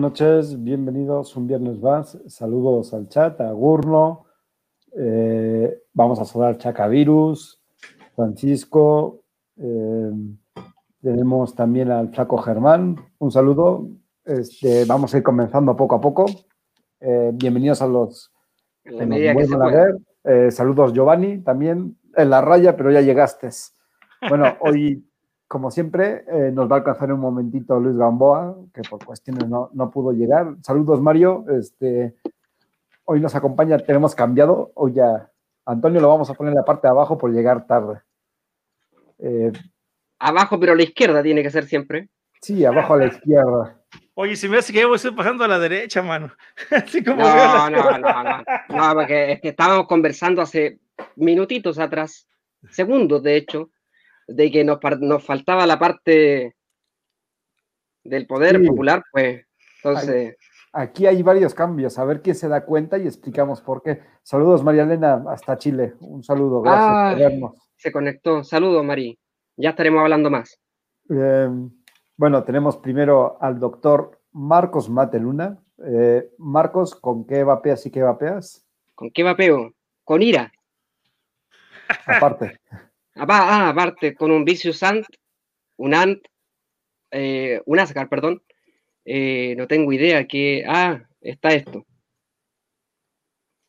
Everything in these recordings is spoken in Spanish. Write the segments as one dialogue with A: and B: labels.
A: Buenas noches, bienvenidos un viernes más. Saludos al chat, a Gurno. Eh, vamos a saludar Chacavirus, Francisco. eh, tenemos también al Flaco Germán. Un saludo. Este, vamos a ir comenzando poco a poco. Eh, bienvenidos a los que nos a ver. Saludos Giovanni, también en la raya, pero ya llegaste. Bueno, hoy, como siempre, eh, nos va a alcanzar un momentito Luis Gamboa, que por cuestiones no, no pudo llegar. Saludos Mario, este, hoy nos acompaña, tenemos cambiado, hoy ya Antonio lo vamos a poner en la parte de abajo por llegar tarde. Eh,
B: Abajo, pero a la izquierda tiene que ser siempre.
A: sí, abajo a la izquierda.
C: Oye, se me hace que yo estoy pasando a la derecha, mano. Así como
B: No, no, no, no. No, porque es que estábamos conversando hace minutitos atrás, segundos de hecho, de que nos, nos faltaba la parte del poder
A: Sí.
B: popular, pues. Entonces,
A: Aquí hay varios cambios, a ver quién se da cuenta y explicamos por qué. Saludos María Elena, hasta Chile. Un saludo, gracias
B: Ah.
A: por vernos.
B: se conectó. Saludos, Mari. Ya estaremos hablando más.
A: Eh, bueno, tenemos primero al doctor Marcos Mateluna. Eh, Marcos, ¿con qué vapeas y qué vapeas?
B: ¿Con qué vapeo? Con ira.
A: Aparte.
B: Ah, aparte, con un Vicious Ant, un Ant, eh, un Ascar, perdón. Eh, no tengo idea que. Ah, está esto.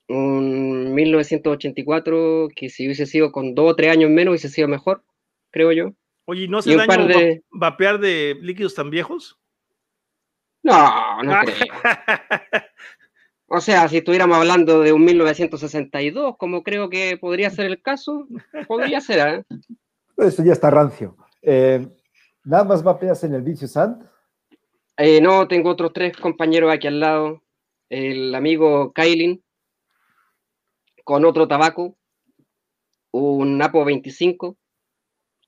B: Un 1984 que si hubiese sido con dos o tres años menos hubiese sido mejor, creo yo.
C: Oye, ¿no hace daño
B: de-
C: vapear de líquidos tan viejos?
B: No, no creo. O sea, si estuviéramos hablando de un 1962, como creo que podría ser el caso, podría ser, ¿eh?
A: Eso ya está rancio. Eh, ¿Nada más vapeas en el Vicio Sand?
B: Eh, no, tengo otros tres compañeros aquí al lado. El amigo Kailin, con otro tabaco, un Napo 25.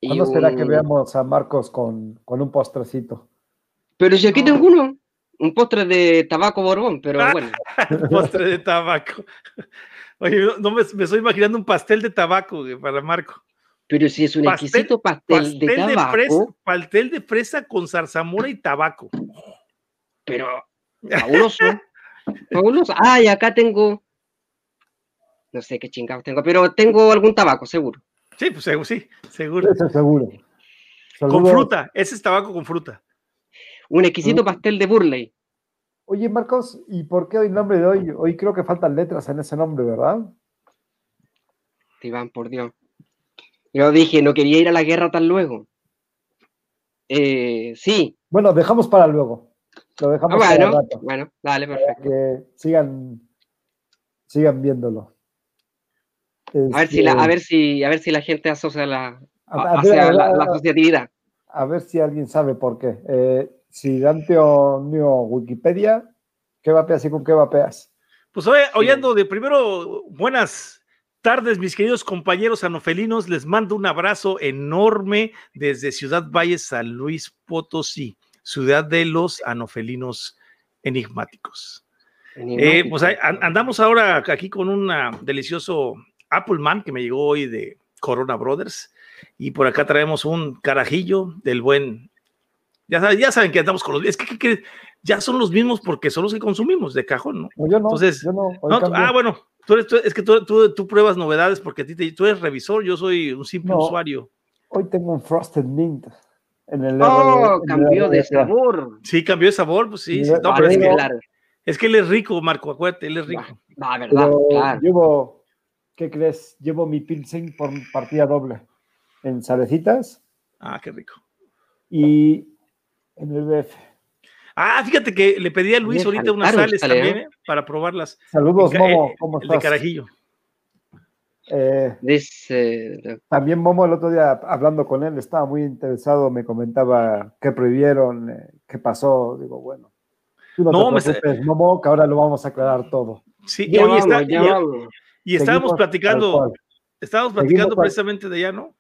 B: y
A: ¿Cuándo será
B: un-
A: que veamos a Marcos con, con un postrecito?
B: Pero si aquí tengo uno, un postre de tabaco borbón, pero
C: Ah.
B: bueno.
C: Postre de tabaco. Oye, no, no me, me estoy imaginando un pastel de tabaco güey, para Marco.
B: Pero si es un
C: Pastel-
B: exquisito pastel,
C: Pastel
B: de
C: de,
B: tabaco,
C: fresa, pastel de fresa con zarzamora y tabaco.
B: pero fabuloso. fabuloso. Ah, y acá tengo. No sé qué chingados tengo, pero tengo algún tabaco, seguro.
C: Sí, pues seguro, sí, seguro.
A: Eso seguro.
C: Con fruta, ese es tabaco con fruta.
B: Un exquisito pastel de Burley.
A: Oye, Marcos, ¿y por qué hoy el nombre de hoy? Hoy creo que faltan letras en ese nombre, ¿verdad?
B: Iván, por Dios. Yo dije, no quería ir a la guerra tan luego. Eh, sí.
A: Bueno, dejamos para luego. Lo
B: Ah,
A: dejamos para el
B: bueno,
A: rato.
B: bueno, dale,
A: para
B: perfecto.
A: que sigan, sigan viéndolo.
B: A ver si la, a ver si, a ver si la gente asocia la,
A: a- a ver-
B: hacia
A: a ver-
B: la, la asociatividad.
A: a ver si alguien sabe por qué. Eh, si Dante o Neo Wikipedia, ¿qué vapeas y con qué vapeas?
C: Pues oye, oyendo de primero, buenas tardes, mis queridos compañeros anofelinos. Les mando un abrazo enorme desde Ciudad Valle, San Luis Potosí, ciudad de los anofelinos enigmáticos. Eh, pues andamos ahora aquí con un delicioso Appleman que me llegó hoy de Corona Brothers. Y por acá traemos un carajillo del buen. Ya saben, ya saben que andamos con los. Es que, ¿qué crees? ya son los mismos porque son los que consumimos de cajón, ¿no?
A: No, yo no.
C: Entonces,
A: yo no.
C: ah, bueno, tú eres, tú- es que tú, tú- tú pruebas novedades porque a ti te- tú eres revisor, yo soy un simple
A: No.
C: usuario.
A: Hoy tengo un Frosted Mint. En el
B: Oh, cambió de sabor.
C: Sí, cambió de sabor, pues sí. sí.
A: Mira,
C: No, pero es que, es que él es rico, Marco, acuérdate, él es rico.
B: Va, verdad,
A: Pero
B: claro.
A: llevo, ¿qué crees? Llevo mi Pilsen por partida doble en Salecitas
C: Ah, qué rico.
A: y en el BF.
C: Ah, fíjate que le pedí a Luis ahorita unas sales
B: sale,
C: también,
B: ¿eh?
C: ¿eh? Para probarlas.
A: Saludos, Momo,
C: eh,
A: ¿cómo
C: El de
A: estás?
C: carajillo.
A: Eh,
B: Dice,
A: también Momo el otro día hablando con él estaba muy interesado, me comentaba qué prohibieron, eh, qué pasó. Digo, bueno, tú no,
C: No,
A: te
C: me-
A: preocupes, Momo, que ahora lo vamos a aclarar todo.
C: Sí,
B: ya
C: oye,
B: vamos,
C: está-
B: ya
C: y, y estábamos platicando, estábamos platicando precisamente de ya, ¿no?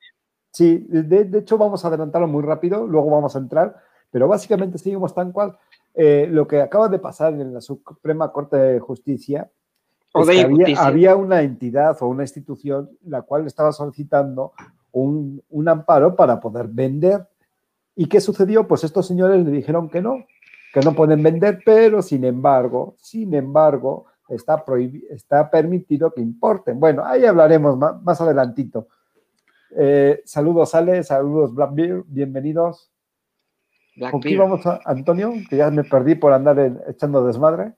A: Sí, de, de hecho vamos a adelantarlo muy rápido, luego vamos a entrar, pero básicamente seguimos tan cual. Eh, lo que acaba de pasar en la Suprema Corte de Justicia
B: O
A: es
B: de
A: que había, había una entidad o una institución la cual estaba solicitando un, un amparo para poder vender. ¿Y qué sucedió? Pues estos señores le dijeron que no, que no pueden vender, pero sin embargo, sin embargo, está, está permitido que importen. Bueno, ahí hablaremos más, más adelantito. Eh, saludos, Ale, saludos, Blackbeard, bienvenidos. ¿Con quién vamos a Antonio? Que ya me perdí por andar echando desmadre.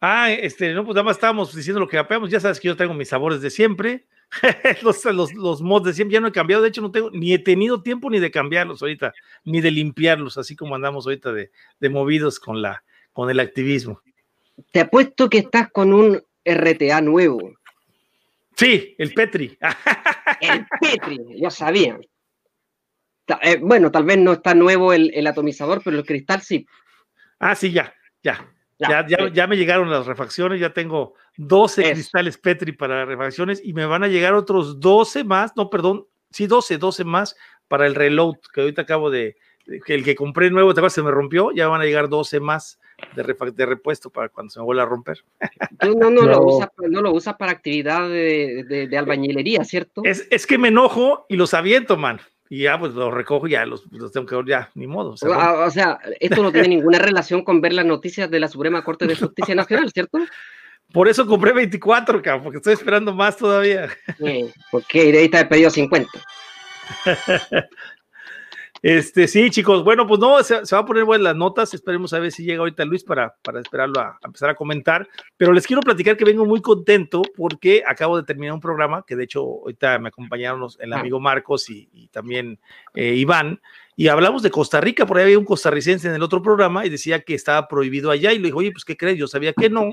C: Ah, este, no, pues nada más estábamos diciendo lo que apeamos. Ya sabes que yo tengo mis sabores de siempre. los, los, mods de siempre ya no he cambiado. De hecho, no tengo, ni he tenido tiempo ni de cambiarlos ahorita, ni de limpiarlos, así como andamos ahorita de, de movidos con, la, con el activismo.
B: Te apuesto que estás con un RTA nuevo.
C: Sí, el Petri.
B: el Petri, ya sabía. Eh, bueno, tal vez no está nuevo el, el, atomizador, pero el cristal sí.
C: Ah, sí, ya, ya. Ya, ya, ya, me llegaron las refacciones, ya tengo 12 cristales Petri para refacciones y me van a llegar otros 12 más, no, perdón, sí, 12, 12 más para el reload, que ahorita acabo de, que el que compré nuevo, te se me rompió, ya van a llegar 12 más de, de repuesto para cuando se me vuelva a romper.
B: Tú no, no, Lo, usas, no lo usas para actividad de, de, albañilería, ¿cierto?
C: Es, es, que me enojo y los aviento, man y ya pues los recojo y ya los, tengo que ver ya, ni modo.
B: O sea, esto no tiene ninguna relación con ver las noticias de la Suprema Corte de Justicia Nacional, ¿cierto?
C: Por eso compré 24, cabrón, porque estoy esperando más todavía.
B: Sí, porque ahí está el pedido 50.
C: Este, sí, chicos, bueno, pues no, se, va a poner buenas las notas, esperemos a ver si llega ahorita Luis para, para esperarlo a, empezar a comentar, pero les quiero platicar que vengo muy contento porque acabo de terminar un programa que de hecho ahorita me acompañaron el ah. amigo Marcos y, también eh, Iván, y hablamos de Costa Rica, por ahí había un costarricense en el otro programa y decía que estaba prohibido allá y le dijo, oye, pues ¿qué crees? Yo sabía que no,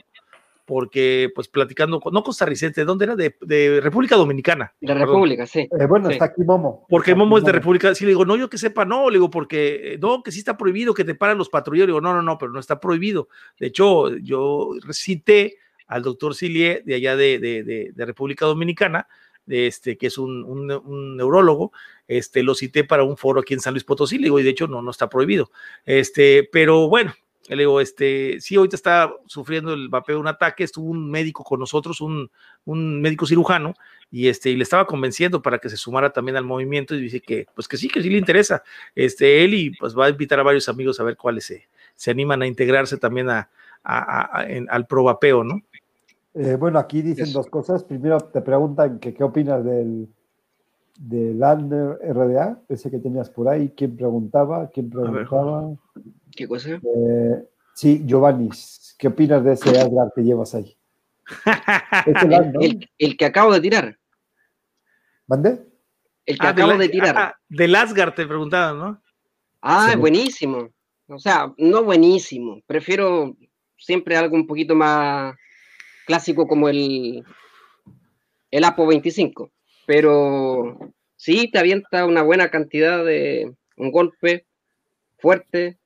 C: porque pues platicando, no costarricense, ¿de dónde era? De, República Dominicana.
B: De República, sí.
A: Eh, bueno, está aquí Momo.
C: Porque Momo es de República, sí, le digo, no, yo que sepa, no, le digo, porque, eh, no, que sí está prohibido que te paran los patrulleros, le digo, no, no, no, pero no está prohibido. De hecho, yo cité al doctor Silie de allá de, de, de República Dominicana, este, que es un, un, un, neurólogo, este, lo cité para un foro aquí en San Luis Potosí, le digo, y de hecho no, no está prohibido. Este, pero bueno, le digo, este, sí, ahorita está sufriendo el vapeo de un ataque, estuvo un médico con nosotros, un, un, médico cirujano, y este, y le estaba convenciendo para que se sumara también al movimiento, y dice que, pues que sí, que sí le interesa, este, él, y pues va a invitar a varios amigos a ver cuáles se, se animan a integrarse también a, a, a en, al vapeo, ¿no?
A: Eh, bueno, aquí dicen dos cosas. Primero te preguntan que qué opinas del, del RDA, ese que tenías por ahí. ¿Quién preguntaba? ¿Quién preguntaba?
B: ¿Qué cosa?
A: Eh, sí, Giovanni, ¿qué opinas de ese Asgard que llevas ahí?
B: el, que acabo de tirar.
A: ¿Mande?
B: El que ah, acabo de, tirar.
C: Ah, del Asgard te preguntaba, ¿no?
B: Ah, es buenísimo. O sea, no buenísimo. Prefiero siempre algo un poquito más clásico como el, el Apo 25. Pero sí te avienta una buena cantidad de un golpe fuerte,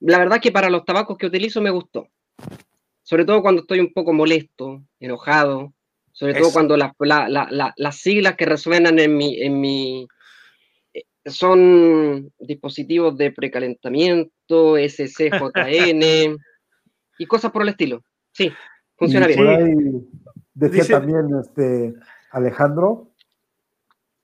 B: la verdad que para los tabacos que utilizo me gustó. Sobre todo cuando estoy un poco molesto, enojado, sobre todo cuando las siglas que resuenan en mi, en mi eh, son dispositivos de precalentamiento, SCJN y cosas por el estilo. Sí, funciona bien.
A: decía también este Alejandro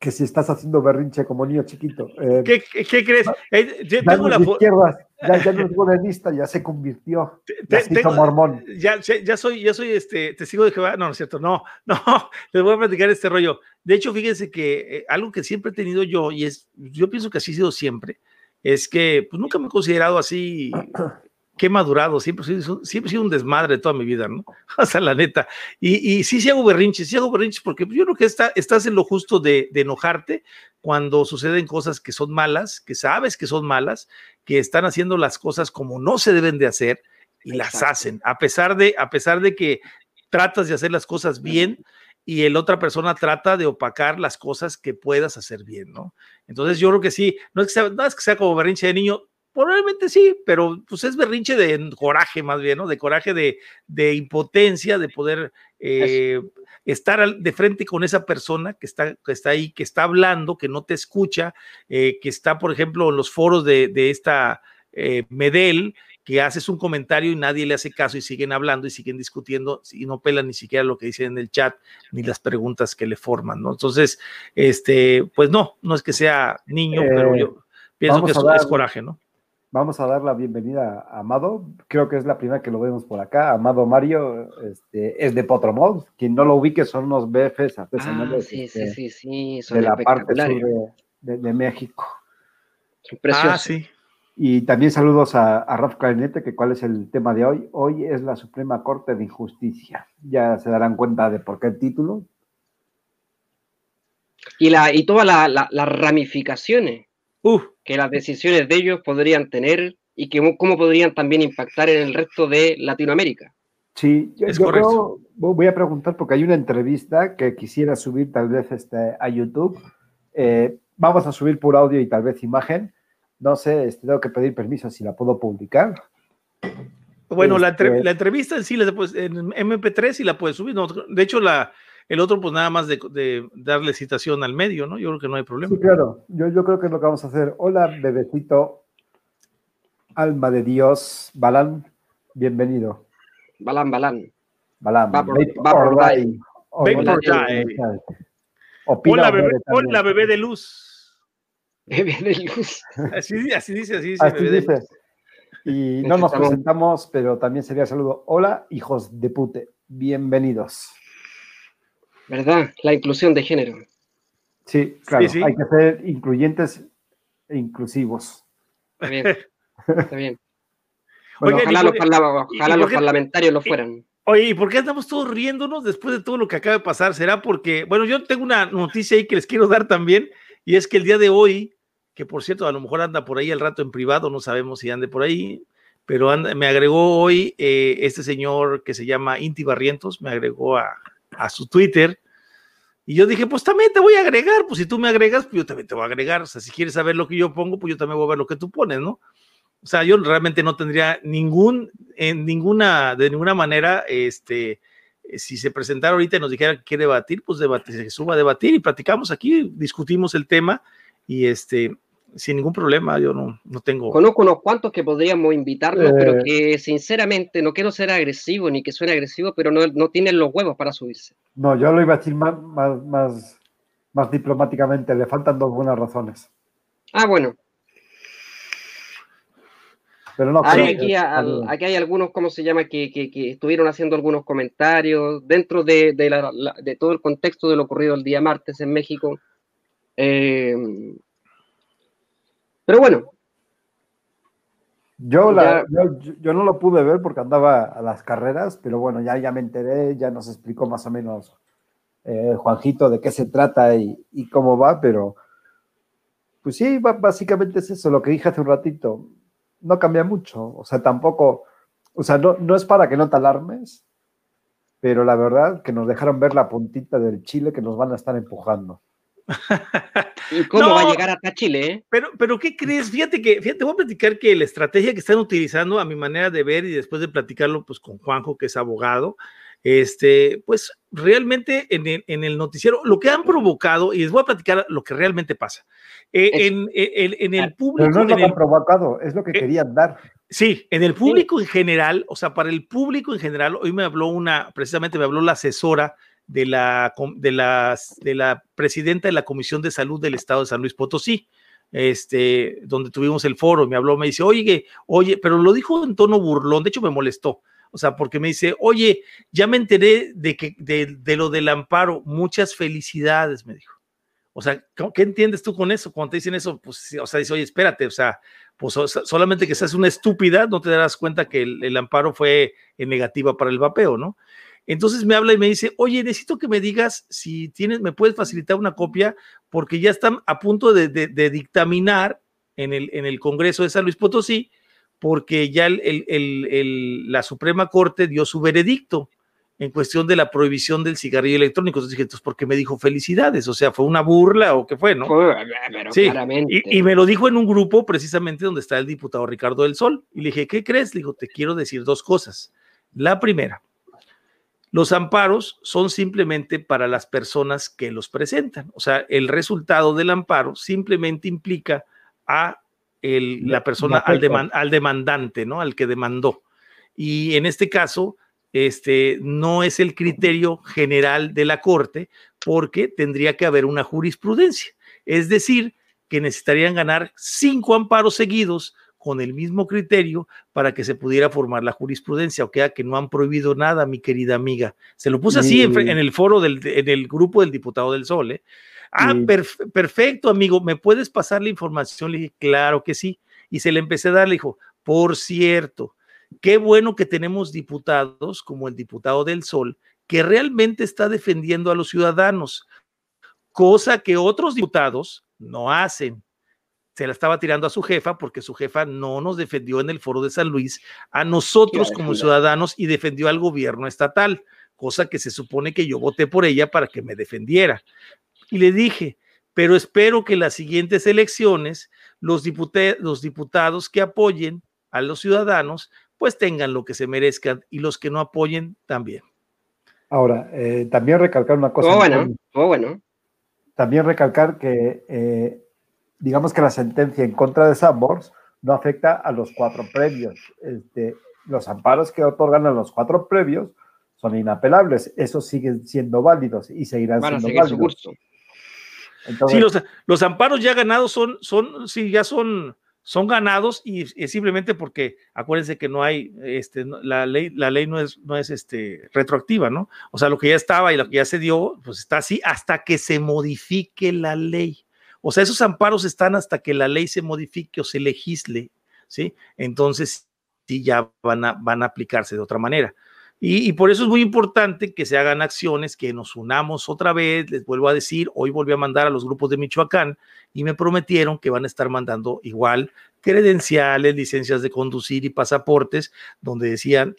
A: que si estás haciendo berrinche como niño chiquito.
C: Eh, ¿Qué, ¿Qué, crees? Eh,
A: ya, tengo la izquierdas, ya, ya, no es buenista, ya se convirtió.
C: Ya tengo, mormón. Ya, ya, soy, ya soy este testigo de Jehová. No, no es cierto, no, no, les voy a platicar este rollo. De hecho, fíjense que eh, algo que siempre he tenido yo, y es, yo pienso que así ha sido siempre, es que pues nunca me he considerado así qué madurado, siempre, siempre he sido un desmadre toda mi vida, ¿no? O sea, la neta. Y, y sí, sí hago berrinches, sí hago berrinches porque yo creo que está, estás en lo justo de, de, enojarte cuando suceden cosas que son malas, que sabes que son malas, que están haciendo las cosas como no se deben de hacer y las hacen, a pesar de, a pesar de que tratas de hacer las cosas bien y el otra persona trata de opacar las cosas que puedas hacer bien, ¿no? Entonces yo creo que sí, no es que sea, no es que sea como berrinche de niño, Probablemente sí, pero pues es berrinche de coraje más bien, ¿no? De coraje de, de impotencia, de poder eh, estar de frente con esa persona que está, que está ahí, que está hablando, que no te escucha, eh, que está, por ejemplo, en los foros de, de esta eh, Medel, que haces un comentario y nadie le hace caso y siguen hablando y siguen discutiendo y no pelan ni siquiera lo que dicen en el chat ni las preguntas que le forman, ¿no? Entonces, este, pues no, no es que sea niño, pero yo pienso que es, es coraje, ¿no?
A: Vamos a dar la bienvenida a Amado. Creo que es la primera que lo vemos por acá. Amado Mario este, es de Potromod. Quien no lo ubique son unos BFs artesanales
B: Ah, sí,
A: este,
B: sí, sí, sí, son
A: de la parte sur de, de- de México.
B: Son preciosos.
C: Ah, sí.
A: Y también saludos a, a Raf Clarinete, que cuál es el tema de hoy. Hoy es la Suprema Corte de Injusticia. Ya se darán cuenta de por qué el título.
B: Y, la, y todas la- la- las ramificaciones
C: Uf,
B: que las decisiones de ellos podrían tener y que cómo podrían también impactar en el resto de Latinoamérica.
A: Sí, yo,
C: Es
A: yo
C: correcto.
A: creo- voy a preguntar porque hay una entrevista que quisiera subir tal vez este, a YouTube. Eh, vamos a subir por audio y tal vez imagen. No sé, este, tengo que pedir permiso si la puedo publicar.
C: Bueno, la, entre-
A: Este-
C: la entrevista en sí la en MP3 y la puedes subir. ¿no? De hecho, la, el otro, pues nada más de, de darle citación al medio, ¿no? Yo creo que no hay problema.
A: Sí, claro. Yo, yo creo que es lo que vamos a hacer. Hola, bebecito, alma de Dios, Balán, bienvenido.
B: Balán, balán.
A: Balán,
B: Va por- va por die.
A: die.
C: Die. Hola, bebé,
A: también.
C: hola, bebé de luz.
B: Bebé de luz.
C: Así, así dice, así dice.
A: Así
C: bebé de luz.
A: Y no nos presentamos, pero también sería saludo. Hola, hijos de pute, bienvenidos.
B: ¿Verdad? La inclusión de género.
A: Sí, claro,
C: sí.
A: hay que ser incluyentes e inclusivos.
B: Está bien. Está bien.
A: Bueno,
C: Oigan,
B: Ojalá,
C: ¿y
B: los, parla- ojalá
C: qué-
B: parlamentarios lo fueran.
C: Oye, ¿y por qué andamos todos riéndonos después de todo lo que acaba de pasar? ¿Será porque, bueno, yo tengo una noticia ahí que les quiero dar también, y es que el día de hoy, que por cierto, a lo mejor anda por ahí al rato en privado, no sabemos si ande por ahí, pero anda- me agregó hoy eh, este señor que se llama Inti Barrientos, me agregó a, a su Twitter, y yo dije, pues también te voy a agregar, pues si tú me agregas, pues yo también te voy a agregar, o sea, si quieres saber lo que yo pongo, pues yo también voy a ver lo que tú pones, ¿no? O sea, yo realmente no tendría ningún, en ninguna, de ninguna manera, este, eh, si se presentara ahorita y nos dijera que quiere debatir, pues debatir, se suba a debatir y platicamos aquí, discutimos el tema y este, sin ningún problema, yo no, no tengo.
B: Conozco unos cuantos que podríamos invitarlos,
A: Eh.
B: pero que sinceramente no quiero ser agresivo ni que suene agresivo, pero no, no tienen los huevos para subirse.
A: No, yo lo iba a decir más, más, más, más diplomáticamente, le faltan dos buenas razones.
B: Ah, bueno.
A: Pero no,
B: Hay aquí,
A: que-
B: al- aquí hay algunos, ¿cómo se llama?, que, que- que estuvieron haciendo algunos comentarios dentro de, de la- la- de todo el contexto de lo ocurrido el día martes en México. Eh, pero bueno,
A: Yo, la-
B: Ya-
A: yo, no lo pude ver porque andaba a las carreras, pero bueno, ya, ya me enteré, ya nos explicó más o menos eh, Juanjito de qué se trata y, y cómo va, pero pues sí, básicamente es eso, lo que dije hace un ratito, no cambia mucho, o sea, tampoco, o sea, no, no es para que no te alarmes, pero la verdad que nos dejaron ver la puntita del chile que nos van a estar empujando.
B: ¿Y cómo
C: No.
B: va a llegar hasta Chile? eh?
C: Pero, pero ¿qué crees? Fíjate que, fíjate, voy a platicar que la estrategia que están utilizando, a mi manera de ver, y después de platicarlo pues con Juanjo, que es abogado, este, pues realmente en el, en el noticiero, lo que han provocado, y les voy a platicar lo que realmente pasa. Eh,
B: Eso.
C: en, en- en el
A: Pero
C: público,
A: no es lo que han provocado, es lo que
C: Eh,
A: querían dar.
C: Sí, en el público en general, o sea, para el público en general, hoy me habló una, precisamente me habló la asesora de la, de de la presidenta de la Comisión de Salud del Estado de San Luis Potosí, este, donde tuvimos el foro, me habló, me dice, oye, oye, pero lo dijo en tono burlón, de hecho me molestó, o sea, porque me dice, oye, ya me enteré de, que, de, de lo del amparo, muchas felicidades, me dijo. O sea, ¿cómo- ¿qué entiendes tú con eso? Cuando te dicen eso, pues, o sea, dice, oye, espérate, o sea, pues so- solamente que seas una estúpida, no te darás cuenta que el, amparo fue negativa para el vapeo, ¿no? Entonces me habla y me dice, oye, necesito que me digas si tienes, me puedes facilitar una copia, porque ya están a punto de, de- de dictaminar en el, en el Congreso de San Luis Potosí, porque ya el- el- la Suprema Corte dio su veredicto en cuestión de la prohibición del cigarrillo electrónico. Entonces dije, entonces, ¿por qué me dijo felicidades? O sea, ¿fue una burla o qué fue, no?
B: Pero
C: Sí,
B: claramente.
C: Y, y me lo dijo en un grupo precisamente donde está el diputado Ricardo del Sol. Y le dije, ¿qué crees? Le digo, te quiero decir dos cosas. La primera, los amparos son simplemente para las personas que los presentan. O sea, el resultado del amparo simplemente implica a el- la persona, al, deman- al demandante, ¿no? Al que demandó. Y en este caso, este no es el criterio general de la Corte porque tendría que haber una jurisprudencia. Es decir, que necesitarían ganar cinco amparos seguidos con el mismo criterio para que se pudiera formar la jurisprudencia, o sea que no han prohibido nada, mi querida amiga. Se lo puse así en, el foro del en el grupo del diputado del Sol. ¿eh? Ah, perfecto, amigo, ¿me puedes pasar la información? Le dije, claro que sí. Y se le empecé a dar, le dijo, por cierto, qué bueno que tenemos diputados como el diputado del Sol, que realmente está defendiendo a los ciudadanos, cosa que otros diputados no hacen. Se la estaba tirando a su jefa porque su jefa no nos defendió en el foro de San Luis a nosotros como ciudadanos y defendió al gobierno estatal, cosa que se supone que yo voté por ella para que me defendiera. Y le dije, pero espero que en las siguientes elecciones los, los diputados que apoyen a los ciudadanos pues tengan lo que se merezcan y los que no apoyen también.
A: Ahora, eh, también recalcar una cosa.
B: Oh, bueno, oh, bueno.
A: También recalcar que, eh, digamos que la sentencia en contra de Sambors no afecta a los cuatro previos. Este, los amparos que otorgan a los cuatro previos son inapelables. Esos siguen siendo válidos y seguirán siendo válidos.
C: sí, los, los, amparos ya ganados son, son, sí, ya son son ganados y es simplemente porque acuérdense que no hay este la ley la ley no es no es este retroactiva, ¿no? O sea, lo que ya estaba y lo que ya se dio, pues está así hasta que se modifique la ley. O sea, esos amparos están hasta que la ley se modifique o se legisle, ¿sí? Entonces sí ya van a van a aplicarse de otra manera. Y, por eso es muy importante que se hagan acciones, que nos unamos otra vez. Les vuelvo a decir, hoy volví a mandar a los grupos de Michoacán y me prometieron que van a estar mandando igual credenciales, licencias de conducir y pasaportes, donde decían,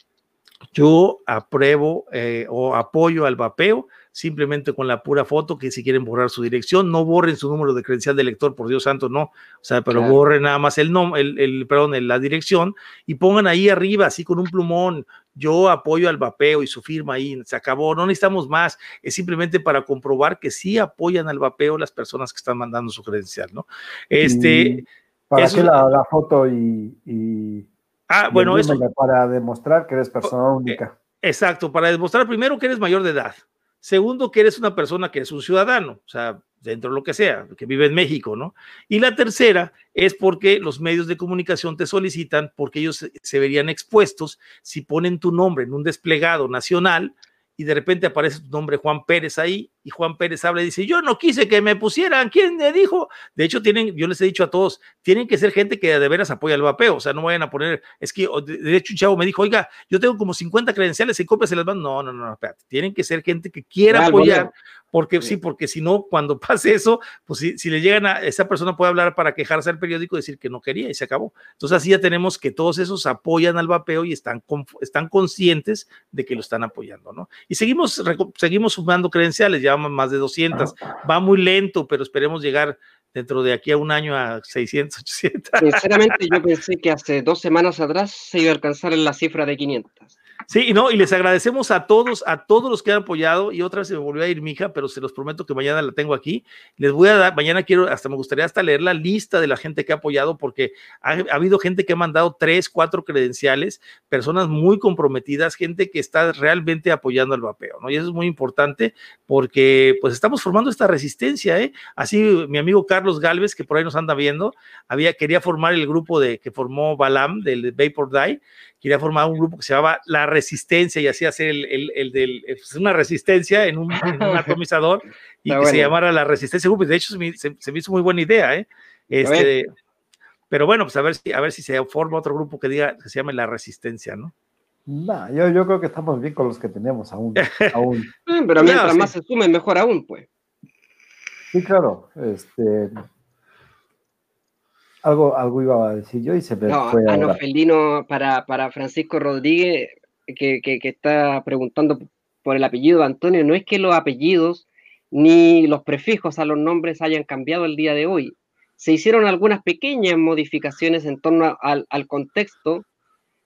C: yo apruebo eh, o apoyo al vapeo simplemente con la pura foto, que si quieren borrar su dirección, no borren su número de credencial de lector, por Dios santo, no, o sea, pero borren nada más el nombre, el, el, perdón, la dirección y pongan ahí arriba, así con un plumón, yo apoyo al vapeo y su firma ahí, se acabó, no necesitamos más, es simplemente para comprobar que sí apoyan al vapeo las personas que están mandando su credencial, ¿no? Este...
A: ¿Para qué la, foto y,
C: Ah, bueno, eso...
A: Para demostrar que eres persona única.
C: Exacto, para demostrar primero que eres mayor de edad. Segundo, que eres una persona que es un ciudadano, o sea, dentro de lo que sea, que vive en México, ¿no? Y la tercera es porque los medios de comunicación te solicitan, porque ellos se verían expuestos si ponen tu nombre en un desplegado nacional y de repente aparece tu nombre Juan Pérez ahí y Juan Pérez habla y dice, yo no quise que me pusieran, ¿quién me dijo? De hecho, tienen, yo les he dicho a todos, tienen que ser gente que de veras apoya el vapeo, o sea, no vayan a poner, es que, de hecho, un chavo me dijo, oiga, yo tengo como 50 credenciales y copias se las van, no, no, no, espérate, tienen que ser gente que quiera apoyar, porque sí, porque si no, cuando pase eso, pues si, si, le llegan a esa persona puede hablar para quejarse al periódico y decir que no quería y se acabó. Entonces así ya tenemos que todos esos apoyan al vapeo y están, están conscientes de que lo están apoyando, ¿no? Y seguimos, seguimos sumando credenciales, ya más de 200, va muy lento, pero esperemos llegar dentro de aquí a un año a 600, 800.
B: Sinceramente yo pensé que hace dos semanas atrás se iba a alcanzar en la cifra de 500.
C: Sí, y no, y les agradecemos a todos, a todos los que han apoyado, y otra vez se me volvió a ir mi hija, pero se los prometo que mañana la tengo aquí. Les voy a dar, mañana quiero, hasta me gustaría hasta leer la lista de la gente que ha apoyado, porque ha, habido gente que ha mandado tres, cuatro credenciales, personas muy comprometidas, gente que está realmente apoyando al vapeo, ¿no? Y eso es muy importante porque pues estamos formando esta resistencia, ¿eh? Así mi amigo Carlos Galvez, que por ahí nos anda viendo, había, quería formar el grupo de, que formó Balam del Vapor Die, quería formar un grupo que se llamaba La Resistencia y así hacer el, el, el del, pues, una resistencia en un, atomizador y que se llamara La Resistencia Grupo. De hecho, se, se, me hizo muy buena idea, ¿eh? Este, pero bueno, pues a ver, si, a ver si se forma otro grupo que diga que se llame La Resistencia, ¿no?
A: No, yo, yo creo que estamos bien con los que tenemos aún. aún.
B: pero mientras más se sumen, mejor aún, pues.
A: Sí, claro. Este, algo, algo iba a decir yo y se me no, fue.
B: Anofelino para, para Francisco Rodríguez, que, que, está preguntando por el apellido de Antonio, no es que los apellidos ni los prefijos a los nombres hayan cambiado el día de hoy. Se hicieron algunas pequeñas modificaciones en torno al, al contexto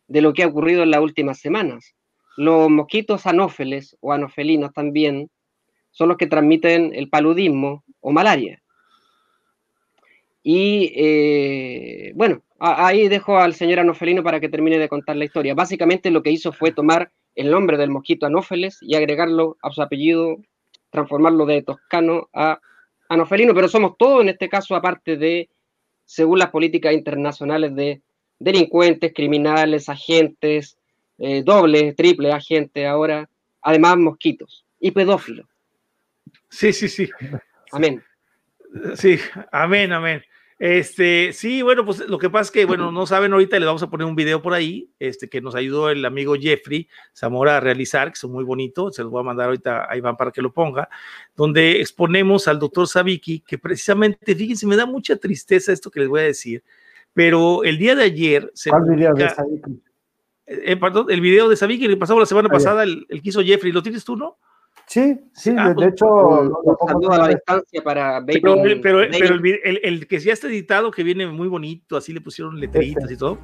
B: de lo que ha ocurrido en las últimas semanas. Los mosquitos anófeles o anofelinos también son los que transmiten el paludismo o malaria. Y eh, bueno, ahí dejo al señor Anofelino para que termine de contar la historia. Básicamente lo que hizo fue tomar el nombre del mosquito Anófeles y agregarlo a su apellido, transformarlo de toscano a Anofelino, pero somos todos en este caso, aparte de, según las políticas internacionales de delincuentes, criminales, agentes, eh, dobles, triple agentes ahora, además mosquitos y pedófilos.
C: Sí, sí, sí.
B: Amén.
C: Sí, amén, amén. Este, sí, bueno, pues lo que pasa es que, bueno, no saben ahorita, les vamos a poner un video por ahí, este, que nos ayudó el amigo Jeffrey Zamora a realizar, que es muy bonito, se los voy a mandar ahorita a Iván para que lo ponga, donde exponemos al doctor Sabiki, que precisamente, fíjense, me da mucha tristeza esto que les voy a decir, pero el día de ayer se
A: ¿Cuál video de Sabiki?
C: Eh, perdón, el video de Sabiki que pasamos la semana pasada, el, el que hizo Jeffrey, ¿lo tienes tú, no?
A: Sí, sí,
C: Ah,
A: de,
C: pues,
A: de hecho, lo pongo
B: saludo a la distancia para Baby.
C: Pero, pero,
B: Baby.
C: pero el, el- el que ya está editado, que viene muy bonito, así le pusieron letritas y todo.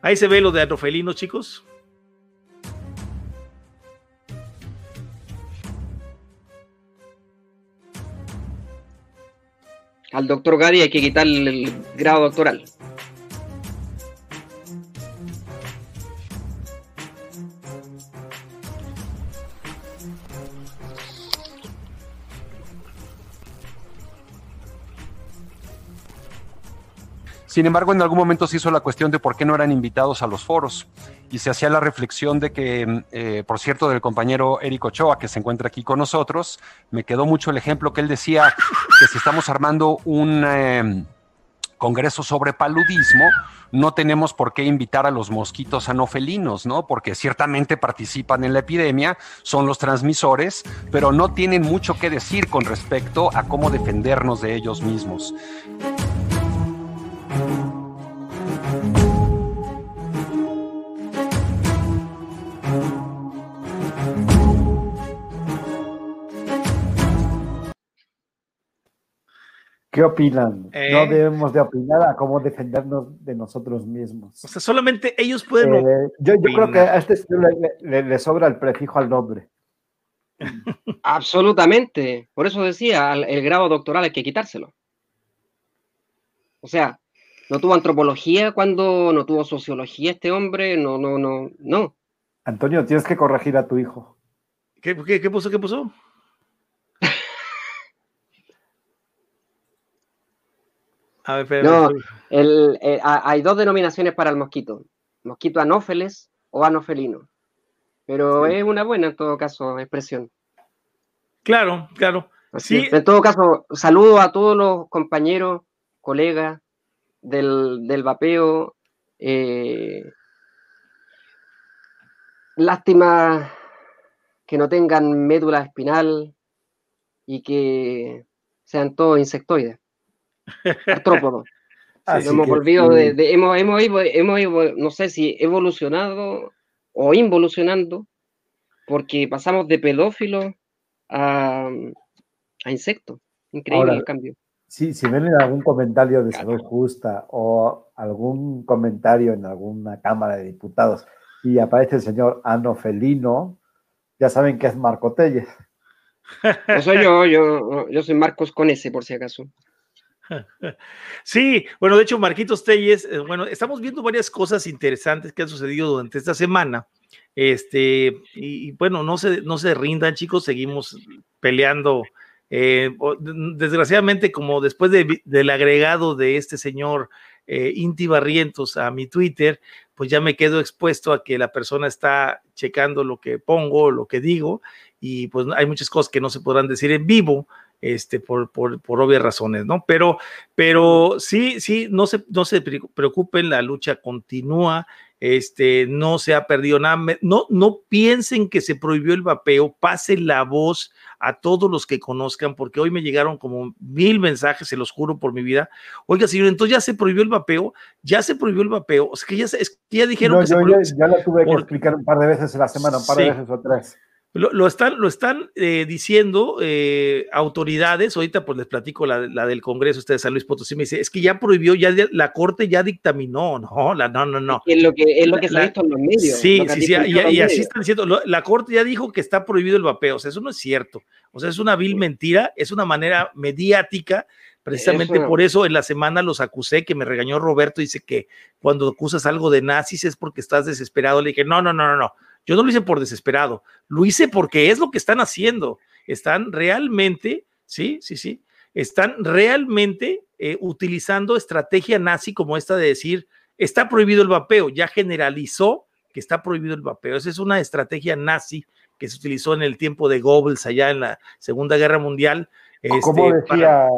C: Ahí se ve lo de Anofelino, chicos.
B: Al doctor Gadi hay que quitarle el grado doctoral.
D: Sin embargo, en algún momento se hizo la cuestión de por qué no eran invitados a los foros y se hacía la reflexión de que, eh, por cierto, del compañero Eric Ochoa, que se encuentra aquí con nosotros, me quedó mucho el ejemplo que él decía que si estamos armando un eh, congreso sobre paludismo, no tenemos por qué invitar a los mosquitos anofelinos, ¿no? Porque ciertamente participan en la epidemia, son los transmisores, pero no tienen mucho que decir con respecto a cómo defendernos de ellos mismos.
A: ¿Qué opinan?
C: Eh.
A: No debemos de opinar a cómo defendernos de nosotros mismos.
C: O sea, solamente ellos pueden.
A: Eh, yo, yo creo que a este señor le, le- le sobra el prefijo al nombre.
B: Absolutamente. Por eso decía, el grado doctoral hay que quitárselo. O sea, no tuvo antropología cuando no tuvo sociología este hombre, no, no, no, no.
A: Antonio, tienes que corregir a tu hijo.
C: ¿Qué, qué, qué puso? ¿Qué puso? A ver, espérame,
B: No. El, eh, ha- hay dos denominaciones para el mosquito, mosquito anófeles o anofelino. Pero
A: Sí.
B: es una buena en todo caso expresión.
C: Claro, claro. Sí.
B: En todo caso, saludo a todos los compañeros, colegas del, del vapeo. eh, lástima que no tengan médula espinal y que sean todos insectoides, Nos hemos
A: que,
B: volvido
A: sí,
B: de, de- hemos, hemos, hemos no sé si evolucionado o involucionando, porque pasamos de pedófilos a, a insectos. Increíble
A: Ahora,
B: el cambio.
A: Sí, si ven algún comentario de salud justa o algún comentario en alguna Cámara de Diputados y aparece el señor Anofelino, ya saben que es Marco Telles.
B: No soy yo, yo, yo soy Marcos con ese, por si acaso.
C: Sí, bueno, de hecho, Marquitos Telles, eh, bueno, estamos viendo varias cosas interesantes que han sucedido durante esta semana. Este, y, bueno, no se, no se rindan, chicos, seguimos peleando. eh, desgraciadamente, como después del agregado de este señor eh, Inti Barrientos a mi Twitter, pues ya me quedo expuesto a que la persona está checando lo que pongo, lo que digo, y pues hay muchas cosas que no se podrán decir en vivo, este, por, por, por obvias razones, ¿no? Pero, pero sí, sí, no se, no se pre- preocupen, la lucha continúa, este, no se ha perdido nada, no, no piensen que se prohibió el vapeo, pasen la voz a todos los que conozcan, porque hoy me llegaron como mil mensajes, se los juro por mi vida. Oiga, señor, entonces ya se prohibió el vapeo, ya se prohibió el vapeo, o sea que ya, se- es que ya dijeron
A: No,
C: que se prohibió.
A: ya, ya lo tuve que
C: por-
A: explicar un par de veces en la semana, un par
C: Sí.
A: de veces o tres.
C: Lo, lo están, lo están eh, diciendo eh, autoridades, ahorita pues les platico la, la del Congreso, usted de San Luis Potosí, me dice, es que ya prohibió, ya la Corte ya dictaminó, no, la, no, no, no.
B: Es lo que, es lo que se ha visto en los medios.
C: Sí, sí, sí, y, así están diciendo, lo- la Corte ya dijo que está prohibido el vapeo, o sea, eso no es cierto, o sea, es una vil mentira, es una manera mediática, precisamente
B: Eso.
C: por eso en la semana los acusé, que me regañó Roberto, dice que cuando acusas algo de nazis es porque estás desesperado, le dije, no, no, no, no, no, Yo no lo hice por desesperado, lo hice porque es lo que están haciendo. Están realmente, sí, sí, sí, están realmente eh, utilizando estrategia nazi como esta de decir, está prohibido el vapeo, ya generalizó que está prohibido el vapeo. Esa es una estrategia nazi que se utilizó en el tiempo de Goebbels allá en la Segunda Guerra Mundial.
A: ¿Cómo este, decía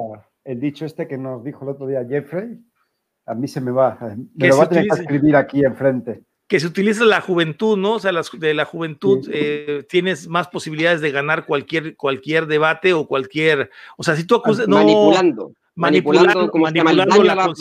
A: el dicho este que nos dijo el otro día Jeffrey? A mí se me va, me lo va a tener que escribir aquí enfrente
C: que se utiliza la juventud, ¿no? O sea, de la juventud eh, tienes más posibilidades de ganar cualquier, cualquier debate o cualquier, o sea, si tú acusas,
B: manipulando,
C: manipulando, manipulando, la,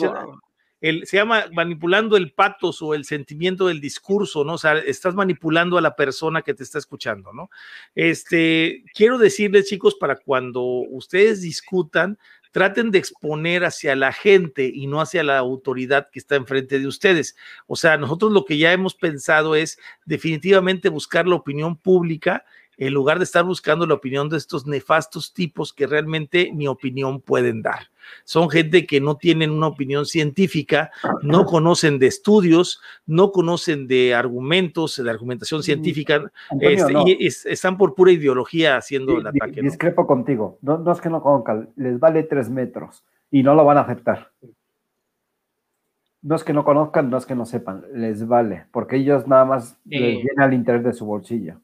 C: el, se llama manipulando el patos o el sentimiento del discurso, ¿no? O sea, estás manipulando a la persona que te está escuchando, ¿no? Este, quiero decirles, chicos, para cuando ustedes discutan, traten de exponer hacia la gente y no hacia la autoridad que está enfrente de ustedes. O sea, nosotros lo que ya hemos pensado es definitivamente buscar la opinión pública en lugar de estar buscando la opinión de estos nefastos tipos que realmente ni opinión pueden dar. Son gente que no tienen una opinión científica, no conocen de estudios, no conocen de argumentos, de argumentación mm, científica, este, y están por pura ideología haciendo el ataque.
A: Discrepo contigo, no, es que no conozcan, les vale tres metros y no lo van a aceptar. No es que no conozcan, no es que no sepan, les vale, porque ellos nada más les viene al interés de su bolsillo.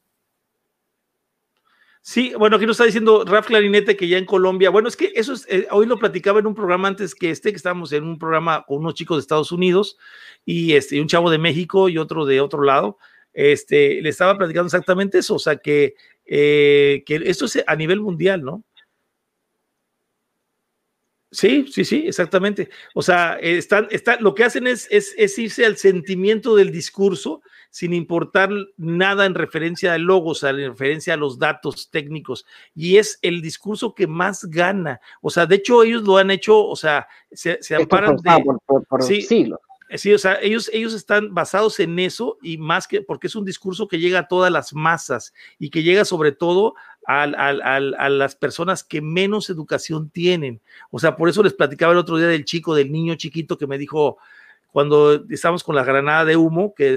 C: Sí, bueno, aquí nos está diciendo Raf Clarinete que ya en Colombia, bueno, es que eso es, eh, hoy lo platicaba en un programa antes que este, que estábamos en un programa con unos chicos de Estados Unidos y este, un chavo de México y otro de otro lado, este, le estaba platicando exactamente eso, o sea, que, eh, que esto es a nivel mundial, ¿no? Sí, sí, sí, exactamente. O sea, están, están, lo que hacen es, es, es irse al sentimiento del discurso sin importar nada en referencia al logos, en referencia a los datos técnicos. Y es el discurso que más gana. O sea, de hecho, ellos lo han hecho, o sea, se, amparan de.
B: Por, sí, siglos.
C: Sí, o sea, ellos, ellos están basados en eso y más que porque es un discurso que llega a todas las masas y que llega sobre todo a, a, las personas que menos educación tienen. O sea, por eso les platicaba el otro día del chico, del niño chiquito que me dijo, cuando estamos con la granada de humo, que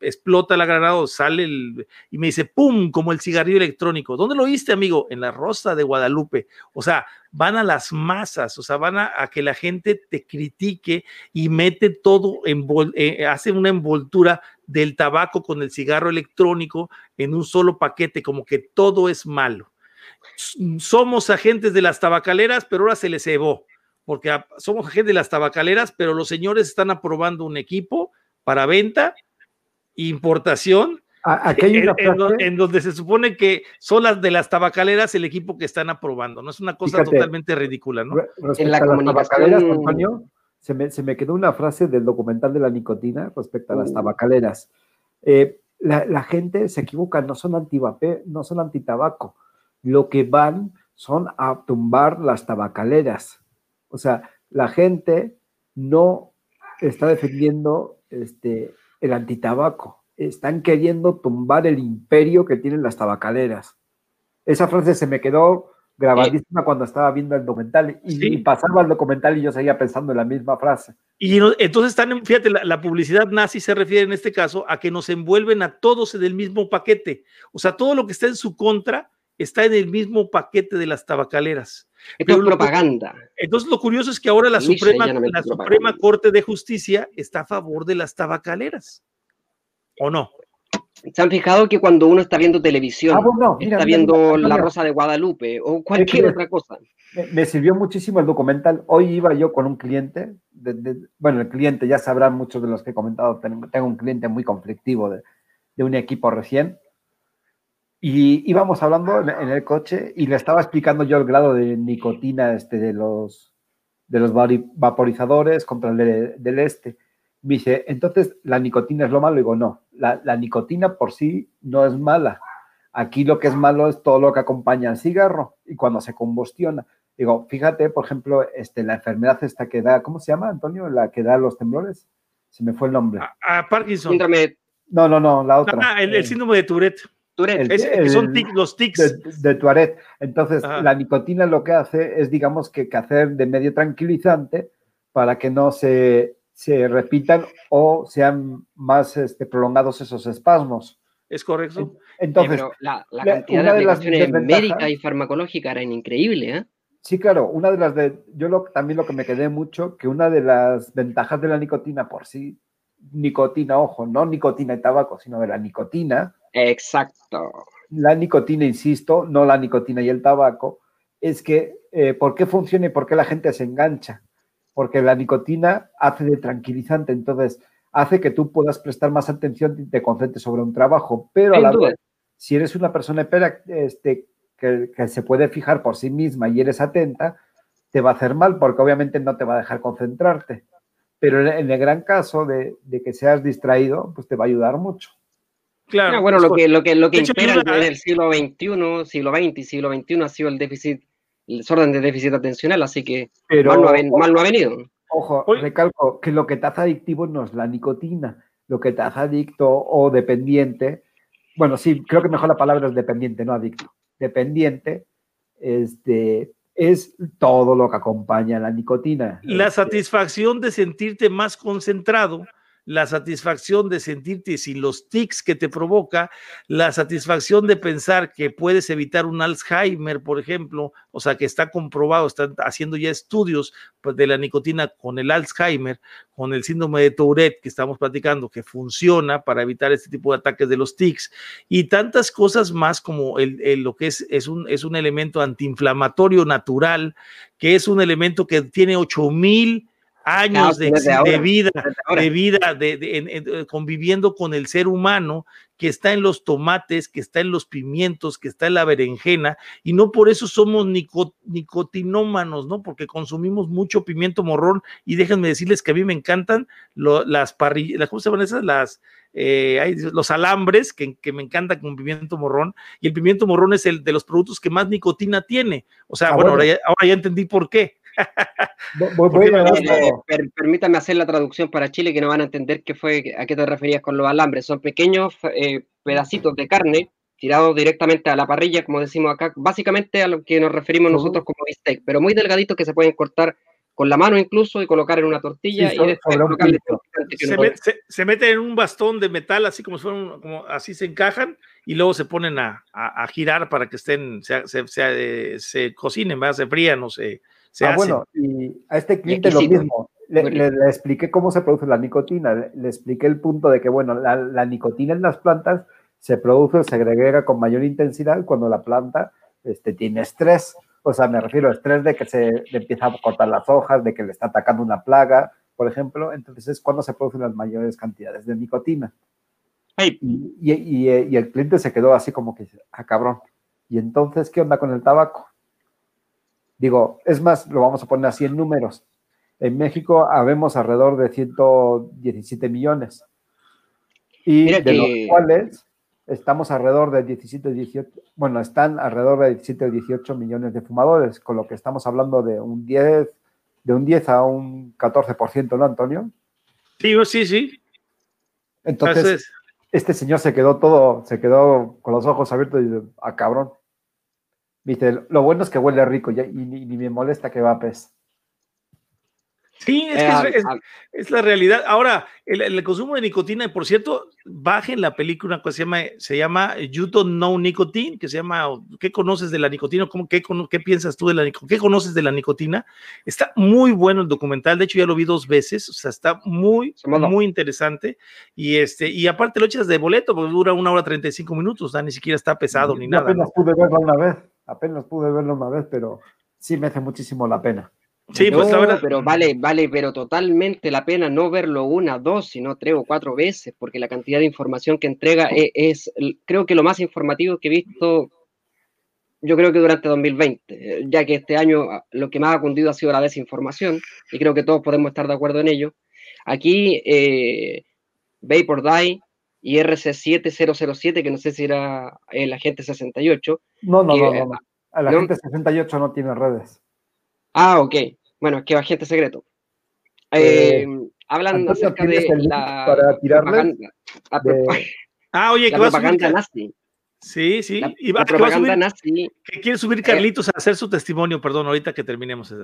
C: explota la granada sale el, y me dice, ¡pum!, como el cigarrillo electrónico. ¿Dónde lo viste, amigo? En la Rosa de Guadalupe. O sea, van a las masas, o sea, van a, que la gente te critique y mete todo, en, eh, hace una envoltura del tabaco con el cigarro electrónico en un solo paquete, como que todo es malo. Somos agentes de las tabacaleras, pero ahora se les cebó porque somos gente de las tabacaleras, pero los señores están aprobando un equipo para venta, importación, en, donde se supone que son las de las tabacaleras el equipo que están aprobando, ¿no? Es una cosa totalmente ridícula, ¿no?
A: En la comunicación, Antonio, se me, se me, quedó una frase del documental de la nicotina respecto a las uh. tabacaleras. Eh, la, gente se equivoca, no son antivape, no son antitabaco. Lo que van son a tumbar las tabacaleras o sea, la gente no está defendiendo este, el antitabaco, están queriendo tumbar el imperio que tienen las tabacaleras. Esa frase se me quedó grabadísima cuando estaba viendo el documental y, pasaba el documental y yo seguía pensando en la misma frase.
C: Y entonces están, fíjate, la, la, publicidad nazi se refiere en este caso a que nos envuelven a todos en el mismo paquete. O sea, todo lo que está en su contra está en el mismo paquete de las tabacaleras.
B: es propaganda.
C: entonces lo curioso es que ahora la, Suprema, la Suprema Corte de Justicia está a favor de las tabacaleras. ¿O no?
B: ¿Se han fijado que cuando uno está viendo televisión, ah, está viendo La Rosa de Guadalupe o cualquier otra cosa?
A: Me, sirvió muchísimo el documental. Hoy iba yo con un cliente, bueno, el cliente ya sabrán muchos de los que he comentado, tengo, un cliente muy conflictivo de, de un equipo recién y íbamos hablando en, el coche y le estaba explicando yo el grado de nicotina este, de, los, de los vaporizadores contra el del este. Me dice, entonces, ¿la nicotina es lo malo? Y digo, no, la, la, nicotina por sí no es mala. Aquí lo que es malo es todo lo que acompaña al cigarro y cuando se combustiona. Digo, fíjate, por ejemplo, este, la enfermedad esta que da, ¿cómo se llama, Antonio? La que da los temblores. Se me fue el nombre.
C: A, Parkinson.
A: No, no, no, la otra.
C: Ah, el, el síndrome de Tourette son los tics.
A: De, Tuaret. Entonces, la nicotina lo que hace es, digamos, que, hacer de medio tranquilizante para que no se, se repitan o sean más este, prolongados esos espasmos.
C: ¿Es correcto?
A: Entonces,
B: la, cantidad de, aplicaciones médicas y farmacológicas era increíble, ¿eh?
A: Sí, claro, una de las de, yo lo, también lo que me quedé mucho, que una de las ventajas de la nicotina por sí, nicotina, ojo, no nicotina y tabaco, sino de la nicotina.
B: Exacto.
A: La nicotina, insisto, no la nicotina y el tabaco, es que, eh, ¿por qué funciona y por qué la gente se engancha? Porque la nicotina hace de tranquilizante, entonces hace que tú puedas prestar más atención y te concentres sobre un trabajo, pero a la vez, si eres una persona este, que, se puede fijar por sí misma y eres atenta, te va a hacer mal porque obviamente no te va a dejar concentrarte. Pero en el gran caso de, que seas distraído, pues te va a ayudar mucho.
B: Claro. bueno, lo que, lo que, lo que impera en el siglo XXI, siglo XX y siglo XXI ha sido el déficit, el desorden de déficit atencional, así que mal, no ha, venido.
A: Ojo, recalco que lo que te hace adictivo no es la nicotina, lo que te hace adicto o dependiente, bueno, sí, creo que mejor la palabra es dependiente, no adicto dependiente, este, es todo lo que acompaña la nicotina.
C: La este satisfacción de sentirte más concentrado la satisfacción de sentirte sin los tics que te provoca, la satisfacción de pensar que puedes evitar un Alzheimer, por ejemplo, o sea, que está comprobado, están haciendo ya estudios pues, de la nicotina con el Alzheimer, con el síndrome de Tourette que estamos platicando, que funciona para evitar este tipo de ataques de los tics, y tantas cosas más como el, lo que es, es, un, es un elemento antiinflamatorio natural, que es un elemento que tiene 8000 años de, vida, de vida, de, eh, conviviendo con el ser humano que está en los tomates, que está en los pimientos, que está en la berenjena, y no por eso somos nicotinómanos, ¿no? Porque consumimos mucho pimiento morrón, y déjenme decirles que a mí me encantan las parrillas, ¿cómo se llaman esas? Las, eh, los alambres que, que, me encantan con pimiento morrón, y el pimiento morrón es el de los productos que más nicotina tiene. O sea, ah, bueno, ahora ya entendí por qué.
B: Permítame hacer la traducción para Chile que no van a entender qué fue, a qué te referías con los alambres. Son pequeños eh, pedacitos de carne tirados directamente a la parrilla, como decimos acá, básicamente a lo que nos referimos nosotros como bistec, pero muy delgaditos que se pueden cortar con la mano incluso y colocar en una tortilla y después
C: se, se, meten en un bastón de metal así como, fueron, como así se encajan y luego se ponen a, a, girar para que estén se, se, se, se cocinen, se frían o se,
A: ah, bueno, y a este cliente lo mismo. Le, expliqué cómo se produce la nicotina, le, expliqué el punto de que, bueno, la, nicotina en las plantas se produce, se agrega con mayor intensidad cuando la planta este, tiene estrés. O sea, me refiero a estrés de que se empieza a cortar las hojas, de que le está atacando una plaga, por ejemplo. Entonces es cuando se producen las mayores cantidades de nicotina. Y, y, el cliente se quedó así como que, ah, cabrón. ¿Y entonces qué onda con el tabaco? Digo, es más, lo vamos a poner así en números. En México habemos alrededor de 117 millones. Y de los cuales estamos alrededor de 17, 18, bueno, están alrededor de 17 o 18 millones de fumadores, con lo que estamos hablando de un 10, de un 10 a un 14%, ¿no, Antonio?
C: Sí, sí, sí.
A: Entonces, este señor se quedó todo, se quedó con los ojos abiertos y dice, ah, cabrón. Viste, lo bueno es que huele rico y, ni, me molesta que va pez.
C: Sí, es, que es, la realidad. Ahora, el, consumo de nicotina, por cierto, bajen la película que se llama, se llama You Don't Know Nicotine, que se llama ¿Qué conoces de la nicotina? ¿Cómo, qué, qué, piensas tú de la nicotina? ¿Qué conoces de la nicotina? Está muy bueno el documental, de hecho ya lo vi dos veces, o sea, está muy, muy interesante. Y este, y aparte lo echas de boleto, porque dura una hora 35 minutos, o ni siquiera está pesado ni nada.
A: Apenas pude verlo una vez, apenas pude verlo una vez, pero sí me hace muchísimo la pena.
B: Sí, pues ahora. Pero vale, vale, pero totalmente la pena no verlo una, dos, sino tres o cuatro veces, porque la cantidad de información que entrega e, es, creo que lo más informativo que he visto, yo creo que durante 2020, ya que este año ah, lo que más ha cundido ha sido la desinformación, y creo que todos podemos estar de acuerdo en ello. Aquí, eh, Vapor Die y RC7007, que no sé si era el agente 68.
A: No, no, no, no, El agente 68 no tiene redes.
B: Ah, ok. Bueno, es que va gente secreto. Eh, eh, hablan acerca de la
A: para
B: propaganda.
C: Ah, oye,
B: la propaganda nazi.
C: Sí, sí.
B: La, y va, propaganda subir, nazi.
C: Que quiere subir eh, Carlitos a hacer su testimonio, perdón, ahorita que terminemos.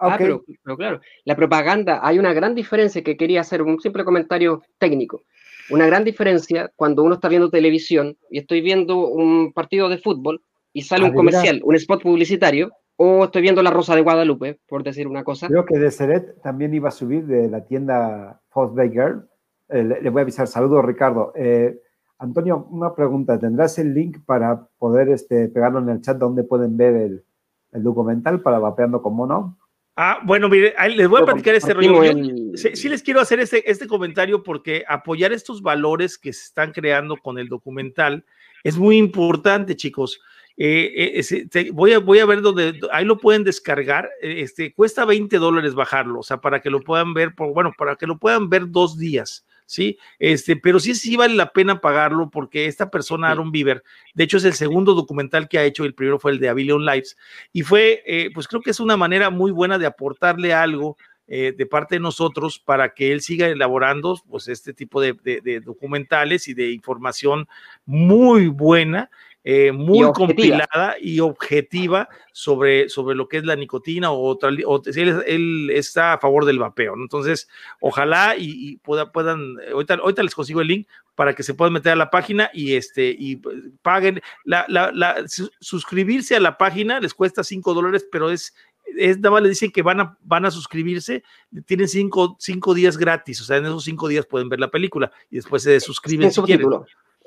B: Ah, pero, pero, claro, la propaganda, hay una gran diferencia que quería hacer, un simple comentario técnico. Una gran diferencia cuando uno está viendo televisión y estoy viendo un partido de fútbol y sale un comercial, un spot publicitario, o estoy viendo La Rosa de Guadalupe, por decir una cosa.
A: Creo que de Seret también iba a subir de la tienda Fox Girl. Eh, le, voy a avisar. Saludos, Ricardo. Eh, Antonio, una pregunta. ¿Tendrás el link para poder este, pegarlo en el chat donde pueden ver el, el documental para Vapeando con Mono?
C: Ah, bueno, mire, les voy a platicar este rollo. sí, les quiero hacer este, este comentario porque apoyar estos valores que se están creando con el documental es muy importante, chicos. Eh, eh, voy, a, voy a ver dónde, ahí lo pueden descargar, este, cuesta 20 dólares bajarlo, o sea, para que lo puedan ver, por, bueno, para que lo puedan ver dos días, ¿sí? Este, pero sí, sí vale la pena pagarlo porque esta persona, Aaron Bieber, de hecho es el segundo documental que ha hecho, el primero fue el de Avillion Lives, y fue, pues creo que es una manera muy buena de aportarle algo de parte de nosotros para que él siga elaborando pues este tipo de, de, documentales y de información muy buena eh, muy compilada y objetiva sobre, sobre lo que es la nicotina o otra, o, él, está a favor del vapeo, Entonces, ojalá y, puedan, ahorita, ahorita, les consigo el link para que se puedan meter a la página y este y pues, paguen. La, la, suscribirse a la página les cuesta 5 dólares, pero es es, nada más le dicen que van a, van a suscribirse, tienen cinco, cinco días gratis, o sea, en esos cinco días pueden ver la película y después se suscriben si quieren.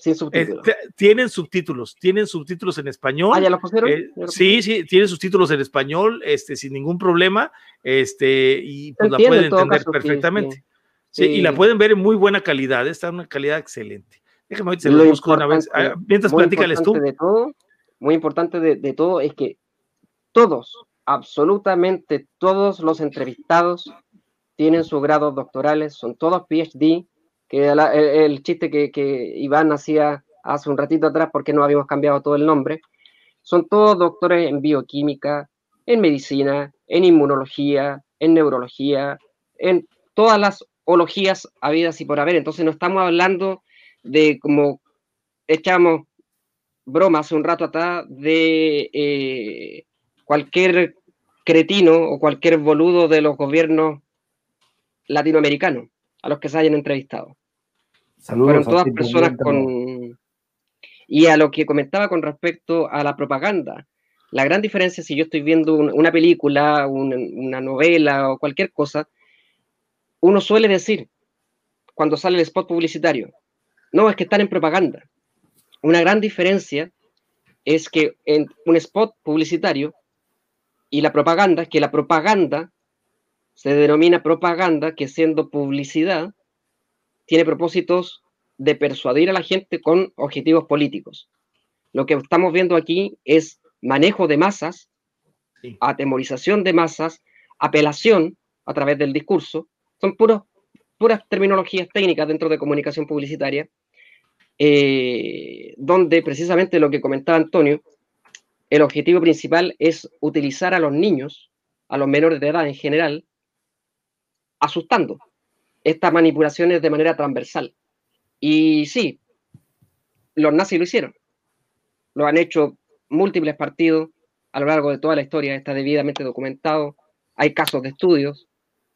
B: Sin subtítulos.
C: tienen subtítulos, tienen subtítulos en español.
B: Ah, ¿ya lo pusieron?
C: Eh, sí, sí, tienen subtítulos en español, este, sin ningún problema, este, y pues la pueden entender perfectamente. Sí, y la pueden ver en muy buena calidad, está en una calidad excelente. Déjame se lo busco una vez. Ah, mientras platícales tú.
B: De todo, muy importante de, de todo es que todos, absolutamente todos los entrevistados tienen sus grados doctorales, son todos PhD, que el, chiste que, que, Iván hacía hace un ratito atrás porque no habíamos cambiado todo el nombre, son todos doctores en bioquímica, en medicina, en inmunología, en neurología, en todas las ologías habidas y por haber. Entonces no estamos hablando de como echamos broma hace un rato atrás de eh, cualquier cretino o cualquier boludo de los gobiernos latinoamericanos a los que se hayan entrevistado. Fueron todas personas con... Y a lo que comentaba con respecto a la propaganda, la gran diferencia si yo estoy viendo una película, una, novela o cualquier cosa, uno suele decir, cuando sale el spot publicitario, no, es que están en propaganda. Una gran diferencia es que en un spot publicitario y la propaganda, que la propaganda se denomina propaganda, que siendo publicidad, tiene propósitos de persuadir a la gente con objetivos políticos. Lo que estamos viendo aquí es manejo de masas, atemorización de masas, apelación a través del discurso. Son puros, puras terminologías técnicas dentro de comunicación publicitaria, eh, donde precisamente lo que comentaba Antonio, el objetivo principal es utilizar a los niños, a los menores de edad en general, asustando, estas manipulaciones de manera transversal. Y sí, los nazis lo hicieron. Lo han hecho múltiples partidos a lo largo de toda la historia, está debidamente documentado. Hay casos de estudios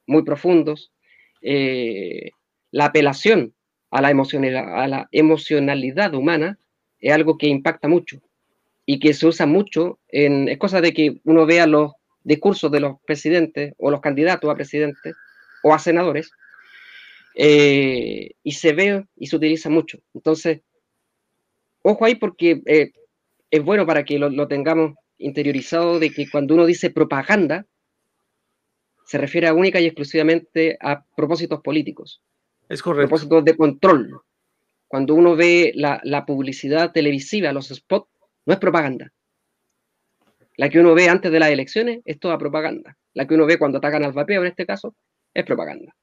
B: muy profundos. Eh, la apelación a la, emocionalidad, a la emocionalidad humana es algo que impacta mucho y que se usa mucho en, es cosa de que uno vea los discursos de los presidentes o los candidatos a presidentes o a senadores eh, y se ve y se utiliza mucho. Entonces, ojo ahí porque eh, es bueno para que lo, tengamos interiorizado de que cuando uno dice propaganda, se refiere a única y exclusivamente a propósitos políticos.
C: Es correcto.
B: Propósitos de control. Cuando uno ve la, la publicidad televisiva, los spots, no es propaganda. La que uno ve antes de las elecciones es toda propaganda. La que uno ve cuando atacan al vapeo, en este caso, es propaganda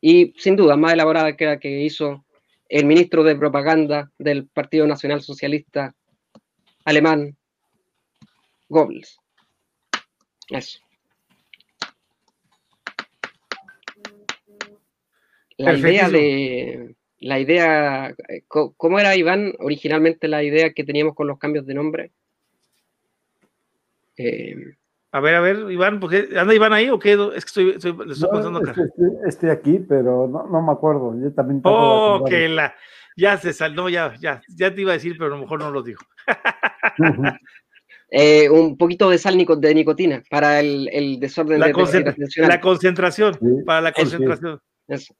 B: y sin duda más elaborada que la que hizo el ministro de propaganda del Partido Nacional Socialista alemán, Goebbels. Eso. La idea de la idea, ¿cómo era Iván originalmente la idea que teníamos con los cambios de nombre? Eh,
C: A ver, a ver, Iván, porque ¿anda Iván ahí o qué? Es que estoy, estoy, le estoy
A: No,
C: pasando acá.
A: estoy, aquí, pero no, no me acuerdo. Yo también de
C: Oh, que la. Ya se salió, ya, ya, ya te iba a decir, pero a lo mejor no lo digo.
B: Eh, un poquito de sal nico- de nicotina para el, el desorden
C: La,
B: de
C: concentra-
B: respiracional.
C: la concentración,
A: Sí,
C: para la
B: sí.
C: concentración.
B: Eso.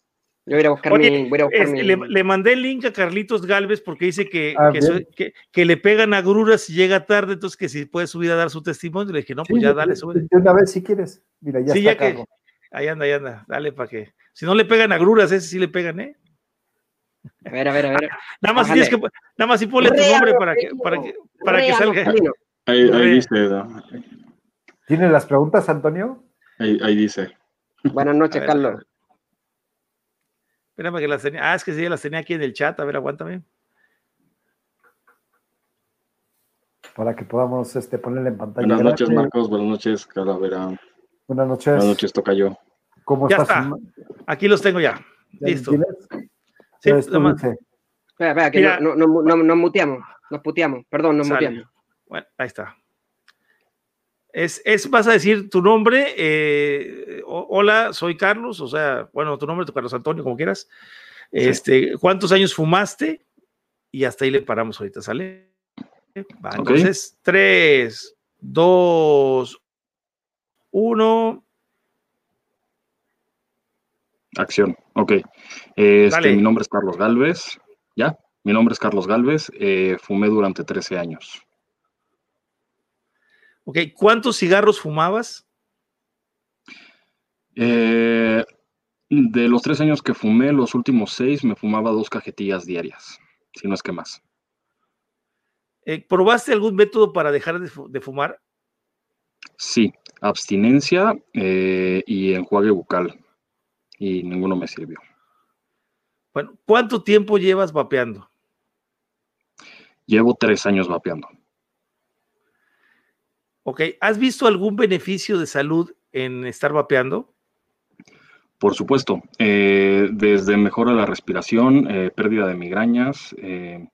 B: Yo voy a ir a buscar
C: Oye,
B: mi. Voy a buscar
C: Es-
B: mi-
C: le, le mandé el link a Carlitos Galvez porque dice que,
A: Ah,
C: que, le pegan agruras si llega tarde, entonces que si puede subir a dar su testimonio. Le dije, no, pues
A: Sí,
C: ya dale, sube.
A: de una vez si quieres. Mira, ya
C: Sí,
A: está
C: ya que-. Ahí anda, ahí anda, dale para que. Si no le pegan agruras, ese sí le pegan, ¿eh?
B: A ver, a ver, a ver.
C: Nada más, tienes que, nada más y ponle tu nombre para que, para que, para salga.
E: Ahí, dice, ¿no?
A: ¿Tienes las preguntas, Antonio?
E: ahí, ahí dice.
B: Buenas
C: A
B: noches, Carlos.
C: Espérame que las tenía. Ah, es que sí, las tenía aquí en el chat. A ver, aguántame.
A: Para que podamos este, ponerle en pantalla.
E: Buenas noches. Marcos. Buenas noches, Calavera.
A: Buenas noches.
E: Buenas noches, Tocayo.
A: ¿Cómo
C: Ya
A: estás?
C: está. Aquí los tengo ya.
A: ¿Ya
C: Listo. Sí,
A: dice,
B: Espera, espera, que no, no, no, no- nos muteamos. Nos puteamos. Perdón, nos
C: Sale.
B: muteamos.
C: Bueno, ahí está. Es, es, vas a decir tu nombre. eh, hola, soy Carlos. O sea, bueno, tu nombre, tu Carlos Antonio, como quieras. Este, ¿cuántos años fumaste? Y hasta ahí le paramos ahorita, ¿sale? Va, entonces, tres, dos, uno.
E: Acción. Ok. Este, mi nombre es Carlos Galvez. ¿Ya? Mi nombre es Carlos Galvez. eh, fumé durante 13 años.
C: Ok, ¿cuántos cigarros fumabas?
E: Eh, de los tres años que fumé, los últimos seis me fumaba dos cajetillas diarias, si no es que más.
C: Eh, ¿Probaste algún método para dejar de, fu- de fumar?
E: Sí, abstinencia eh, y enjuague bucal. Y ninguno me sirvió.
C: Bueno, ¿cuánto tiempo llevas vapeando?
E: Llevo tres años vapeando.
C: Ok, ¿has visto algún beneficio de salud en estar vapeando?
E: Por supuesto, eh, desde mejora de la respiración, eh, pérdida de migrañas, eh,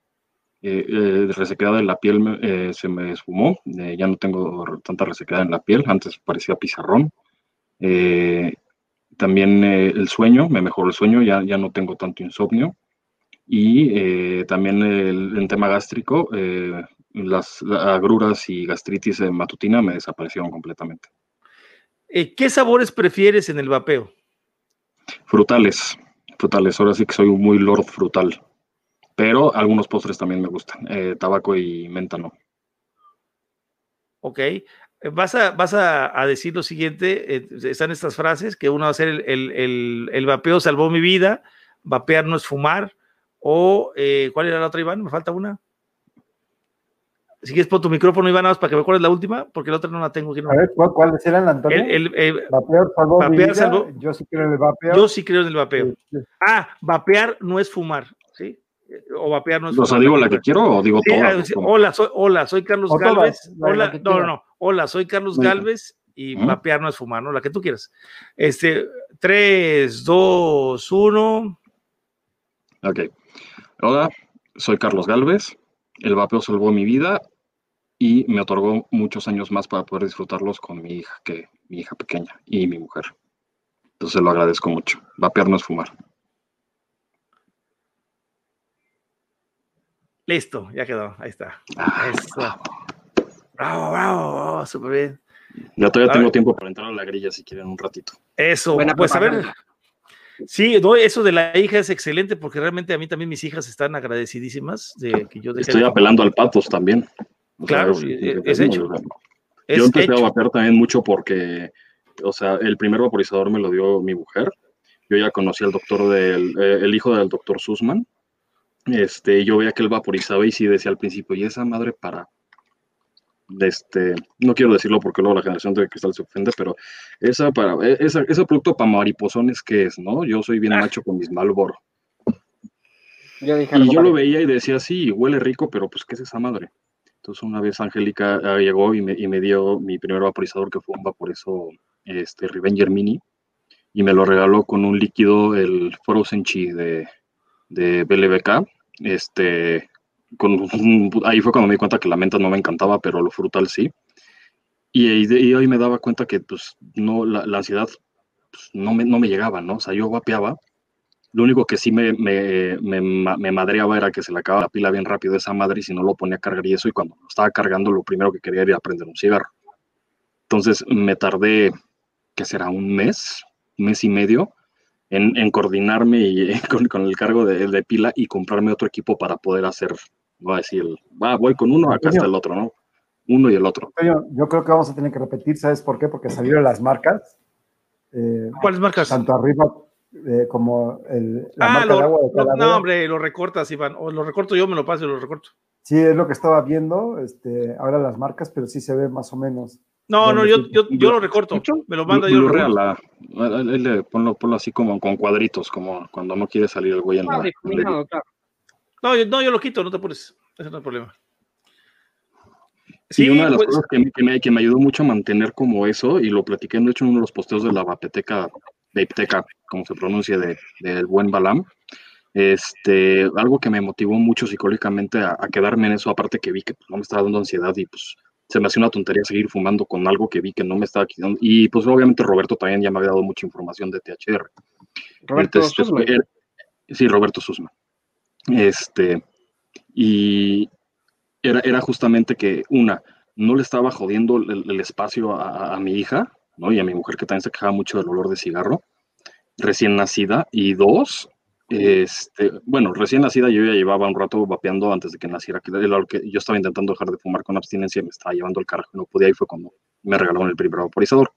E: eh, resequedad de la piel se me esfumó, ya no tengo tanta resequedad en la piel, antes parecía pizarrón. También el sueño, me mejoró el sueño, ya, ya no tengo tanto insomnio. Y también el, en tema gástrico, las agruras y gastritis eh, matutina me desaparecieron completamente.
C: Eh, ¿Qué sabores prefieres en el vapeo?
E: Frutales, frutales. Ahora sí que soy muy lord frutal. Pero algunos postres también me gustan. eh, tabaco y menta no.
C: Ok, eh, vas a, vas a, a decir lo siguiente, eh, están estas frases, que uno va a ser el, el- el- el vapeo salvó mi vida, vapear no es fumar, o eh, ¿cuál era la otra, Iván? Me falta una. Si quieres pon tu micrófono, Iván, nada más para que me acuerdes la última, porque la otra no la tengo aquí. no.
A: A ver, ¿cuál- ¿cuáles eran, Antonio?
C: El- el, eh,
A: Vapear salvó
C: Vapear
A: vida.
C: salvó-
A: Yo sí creo en el vapeo.
C: yo sí creo en el vapeo.
A: Sí, sí.
C: Ah, vapear no es fumar, ¿sí? O vapear no es
E: O sea, digo la que quiero o digo
C: Sí, ah,
E: todas.
C: sí,
E: ¿Cómo?
C: hola, soy, hola, soy Carlos
A: O
C: Galvez.
A: la- la
C: Hola, no, no, no. Hola, soy Carlos. Galvez y vapear no es fumar, ¿no? La que tú quieras. Este, 3, 2, 1.
E: Ok. Hola, soy Carlos Galvez. El vapeo salvó mi vida y me otorgó muchos años más para poder disfrutarlos con mi hija, que mi hija pequeña y mi mujer. Entonces lo agradezco mucho. Vapear no es fumar.
C: Listo, ya quedó. Ahí está.
E: Ah,
C: Eso. Bravo, bravo, bravo, súper bien.
E: Ya todavía
C: A
E: tengo
C: ver.
E: tiempo para entrar a la grilla si quieren un ratito.
C: Eso,
B: Buena
C: pues a ver. Sí, no, eso de la hija es excelente porque realmente a mí también mis hijas están agradecidísimas de que yo dejé
E: Estoy
C: de-
E: apelando al patos también. O sea,
C: Claro,
E: es-
C: es- es hecho. Es
E: Yo empecé
C: hecho.
E: a vapear también mucho porque, o sea, el primer vaporizador me lo dio mi mujer. Yo ya conocí al doctor del, eh, el hijo del doctor Sussman. Este, yo veía que él vaporizaba y sí decía al principio, y esa madre para, este, no quiero decirlo porque luego la generación de cristal se ofende, pero esa para, e- esa, ese producto para mariposones que es, ¿no? Yo soy bien
C: Ah.
E: macho con mis Malboro.
B: Yo dije
E: Y yo lo veía y decía, sí, huele rico, pero pues, ¿qué es esa madre? Entonces una vez Angélica ah, llegó y me, y me dio mi primer vaporizador, que fue un vaporizo este, Revenger Mini, y me lo regaló con un líquido, el Frozen Chi de, de BLBK. Este, con ahí fue cuando me di cuenta que la menta no me encantaba, pero lo frutal sí. y, hoy me daba cuenta que pues no, la, ansiedad pues, no, me, no me llegaba, ¿no? O sea, yo guapeaba. Lo único que sí me, me, me, madreaba era que se le acababa la pila bien rápido esa madre y si no lo ponía a cargar y eso, y cuando lo estaba cargando, lo primero que quería era prender un cigarro. Entonces me tardé, ¿qué será? Un mes, mes y medio en, en coordinarme y, con, con, el cargo de, de, pila y comprarme otro equipo para poder hacer, voy a decir, va, voy con uno, acá está el otro, ¿no? uno y el otro.
A: Yo creo que vamos a tener que repetir, ¿sabes por qué? Porque salieron las marcas.
C: Eh, ¿Cuáles marcas?
A: Tanto arriba eh, como el,
C: la ah, marca de agua de No, hombre, lo recortas, Iván. O lo recorto yo, me lo paso y lo recorto.
A: Sí, es lo que estaba viendo, este, ahora las marcas, pero sí se ve más o menos.
C: No, no, yo, yo, yo, lo recorto. Me lo manda yo. Lo
E: la, ponlo, ponlo, así como con cuadritos, como cuando no quiere salir el güey en ah,
C: la, no, yo, no, yo lo quito, no te apures. Ese no es el problema.
E: Sí, una de las pues cosas que, me, que, me, ayudó mucho a mantener como eso, y lo platiqué de hecho en uno de los posteos de la Vapeteca, Vapeteca, como se pronuncia, del de, buen Balam, este, algo que me motivó mucho psicológicamente a, quedarme en eso, aparte que vi que pues, no me estaba dando ansiedad y pues se me hacía una tontería seguir fumando con algo que vi que no me estaba quitando. Y pues obviamente Roberto también ya me había dado mucha información de THR.
B: Roberto Susma.
E: sí, Roberto Susma. Este, y, era, justamente que una, no le estaba jodiendo el, espacio a, mi hija, Y a mi mujer que también se quejaba mucho del olor de cigarro, recién nacida. Y dos, este, bueno, recién nacida yo ya llevaba un rato vapeando antes de que naciera, que yo estaba intentando dejar de fumar con abstinencia, me estaba llevando el carajo, no podía, y fue cuando me regalaron el primer vaporizador.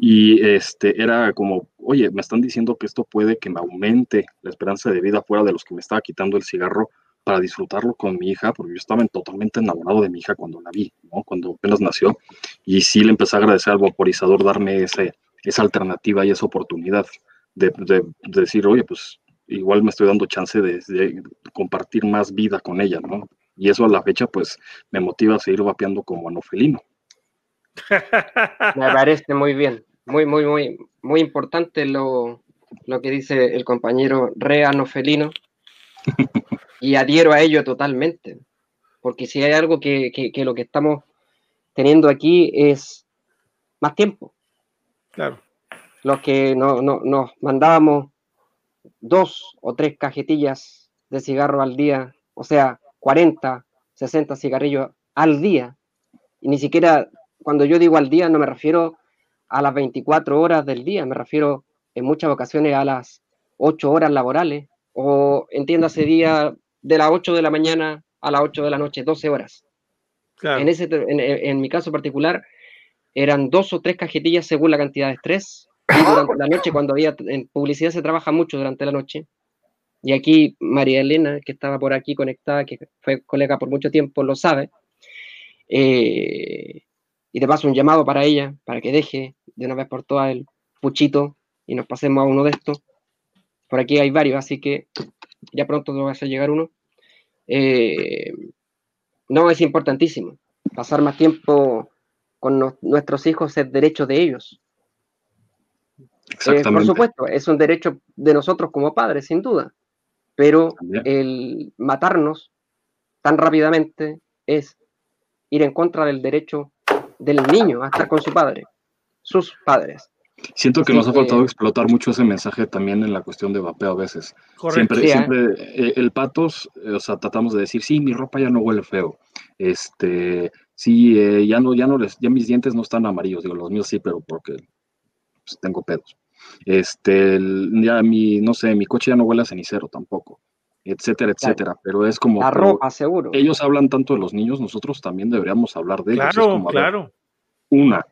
E: Y este, era como, oye, me están diciendo que esto puede que me aumente la esperanza de vida fuera de los que me estaba quitando el cigarro para disfrutarlo con mi hija, porque yo estaba totalmente enamorado de mi hija cuando la vi, ¿no? cuando apenas nació, y sí le empecé a agradecer al vaporizador darme ese, esa alternativa y esa oportunidad de, de, decir, oye, pues igual me estoy dando chance de, compartir más vida con ella, ¿no? Y eso a la fecha, pues, me motiva a seguir vapeando como anofelino.
B: Me parece muy bien, muy, muy, muy, muy importante lo, lo que dice el compañero Re Anofelino. y adhiero a ello totalmente, porque si hay algo que, lo que estamos teniendo aquí es más tiempo.
C: Claro.
B: Los que no, nos mandábamos dos o tres cajetillas de cigarro al día, o sea, 40, 60 cigarrillos al día, y ni siquiera cuando yo digo al día no me refiero a las 24 horas del día, me refiero en muchas ocasiones a las 8 horas laborales, o entiéndase día de las 8 de la mañana a las 8 de la noche, 12 horas. En, ese, en, mi caso particular, eran dos o tres cajetillas según la cantidad de estrés. Y durante la noche, cuando había en publicidad, se trabaja mucho durante la noche. Y aquí María Elena, que estaba por aquí conectada, que fue colega por mucho tiempo, lo sabe. Eh, y te paso un llamado para ella, para que deje de una vez por todas el puchito y nos pasemos a uno de estos. Por aquí hay varios, así que ya pronto nos va a hacer llegar uno. Eh, no, es importantísimo. Pasar más tiempo con nuestros hijos es derecho de ellos. Eh, por supuesto, es un derecho de nosotros como padres, sin duda. Pero el matarnos tan rápidamente es ir en contra del derecho del niño a estar con su padre, sus padres.
E: Siento que nos ha faltado explotar mucho ese mensaje también en la cuestión de vapeo a veces. Siempre, siempre eh, el patos, eh, o sea, tratamos de decir, sí, mi ropa ya no huele feo. Este, sí, eh, ya no, ya no les, ya mis dientes no están amarillos, digo, los míos sí, pero porque pues, tengo pedos. Este, ya mi, no sé, mi coche ya no huele a cenicero tampoco, etcétera, etcétera. Pero es como.
B: La ropa, seguro.
E: Ellos hablan tanto de los niños, nosotros también deberíamos hablar de
C: ellos. Claro, claro.
E: Una,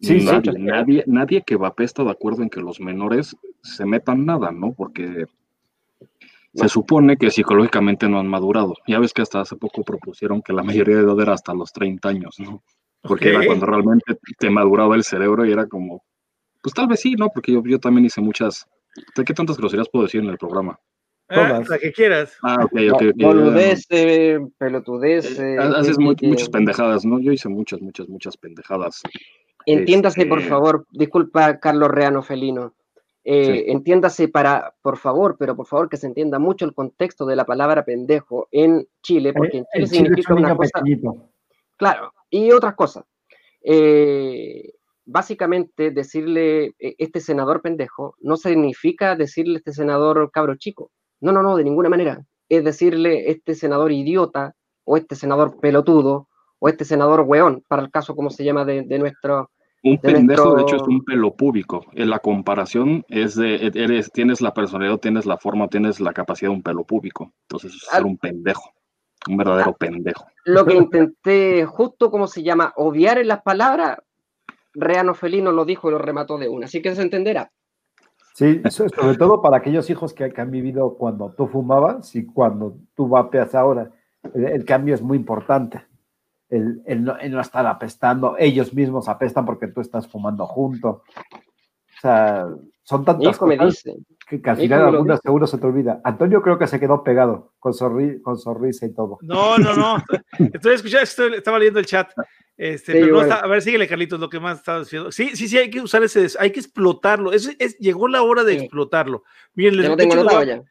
E: Sí, nadie, nadie, nadie, que vape está de acuerdo en que los menores se metan nada, ¿no? Porque se supone que psicológicamente no han madurado. Ya ves que hasta hace poco propusieron que la mayoría de edad era hasta los 30 años, ¿no? Porque era cuando realmente te maduraba el cerebro y era como, pues tal vez sí, ¿no? Porque yo, yo también hice muchas, ¿de qué tantas groserías puedo decir en el programa?
C: Ah, la que quieras.
E: Ah, ok, ok.
B: Boludez, pelotudez. Eh,
E: haces muchas pendejadas, ¿no? Yo hice muchas, muchas, muchas pendejadas.
B: Entiéndase, por favor, disculpa, Carlos Reano Felino. Eh, entiéndase para, por favor, pero por favor que se entienda mucho el contexto de la palabra pendejo en Chile, porque en Chile significa una cosa. Claro, y otras cosas. eh, básicamente decirle eh, este senador pendejo no significa decirle este senador cabro chico. No, no, no, de ninguna manera. Es decirle este senador idiota o este senador pelotudo o este senador weón, para el caso como se llama de, nuestro...
E: Un pendejo, de hecho, es un pelo público. En la comparación es de, eres, tienes la personalidad, tienes la forma, tienes la capacidad de un pelo público. Entonces, es ser un pendejo, un verdadero ah, pendejo.
B: Lo que intenté, justo como se llama, obviar en las palabras, Reano Felino lo dijo y lo remató de una. Así que se entenderá.
A: Sí, sobre todo para aquellos hijos que, han vivido cuando tú fumabas y cuando tú vapeas ahora. El, cambio es muy importante. El, no, estar apestando, ellos mismos apestan porque tú estás fumando junto. O sea, son tantas cosas que, al final algunas seguro se te olvida. Antonio creo que se quedó pegado con, con sonrisa y todo.
C: No, no, no. Estoy escuchando, estaba leyendo el chat. Este, pero no a ver, síguele, Carlitos, lo que más estaba diciendo. Sí, sí, sí, hay que usar ese, hay que explotarlo. Es, es llegó la hora de explotarlo. Miren, les, les, voy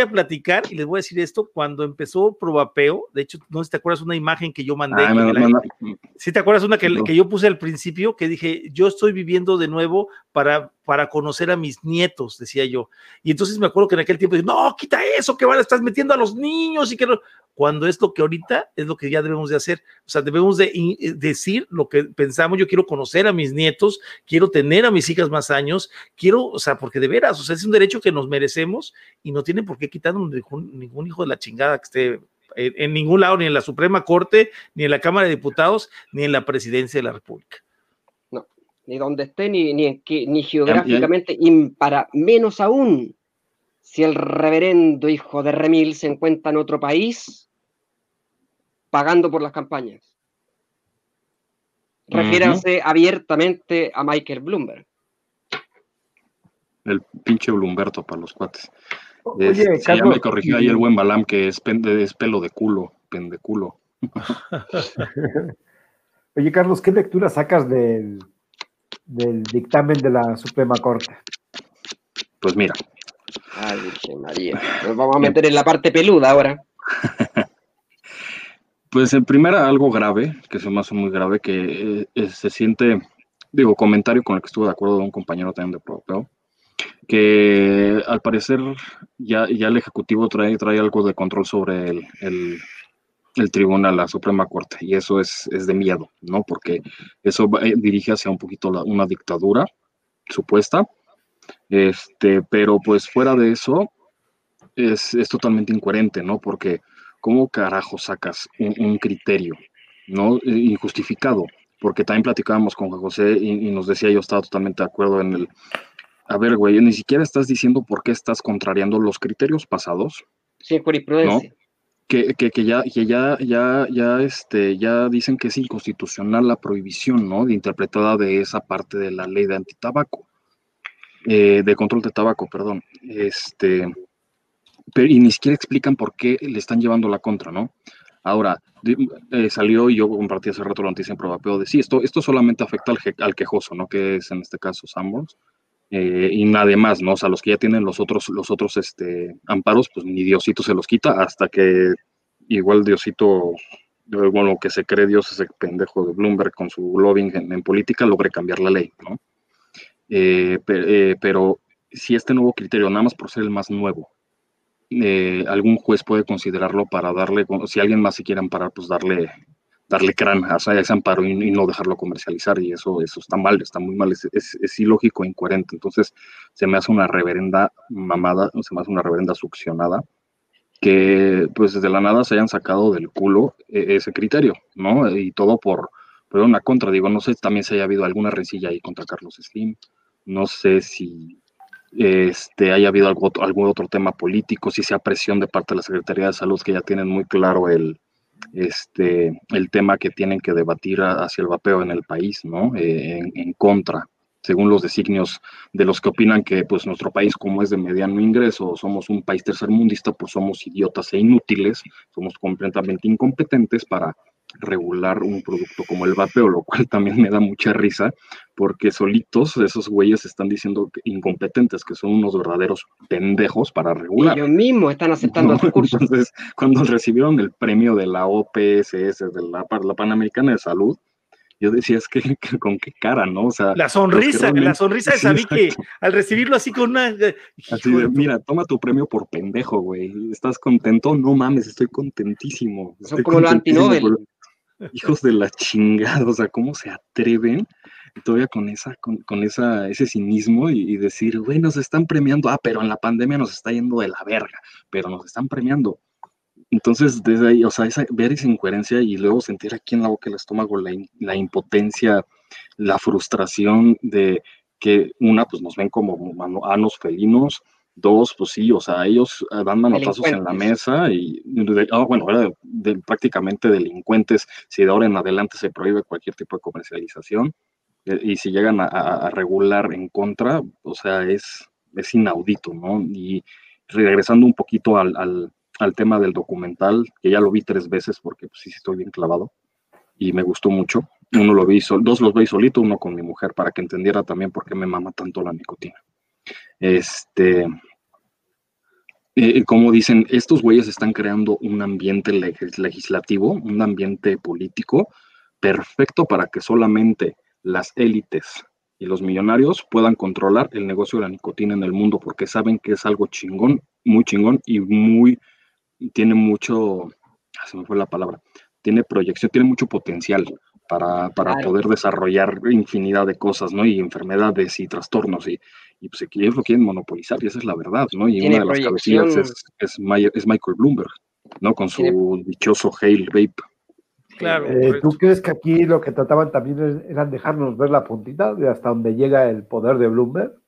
C: a platicar y les voy a decir esto. Cuando empezó Probapeo, de hecho, no sé si te acuerdas una imagen que yo mandé. Ah, si te acuerdas una que, que, yo puse al principio, que dije, yo estoy viviendo de nuevo para, para conocer a mis nietos, decía yo. Y entonces me acuerdo que en aquel tiempo dije, no, quita eso, que van, estás metiendo a los niños y que no cuando es lo que ahorita es lo que ya debemos de hacer. O sea, debemos de eh, decir lo que pensamos, yo quiero conocer a mis nietos, quiero tener a mis hijas más años, quiero, o sea, porque de veras, o sea, es un derecho que nos merecemos y no tienen por qué quitarnos ningún, hijo de la chingada que esté en, ningún lado, ni en la Suprema Corte, ni en la Cámara de Diputados, ni en la Presidencia de la República.
B: No, ni donde esté, ni, ni, ni geográficamente, y para menos aún, si el reverendo hijo de Remil se encuentra en otro país, pagando por las campañas. Refiéranse abiertamente a Michael Bloomberg.
E: El pinche Bloomberto para los cuates. Oye, ya me corrigió ahí el buen Balam que es, es pelo de culo, pendeculo.
A: Oye, Carlos, ¿qué lectura sacas del, del dictamen de la Suprema Corte?
E: Pues mira.
B: Ay, María. Nos vamos a meter en la parte peluda ahora.
E: Pues en primera algo grave, que se me hace muy grave, que eh, se siente, digo, comentario con el que estuve de acuerdo de un compañero también de Propeo, que al parecer ya, ya el Ejecutivo trae, trae algo de control sobre el, el, tribunal, la Suprema Corte, y eso es, es de miedo, ¿no? Porque eso eh, dirige hacia un poquito una dictadura supuesta, este, pero pues fuera de eso es, es totalmente incoherente, ¿no? Porque ¿cómo carajo sacas un, criterio, ¿no? Injustificado, porque también platicábamos con José y, nos decía, yo estaba totalmente de acuerdo en el, a ver, güey, ni siquiera estás diciendo por qué estás contrariando los criterios pasados.
B: Sí, jurisprudencia.
E: ¿no? Que, que, que, ya, que ya, ya, ya, este, ya dicen que es inconstitucional la prohibición, ¿no? De interpretada de esa parte de la ley de antitabaco, eh, de control de tabaco, perdón. Este, y ni siquiera explican por qué le están llevando la contra, ¿no? Ahora, eh, salió y yo compartí hace rato la noticia en Probapeo de sí, esto, esto solamente afecta al, quejoso, ¿no? Que es en este caso Sanborns. Eh, y nada más, ¿no? O sea, los que ya tienen los otros, los otros este, amparos, pues ni Diosito se los quita hasta que igual Diosito, bueno, que se cree Dios, ese pendejo de Bloomberg con su lobbying en, política, logre cambiar la ley, ¿no? Eh, pero si este nuevo criterio, nada más por ser el más nuevo, eh, algún juez puede considerarlo para darle, si alguien más se quiere amparar, pues darle, darle crán a ese amparo y, no dejarlo comercializar. Y eso, eso está mal, está muy mal, es, es, ilógico e incoherente. Entonces, se me hace una reverenda mamada, se me hace una reverenda succionada que pues desde la nada se hayan sacado del culo e, ese criterio, ¿no? Y todo por, por una contra. Digo, no sé, también si haya habido alguna rencilla ahí contra Carlos Slim. No sé si este, haya habido algún otro tema político, si sea presión de parte de la Secretaría de Salud, que ya tienen muy claro el, este, el tema que tienen que debatir hacia el vapeo en el país, ¿no? Eh, en, contra, según los designios de los que opinan que pues nuestro país como es de mediano ingreso, somos un país tercermundista, pues somos idiotas e inútiles, somos completamente incompetentes para regular un producto como el vapeo, lo cual también me da mucha risa, porque solitos esos güeyes están diciendo incompetentes, que son unos verdaderos pendejos para regular.
B: Ellos mismos están aceptando el recurso.
E: Entonces, cuando recibieron el premio de la OPSS, de la, la Panamericana de Salud, yo decía, es que, con qué cara, ¿no? O sea,
C: la sonrisa, la sonrisa de Sabi que al recibirlo así con una.
E: Así de, mira, toma tu premio por pendejo, güey. ¿Estás contento? No mames, estoy contentísimo. Son
B: como los antinobel.
E: Hijos de la chingada, o sea, ¿cómo se atreven? todavía con esa, con, con esa, ese cinismo y, decir, güey, nos están premiando, ah, pero en la pandemia nos está yendo de la verga, pero nos están premiando. Entonces, desde ahí, o sea, ver esa incoherencia y luego sentir aquí en la boca el estómago la, impotencia, la frustración de que una, pues nos ven como anos felinos, dos, pues sí, o sea, ellos eh, dan manotazos en la mesa y, ah, bueno, prácticamente delincuentes, si de ahora en adelante se prohíbe cualquier tipo de comercialización eh, y si llegan a, regular en contra, o sea, es, es inaudito, ¿no? Y regresando un poquito al al tema del documental, que ya lo vi tres veces porque pues, sí estoy bien clavado y me gustó mucho. Uno lo vi, dos los vi solito, uno con mi mujer, para que entendiera también por qué me mama tanto la nicotina. Este, eh, como dicen, estos güeyes están creando un ambiente legislativo, un ambiente político perfecto para que solamente las élites y los millonarios puedan controlar el negocio de la nicotina en el mundo, porque saben que es algo chingón, muy chingón y muy tiene mucho, ah, se me fue la palabra, tiene proyección, tiene mucho potencial para, para poder desarrollar infinidad de cosas, ¿no? Y enfermedades y trastornos, y, y pues ellos lo quieren monopolizar, y esa es la verdad, ¿no? Y una de las cabecillas es, es, Michael Bloomberg, ¿no? Con su dichoso Hail Vape.
A: Claro. Eh, ¿Tú crees que aquí lo que trataban también era dejarnos ver la puntita de hasta donde llega el poder de Bloomberg?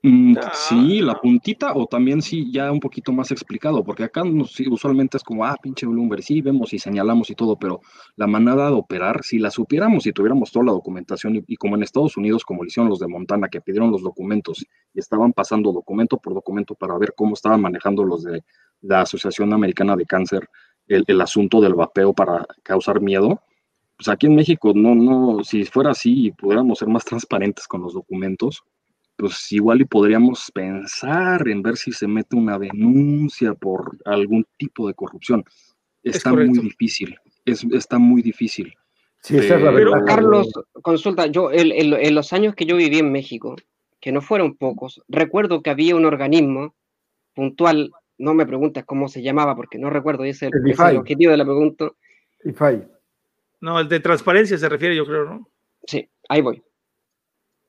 E: Mm, sí, la puntita o también sí, ya un poquito más explicado, porque acá usualmente es como, ah, pinche Bloomberg, sí, vemos y señalamos y todo, pero la manada de operar, si la supiéramos y tuviéramos toda la documentación, y, como en Estados Unidos, como lo hicieron los de Montana, que pidieron los documentos y estaban pasando documento por documento para ver cómo estaban manejando los de la Asociación Americana de Cáncer el, el asunto del vapeo para causar miedo, pues aquí en México no, no, si fuera así y pudiéramos ser más transparentes con los documentos, pues igual y podríamos pensar en ver si se mete una denuncia por algún tipo de corrupción. Está muy difícil, es, está muy difícil.
B: Sí, Pero Carlos, consulta, yo en los años que yo viví en México, que no fueron pocos, recuerdo que había un organismo puntual, no me preguntes cómo se llamaba porque no recuerdo, ese es el, objetivo de la pregunta.
C: No, el de transparencia se refiere, yo creo, ¿no?
B: Sí, ahí voy.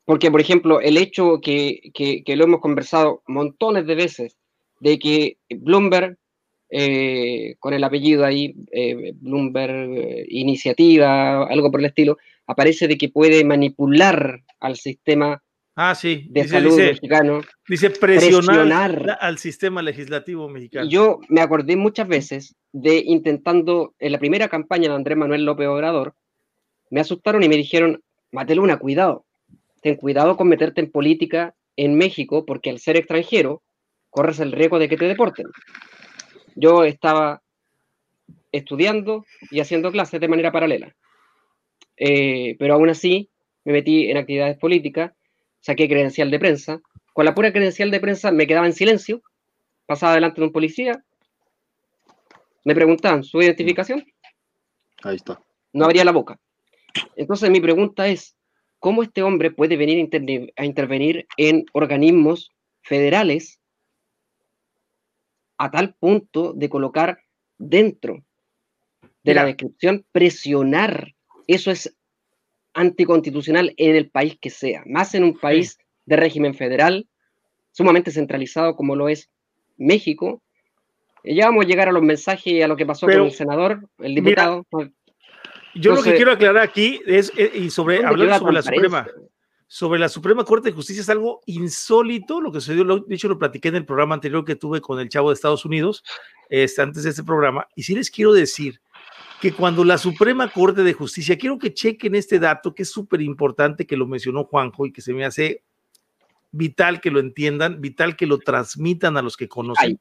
B: Porque, por ejemplo, el hecho que, lo hemos conversado montones de veces, de que Bloomberg, eh, con el apellido ahí, eh, Bloomberg eh, Iniciativa, algo por el estilo, aparece de que puede manipular al sistema
C: ah, sí.
B: de salud mexicano.
C: Dice presionar, al sistema legislativo mexicano.
B: Yo me acordé muchas veces de intentando, en la primera campaña de Andrés Manuel López Obrador, me asustaron y me dijeron, Mateluna, cuidado, ten cuidado con meterte en política en México, porque al ser extranjero, corres el riesgo de que te deporten. Yo estaba estudiando y haciendo clases de manera paralela. Eh, pero aún así me metí en actividades políticas, saqué credencial de prensa. Con la pura credencial de prensa me quedaba en silencio, pasaba delante de un policía, me preguntaban su identificación.
E: Ahí está.
B: No abría la boca. Entonces mi pregunta es, cómo este hombre puede venir a intervenir en organismos federales a tal punto de colocar dentro de la descripción, presionar. Eso es anticonstitucional en el país que sea, más en un país de régimen federal, sumamente centralizado como lo es México. Ya vamos a llegar a los mensajes y a lo que pasó con el senador, el diputado.
C: Yo lo que quiero aclarar aquí es, eh, y sobre hablar sobre la Suprema, sobre la Suprema Corte de Justicia es algo insólito, lo que sucedió, lo, de hecho lo platiqué en el programa anterior que tuve con el chavo de Estados Unidos, este, antes de este programa, y sí les quiero decir que cuando la Suprema Corte de Justicia, quiero que chequen este dato que es súper importante, que lo mencionó Juanjo y que se me hace vital que lo entiendan, vital que lo transmitan a los que conocen.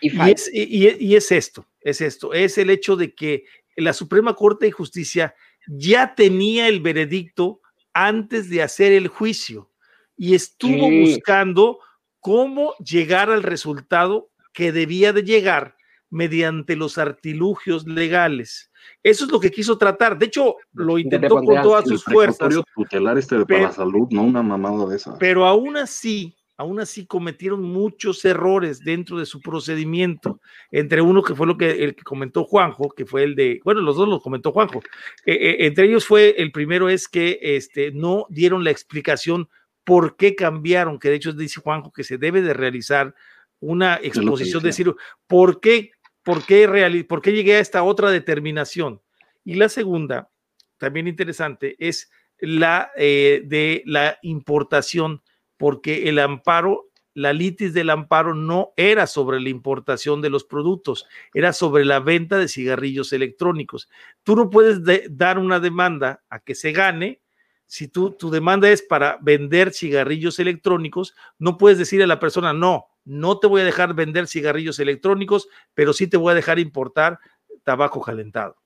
C: y, es, y es esto, es esto, es el hecho de que la Suprema Corte de Justicia ya tenía el veredicto antes de hacer el juicio y estuvo buscando cómo llegar al resultado que debía de llegar mediante los artilugios legales. Eso es lo que quiso tratar. De hecho, lo intentó con todas sus fuerzas.
E: tutelar este para la salud, no una mamada de.
C: Pero aún así, aún así cometieron muchos errores dentro de su procedimiento. Entre uno que fue lo que el que comentó Juanjo, que fue el de, bueno, los dos los comentó Juanjo. Eh, eh, entre ellos fue el primero es que este, no dieron la explicación por qué cambiaron, que de hecho dice Juanjo que se debe de realizar una exposición de decir por qué, por qué, por qué llegué a esta otra determinación. Y la segunda, también interesante, es la eh, de la importación, porque el amparo, la litis del amparo no era sobre la importación de los productos, era sobre la venta de cigarrillos electrónicos. Tú no puedes dar una demanda a que se gane si tú, tu demanda es para vender cigarrillos electrónicos, no puedes decir a la persona, no, no te voy a dejar vender cigarrillos electrónicos, pero sí te voy a dejar importar tabaco calentado.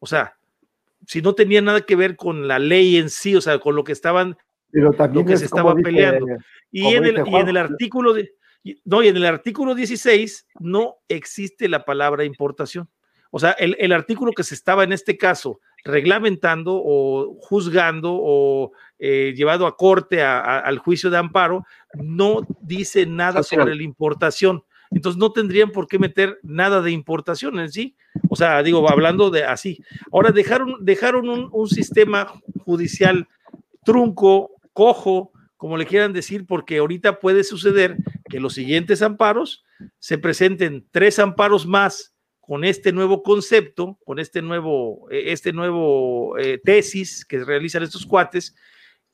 C: O sea, si no tenía nada que ver con la ley en sí, o sea, con lo que estaban,
A: pero también
C: lo que se estaba peleando. Y en, el, y en el artículo de, no, y en el artículo 16 no existe la palabra importación. O sea, el, el, artículo que se estaba en este caso reglamentando o juzgando o eh, llevado a corte al juicio de amparo, no dice nada sobre la importación. Entonces no tendrían por qué meter nada de importación en sí. O sea, digo, hablando de así. Ahora dejaron, dejaron un, un sistema judicial trunco, cojo, como le quieran decir, porque ahorita puede suceder que los siguientes amparos se presenten tres amparos más con este nuevo concepto, con este nuevo, eh, este nuevo eh, tesis que realizan estos cuates,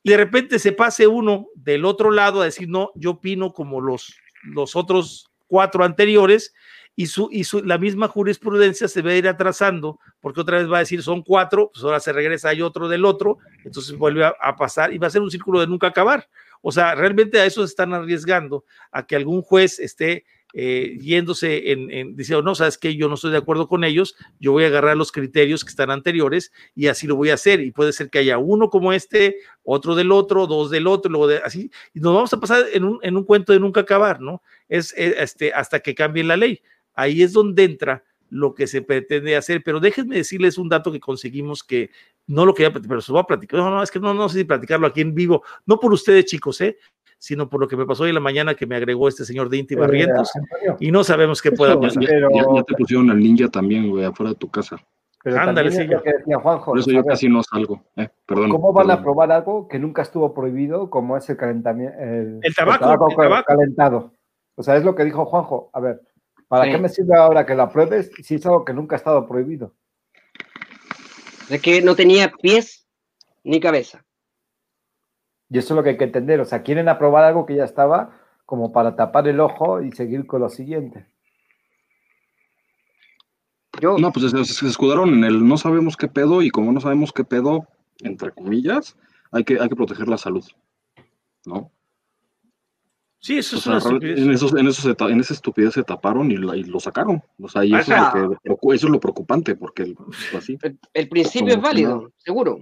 C: y de repente se pase uno del otro lado a decir, no, yo opino como los, los otros cuatro anteriores, y, su, y su, la misma jurisprudencia se va a ir atrasando, porque otra vez va a decir, son cuatro, pues ahora se regresa, hay otro del otro, entonces vuelve a, pasar y va a ser un círculo de nunca acabar. O sea, realmente a eso se están arriesgando, a que algún juez esté eh, yéndose en, en dice, no, sabes que yo no estoy de acuerdo con ellos, yo voy a agarrar los criterios que están anteriores y así lo voy a hacer. Y puede ser que haya uno como este, otro del otro, dos del otro, luego de así, y nos vamos a pasar en un, en un cuento de nunca acabar, ¿no? Es, es este, hasta que cambie la ley. Ahí es donde entra lo que se pretende hacer, pero déjenme decirles un dato que conseguimos que no lo quería, pero se va a platicar. No, no, es que no, no sé si platicarlo aquí en vivo, no por ustedes, chicos, ¿eh? sino por lo que me pasó hoy en la mañana que me agregó este señor de Inti Barrientos y no sabemos qué pueda pasar.
E: Ya, te pusieron al ninja también, güey, afuera de tu casa.
A: Pero Ándale, sí. Lo que decía Juanjo,
E: por eso yo casi no salgo. Eh, perdón,
A: ¿Cómo van a probar algo que nunca estuvo prohibido, como es el calentamiento?
C: El, el, tabaco, el, tabaco,
A: el tabaco, calentado. O sea, es lo que dijo Juanjo. A ver, ¿para sí. qué me sirve ahora que la pruebes si es algo que nunca ha estado prohibido?
B: Es que no tenía pies ni cabeza.
A: Y eso es lo que hay que entender. O sea, quieren aprobar algo que ya estaba como para tapar el ojo y seguir con lo siguiente.
E: Yo... No, pues se, se, escudaron en el no sabemos qué pedo y como no sabemos qué pedo, entre comillas, hay que, hay que proteger la salud. ¿No?
C: Sí, eso
E: o
C: es
E: sea,
C: una estupidez.
E: En, esos, en, esos, en esa estupidez se taparon y, la, y lo sacaron. O sea, y eso, es lo que, eso es lo preocupante, porque así,
B: el, el principio es válido, no. seguro.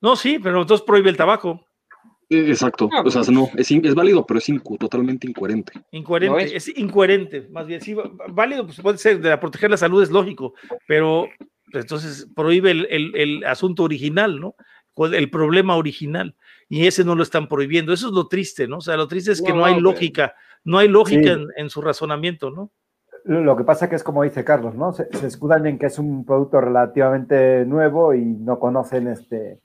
C: No, sí, pero entonces prohíbe el tabaco.
E: Exacto, no, o sea, no, es, es válido, pero es incu totalmente incoherente.
C: Incoherente, ¿No es? es? incoherente, más bien, sí, válido, pues puede ser, de proteger la salud es lógico, pero pues, entonces prohíbe el, el, el, asunto original, ¿no? El problema original, y ese no lo están prohibiendo, eso es lo triste, ¿no? O sea, lo triste es que no, no hay lógica, no hay lógica sí. en, en, su razonamiento, ¿no?
A: Lo que pasa que es como dice Carlos, ¿no? Se, se escudan en que es un producto relativamente nuevo y no conocen este...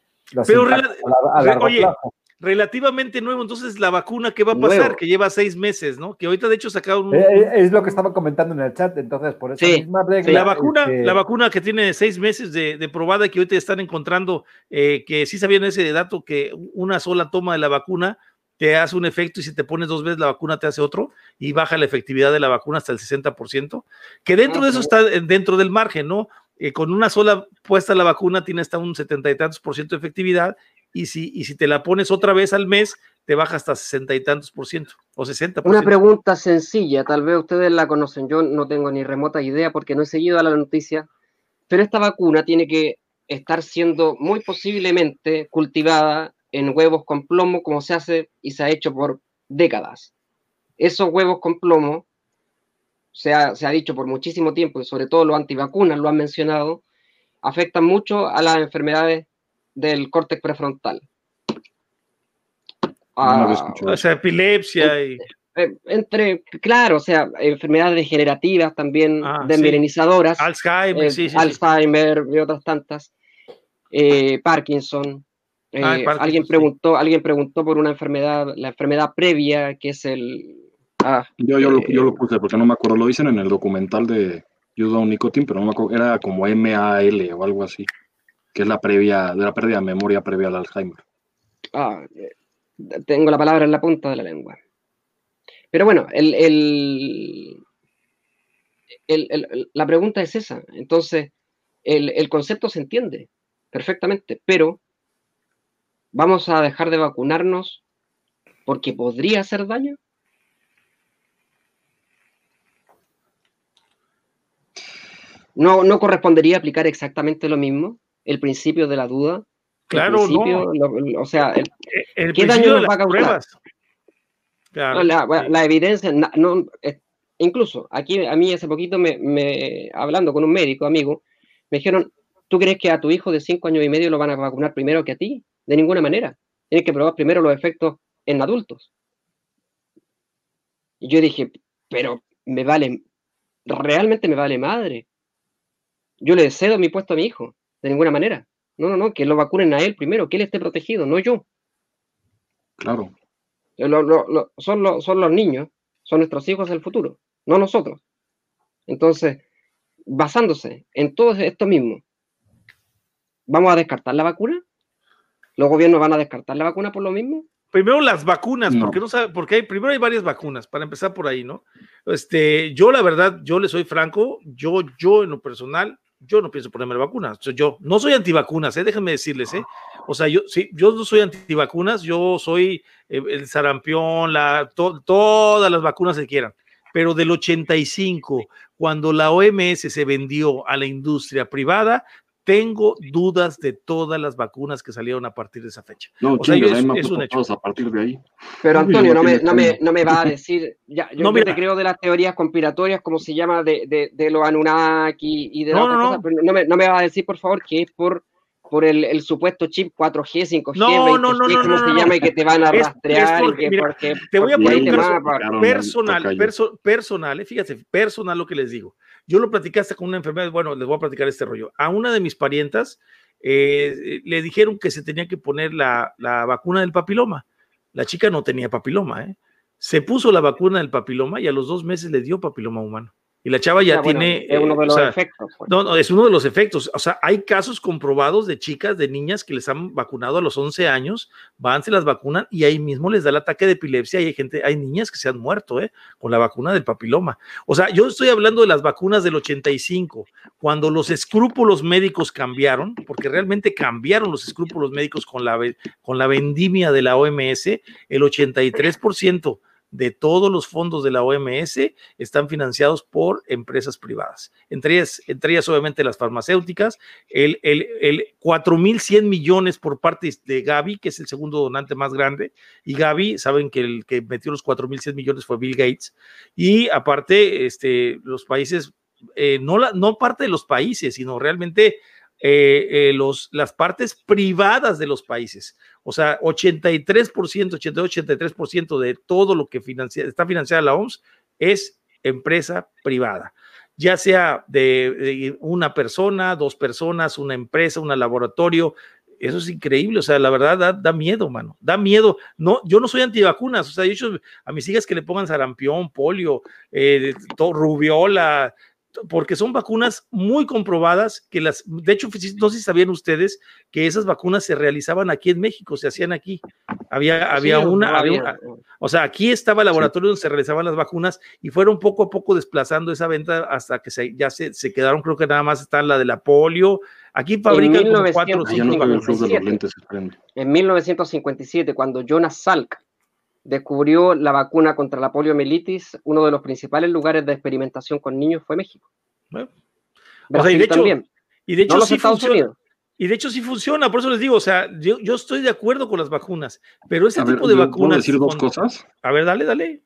C: Pero a, a largo oye, plazo relativamente nuevo. Entonces, la vacuna, ¿qué va a pasar? Nuevo. Que lleva seis meses, ¿no? Que ahorita, de hecho, sacaron. Un...
A: Eh, es lo que estaba comentando en el chat. Entonces, por esa sí. misma regla.
C: Sí, la vacuna, este... la vacuna que tiene seis meses de, de probada, que ahorita están encontrando, eh, que sí sabían ese dato, que una sola toma de la vacuna te hace un efecto y si te pones dos veces la vacuna te hace otro y baja la efectividad de la vacuna hasta el 60%, que dentro de eso está dentro del margen, ¿no? Eh, con una sola puesta la vacuna tiene hasta un setenta y tantos por ciento de efectividad y si, y si te la pones otra vez al mes, te baja hasta sesenta y tantos por ciento o 60
B: Una pregunta sencilla, tal vez ustedes la conocen, yo no tengo ni remota idea porque no he seguido a la noticia, pero esta vacuna tiene que estar siendo muy posiblemente cultivada en huevos con plomo como se hace y se ha hecho por décadas. Esos huevos con plomo se ha, se ha dicho por muchísimo tiempo, y sobre todo los antivacunas lo han mencionado, afectan mucho a las enfermedades del córtex prefrontal.
C: Ah, o sea, epilepsia y...
B: Eh, entre, claro, o sea, enfermedades degenerativas también, ah, desmirenizadoras.
C: Alzheimer,
B: eh,
C: sí, sí,
B: Alzheimer y otras tantas. Eh, Parkinson. Ah, alguien, preguntó, alguien preguntó por una enfermedad, la enfermedad previa, que es el...
E: Ah, yo, yo, lo, yo, lo, puse porque no me acuerdo, lo dicen en el documental de un Nicotine, pero no me acuerdo, era como MAL o algo así, que es la previa, de la pérdida de memoria previa al Alzheimer.
B: Ah, tengo la palabra en la punta de la lengua. Pero bueno, el, la pregunta es esa. Entonces, el, concepto se entiende perfectamente, pero ¿vamos a dejar de vacunarnos porque podría hacer daño? ¿No, ¿No correspondería aplicar exactamente lo mismo? El principio de la duda.
C: Claro, no.
B: o sea, ¿qué daño nos va a causar? la, evidencia, no, incluso aquí a mí hace poquito me, hablando con un médico amigo, me dijeron, ¿tú crees que a tu hijo de cinco años y medio lo van a vacunar primero que a ti? De ninguna manera. Tienes que probar primero los efectos en adultos. Y yo dije, pero me vale, realmente me vale madre. Yo le cedo mi puesto a mi hijo, de ninguna manera. No, no, no, que lo vacunen a él primero, que él esté protegido, no yo.
E: Claro.
B: Eh, son, son los niños, son nuestros hijos del futuro, no nosotros. Entonces, basándose en todo esto mismo, ¿vamos a descartar la vacuna? ¿Los gobiernos van a descartar la vacuna por lo mismo?
C: Primero las vacunas, porque no sabe, porque hay, primero hay varias vacunas, para empezar por ahí, ¿no? Este, yo la verdad, yo le soy franco, yo, yo en lo personal, yo no pienso ponerme la vacuna. Yo no soy antivacunas, ¿eh? déjenme decirles, ¿eh? O sea, yo sí, yo no soy antivacunas, yo soy eh, el sarampión, la, todas las vacunas que quieran. Pero del 85, cuando la OMS se vendió a la industria privada, tengo dudas de todas las vacunas que salieron a partir de esa fecha.
E: No, o sea, es, un hecho. a partir de ahí.
B: Pero Antonio, no me, no me, no me va a decir, ya, yo no, te creo de las teorías conspiratorias, como se llama, de, de, de los Anunnaki y de no, otras cosas, pero no me, no me va a decir, por favor, que es por por el, el, supuesto chip 4G, 5G,
C: no, no, no, no,
B: como se llama, y que te van a rastrear. y que porque,
C: te voy a poner un personal, perso, personal, eh, fíjate, personal lo que les digo. Yo lo platicaste con una enfermedad, bueno, les voy a platicar este rollo. A una de mis parientas eh, le dijeron que se tenía que poner la, la, vacuna del papiloma. La chica no tenía papiloma, ¿eh? Se puso la vacuna del papiloma y a los dos meses le dio papiloma humano. Y la chava ya ah, tiene.
B: es uno de los efectos.
C: Pues. No, no, es uno de los efectos. O sea, hay casos comprobados de chicas, de niñas que les han vacunado a los 11 años, van, se las vacunan y ahí mismo les da el ataque de epilepsia. Y hay gente, hay niñas que se han muerto, ¿eh? Con la vacuna del papiloma. O sea, yo estoy hablando de las vacunas del 85, cuando los escrúpulos médicos cambiaron, porque realmente cambiaron los escrúpulos médicos con la, con la vendimia de la OMS, el 83% de todos los fondos de la OMS están financiados por empresas privadas, entre ellas, entre ellas obviamente las farmacéuticas, el, el, el 4.100 millones por parte de Gavi, que es el segundo donante más grande, y Gavi, saben que el que metió los 4.100 millones fue Bill Gates, y aparte, este, los países, eh, no, la, no parte de los países, sino realmente eh, eh, los, las partes privadas de los países. O sea, 83%, 82-83% de todo lo que financia, está financiada la OMS es empresa privada, ya sea de, una persona, dos personas, una empresa, un laboratorio. Eso es increíble, o sea, la verdad da, miedo, mano, da miedo. No, yo no soy antivacunas, o sea, yo a mis hijas que le pongan sarampión, polio, eh, rubiola, porque son vacunas muy comprobadas que las, de hecho, no sé si sabían ustedes que esas vacunas se realizaban aquí en México, se hacían aquí. Había, había una, o sea, aquí estaba el laboratorio donde se realizaban las vacunas y fueron poco a poco desplazando esa venta hasta que se, ya se, se quedaron, creo que nada más está la de la polio. Aquí fabrican cuatro o
B: cinco En 1957, cuando Jonas Salk descubrió la vacuna contra la poliomielitis, uno de los principales lugares de experimentación con niños fue México.
C: y de hecho, también. Y de hecho sí funciona. Y de hecho sí funciona, por eso les digo, o sea, yo, yo estoy de acuerdo con las vacunas, pero ese tipo de vacunas.
E: ¿Puedo decir dos cosas?
C: A ver, dale, dale.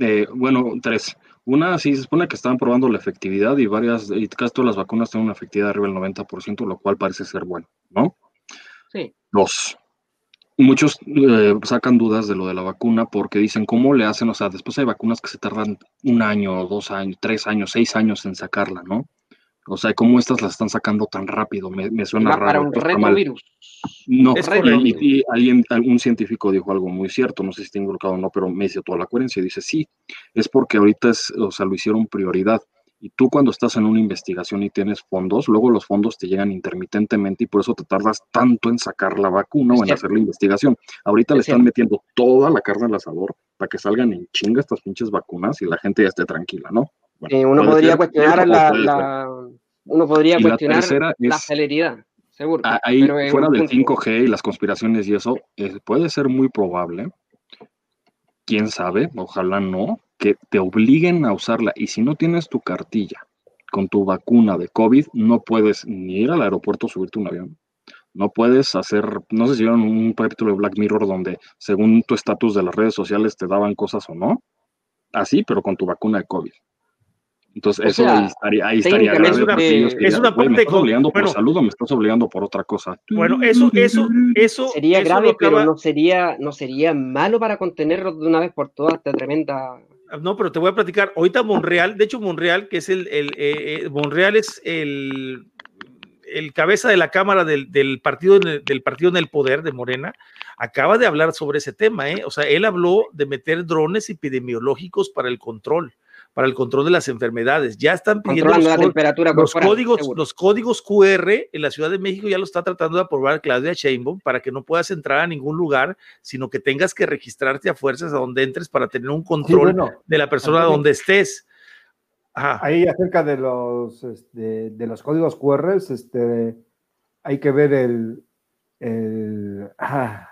E: Eh, bueno, tres. Una, sí, se supone que estaban probando la efectividad y varias, y casi todas las vacunas tienen una efectividad arriba del 90%, lo cual parece ser bueno, ¿no?
B: Sí.
E: Dos, muchos eh, sacan dudas de lo de la vacuna porque dicen, ¿cómo le hacen? O sea, después hay vacunas que se tardan un año, dos años, tres años, seis años en sacarla, ¿no? O sea, ¿cómo estas las están sacando tan rápido? Me, me suena
B: Va
E: raro.
B: para un retrovirus.
E: No,
C: Es
E: y- y, alguien, un científico dijo algo muy cierto, no sé si está involucrado o no, pero me dice toda la coherencia. Dice, sí, es porque ahorita es, o sea, lo hicieron prioridad. Y tú cuando estás en una investigación y tienes fondos, luego los fondos te llegan intermitentemente y por eso te tardas tanto en sacar la vacuna
B: Es
E: o en
B: cierto.
E: hacer la investigación. Ahorita
B: Es
E: le están
B: cierto.
E: metiendo toda la carne al asador para que salgan en chinga estas pinches vacunas y la gente ya esté tranquila, ¿no? Bueno,
B: Eh, uno podría cuestionar la, la- uno podría
E: Y la
B: cuestionar la
E: es-
B: celeridad, seguro.
E: Ah, Ahí,
B: pero
E: fuera del
B: punto.
E: 5G y las conspiraciones y eso, eh, puede ser muy probable, quién sabe, ojalá no, que te obliguen a usarla. Y si no tienes tu cartilla con tu vacuna de COVID, no puedes ni ir al aeropuerto o subirte a un avión. No puedes hacer, no sé si vieron un capítulo de Black Mirror donde según tu estatus de las redes sociales te daban cosas o no. Así, pero con tu vacuna de COVID. Entonces,
B: O
E: eso
B: sea,
E: ahí estaría, ahí estaría grave
C: es una-
E: ellos
C: es una
E: "Güey, ¿me
C: parte
E: estás
C: con-
E: obligando por
C: bueno.
E: salud o me estás obligando por otra cosa?
C: Bueno, eso, eso, eso.
B: Sería
C: eso
B: grave,
C: lo
B: pero
C: acaba-
B: no sería, no sería malo para contenerlo de una vez por todas esta tremenda.
C: No, pero te voy a platicar. Ahorita Monreal, de hecho, Monreal, que es el, el eh, eh, Monreal es el, el cabeza de la Cámara del, del partido del partido en el poder de Morena, acaba de hablar sobre ese tema, ¿eh? O sea, él habló de meter drones epidemiológicos para el control, para el control de las enfermedades. Ya están pidiendo
B: Controlando
C: los,
B: la temperatura
C: los
B: corporal.
C: códigos,
B: seguro.
C: los códigos QR en la Ciudad de México ya lo está tratando de aprobar Claudia Sheinbaum para que no puedas entrar a ningún lugar, sino que tengas que registrarte a fuerzas a donde entres para tener un
A: Sí,
C: control
A: bueno,
C: de la persona
A: Antonio.
C: donde estés. Ajá.
A: ahí acerca de los, este, de los códigos QR, este, hay que ver el, el- ah,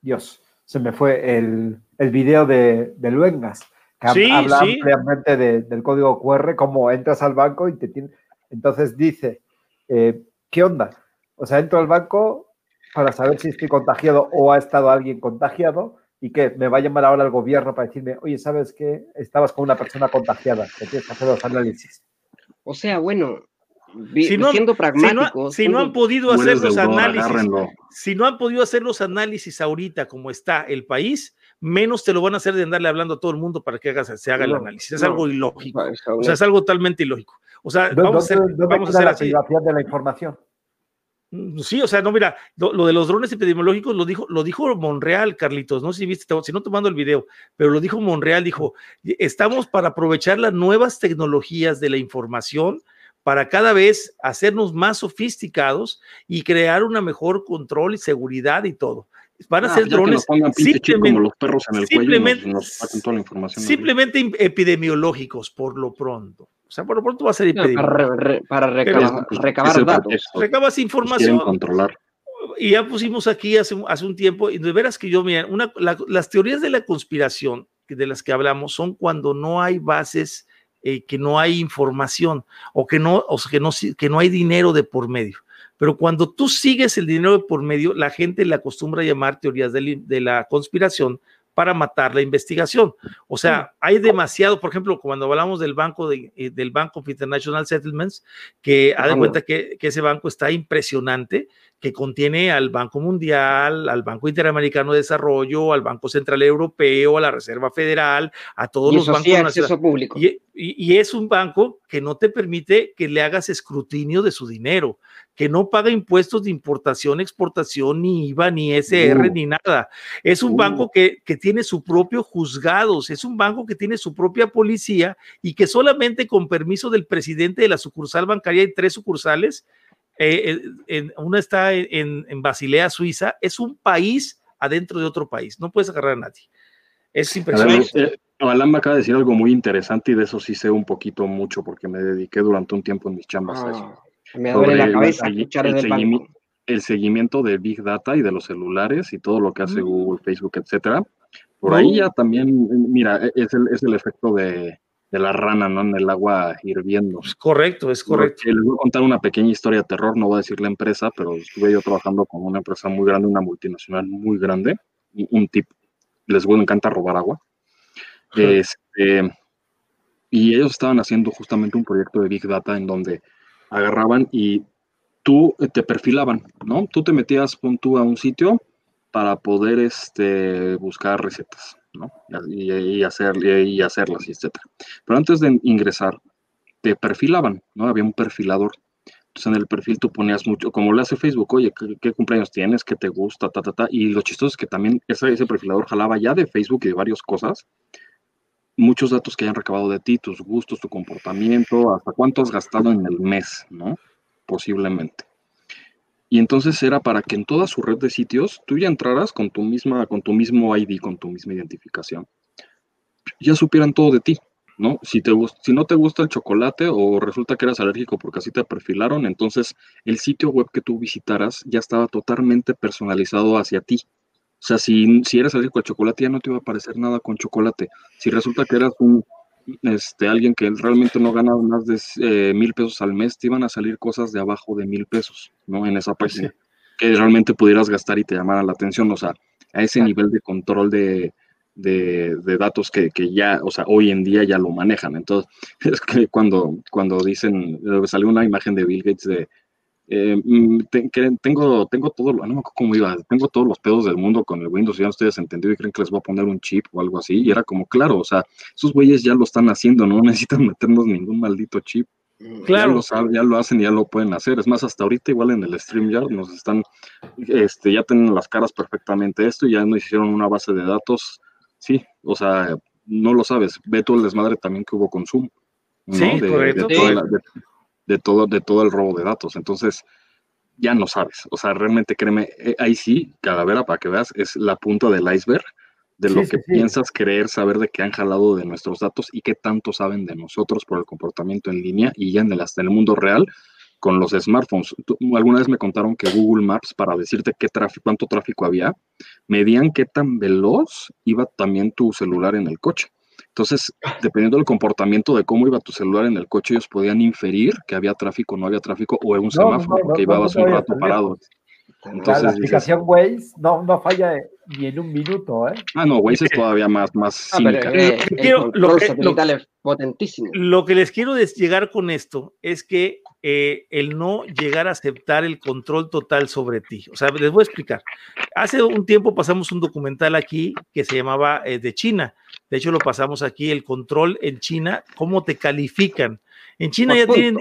A: Dios, se me fue el, el video de, de Luengas, que
C: Sí,
A: habla
C: sí.
A: ampliamente de- del código QR, cómo entras al banco y te tiene, entonces dice, eh, ¿qué onda? O sea, entro al banco para saber si estoy contagiado o ha estado alguien contagiado y que me va a llamar ahora el gobierno para decirme, oye, ¿sabes qué? Estabas con una persona contagiada, que tienes que hacer los análisis.
B: O sea, bueno,
C: Si no-
B: siendo
C: Si no,
B: pragmáticos.
C: si no han podido hacer los
E: deudor,
C: análisis,
E: agárrenlo.
C: si no han podido hacer los análisis ahorita como está el país, menos te lo van a hacer de andarle hablando a todo el mundo para que hagas, se haga el análisis. Es
B: no.
C: algo ilógico. O sea, es algo totalmente ilógico. O sea,
A: ¿Dó-
C: vamos a hacer,
A: ¿Dónde, dónde
C: vamos a
A: queda
C: hacer
A: la
C: así.
A: privacidad de la información?
C: Mm, Sí, o sea, no, mira, lo, lo de los drones epidemiológicos lo dijo, lo dijo Monreal, Carlitos, no sé si viste, te- si no te mando el video, pero lo dijo Monreal, dijo, estamos para aprovechar las nuevas tecnologías de la información para cada vez hacernos más sofisticados y crear una mejor control y seguridad y todo. Van a
E: Ah,
C: ser
E: que
C: drones simplemente, epidemiológicos por lo pronto. O sea, por lo pronto va a ser
B: para,
C: epidemiológico.
B: re- re- para recabar,
E: Pues,
B: recabar datos.
C: Recabas información,
E: controlar.
C: y ya pusimos aquí hace, un- hace un tiempo, y de veras que yo, mira, una, la- las teorías de la conspiración de las que hablamos son cuando no hay bases, eh, que no hay información o que no, o sea, que no, que no hay dinero de por medio. Pero cuando tú sigues el dinero de por medio, la gente le acostumbra a llamar teorías de, la- conspiración para matar la investigación. O sea, hay demasiado, por ejemplo, cuando hablamos del banco de, eh, del Bank of International Settlements, que ha de cuenta que, que ese banco está impresionante, que contiene al Banco Mundial, al Banco Interamericano de Desarrollo, al Banco Central Europeo, a la Reserva Federal, a todos
B: Y
C: los bancos
B: sí,
C: nacionales.
B: público.
C: Y, y- y es un banco que no te permite que le hagas escrutinio de su dinero, que no paga impuestos de importación, exportación, ni IVA, ni SR,
E: Uh.
C: ni nada. Es un
E: Uh.
C: banco que, que tiene su propio juzgados, es un banco que tiene su propia policía y que solamente con permiso del presidente de la sucursal bancaria, hay tres sucursales, eh, eh, en- una está en, en Basilea, Suiza, es un país adentro de otro país, no puedes agarrar a nadie. Es impresionante.
E: eh, Alan me acaba de decir algo muy interesante y de eso sí sé un poquito mucho porque me dediqué durante un tiempo en mis chambas a eso.
B: Me duele la cabeza
E: el segui-
B: escuchar
E: el
B: desde el
E: seguimi-
B: banco.
E: El seguimiento de Big Data y de los celulares y todo lo que hace
C: Mm.
E: Google, Facebook, etcétera. Por
C: No.
E: ahí ya también, mira, e- es el, es el efecto de, de la rana, ¿no? En el agua hirviendo.
C: Es correcto, es correcto.
E: Porque les voy a contar una pequeña historia de terror, no voy a decir la empresa, pero estuve yo trabajando con una empresa muy grande, una multinacional muy grande, un un tip, les voy, encanta robar agua. Este, Y ellos estaban haciendo justamente un proyecto de Big Data en donde agarraban y tú eh, te perfilaban, ¿no? Tú te metías con tú a un sitio para poder este, buscar recetas, ¿no? Y, hacer, y hacerlas, etc. Pero antes de ingresar, te perfilaban, ¿no? Había un perfilador. Entonces en el perfil tú ponías mucho, como le hace Facebook, oye, ¿qué, cumpleaños tienes? ¿Qué te gusta? Ta, ta, ta. Y lo chistoso es que también ese, ese perfilador jalaba ya de Facebook y de varias cosas, muchos datos que hayan recabado de ti, tus gustos, tu comportamiento, hasta cuánto has gastado en el mes, ¿no? Posiblemente. Y entonces era para que en toda su red de sitios tú ya entraras con tu misma, con tu mismo ID, con tu misma identificación. Ya supieran todo de ti, ¿no? Si, te, si no te gusta el chocolate o resulta que eras alérgico porque así te perfilaron, entonces el sitio web que tú visitaras ya estaba totalmente personalizado hacia ti. O sea, si, si eres alérgico al chocolate, ya no te iba a aparecer nada con chocolate. Si resulta que eras un, este, alguien que realmente no gana más de eh, mil pesos al mes, te iban a salir cosas de abajo de mil pesos, ¿no? En esa página. Que realmente pudieras gastar y te llamara la atención. O sea, a ese nivel de control de, de, datos que, que, ya, o sea, hoy en día ya lo manejan. Entonces, es que cuando, cuando dicen, salió una imagen de Bill Gates de eh, mm, tengo, tengo todo, no me acuerdo cómo iba, tengo todos los pedos del mundo con el Windows, ya ustedes entendido y creen que les voy a poner un chip o algo así, y era como, claro, o sea, esos güeyes ya lo están haciendo, no necesitan meternos ningún maldito chip. Claro. Ya lo, saben, ya lo hacen y ya lo pueden hacer. Es más, hasta ahorita igual en el StreamYard nos están, este, ya tienen las caras perfectamente esto y ya nos hicieron una base de datos. Sí, o sea, no lo sabes. Ve todo el desmadre también que hubo con Zoom.
C: Sí, correcto
E: de todo, de todo el robo de datos. Entonces, ya no sabes. O sea, realmente créeme, eh, ahí sí, Calavera, para que veas, es la punta del iceberg de lo que piensas creer saber de que han jalado de nuestros datos y qué tanto saben de nosotros por el comportamiento en línea y ya en el, hasta el mundo real con los smartphones. alguna vez me contaron que Google Maps, para decirte qué tráfico, cuánto tráfico había, medían qué tan veloz iba también tu celular en el coche. Entonces, dependiendo del comportamiento de cómo iba tu celular en el coche, ellos podían inferir que había tráfico, o no había tráfico, o en un semáforo, que ibas un rato parado.
A: Entonces, la, aplicación Waze no, no falla ni en un minuto, ¿eh?
E: Ah, no, Waze es todavía más, más
C: ah, lo, que, potentísimo. lo que les quiero llegar con esto es que eh, el no llegar a aceptar el control total sobre ti. O sea, les voy a explicar. Hace un tiempo pasamos un documental aquí que se llamaba eh, de China de hecho, lo pasamos aquí, el control en China, cómo te califican. En China ya tienen,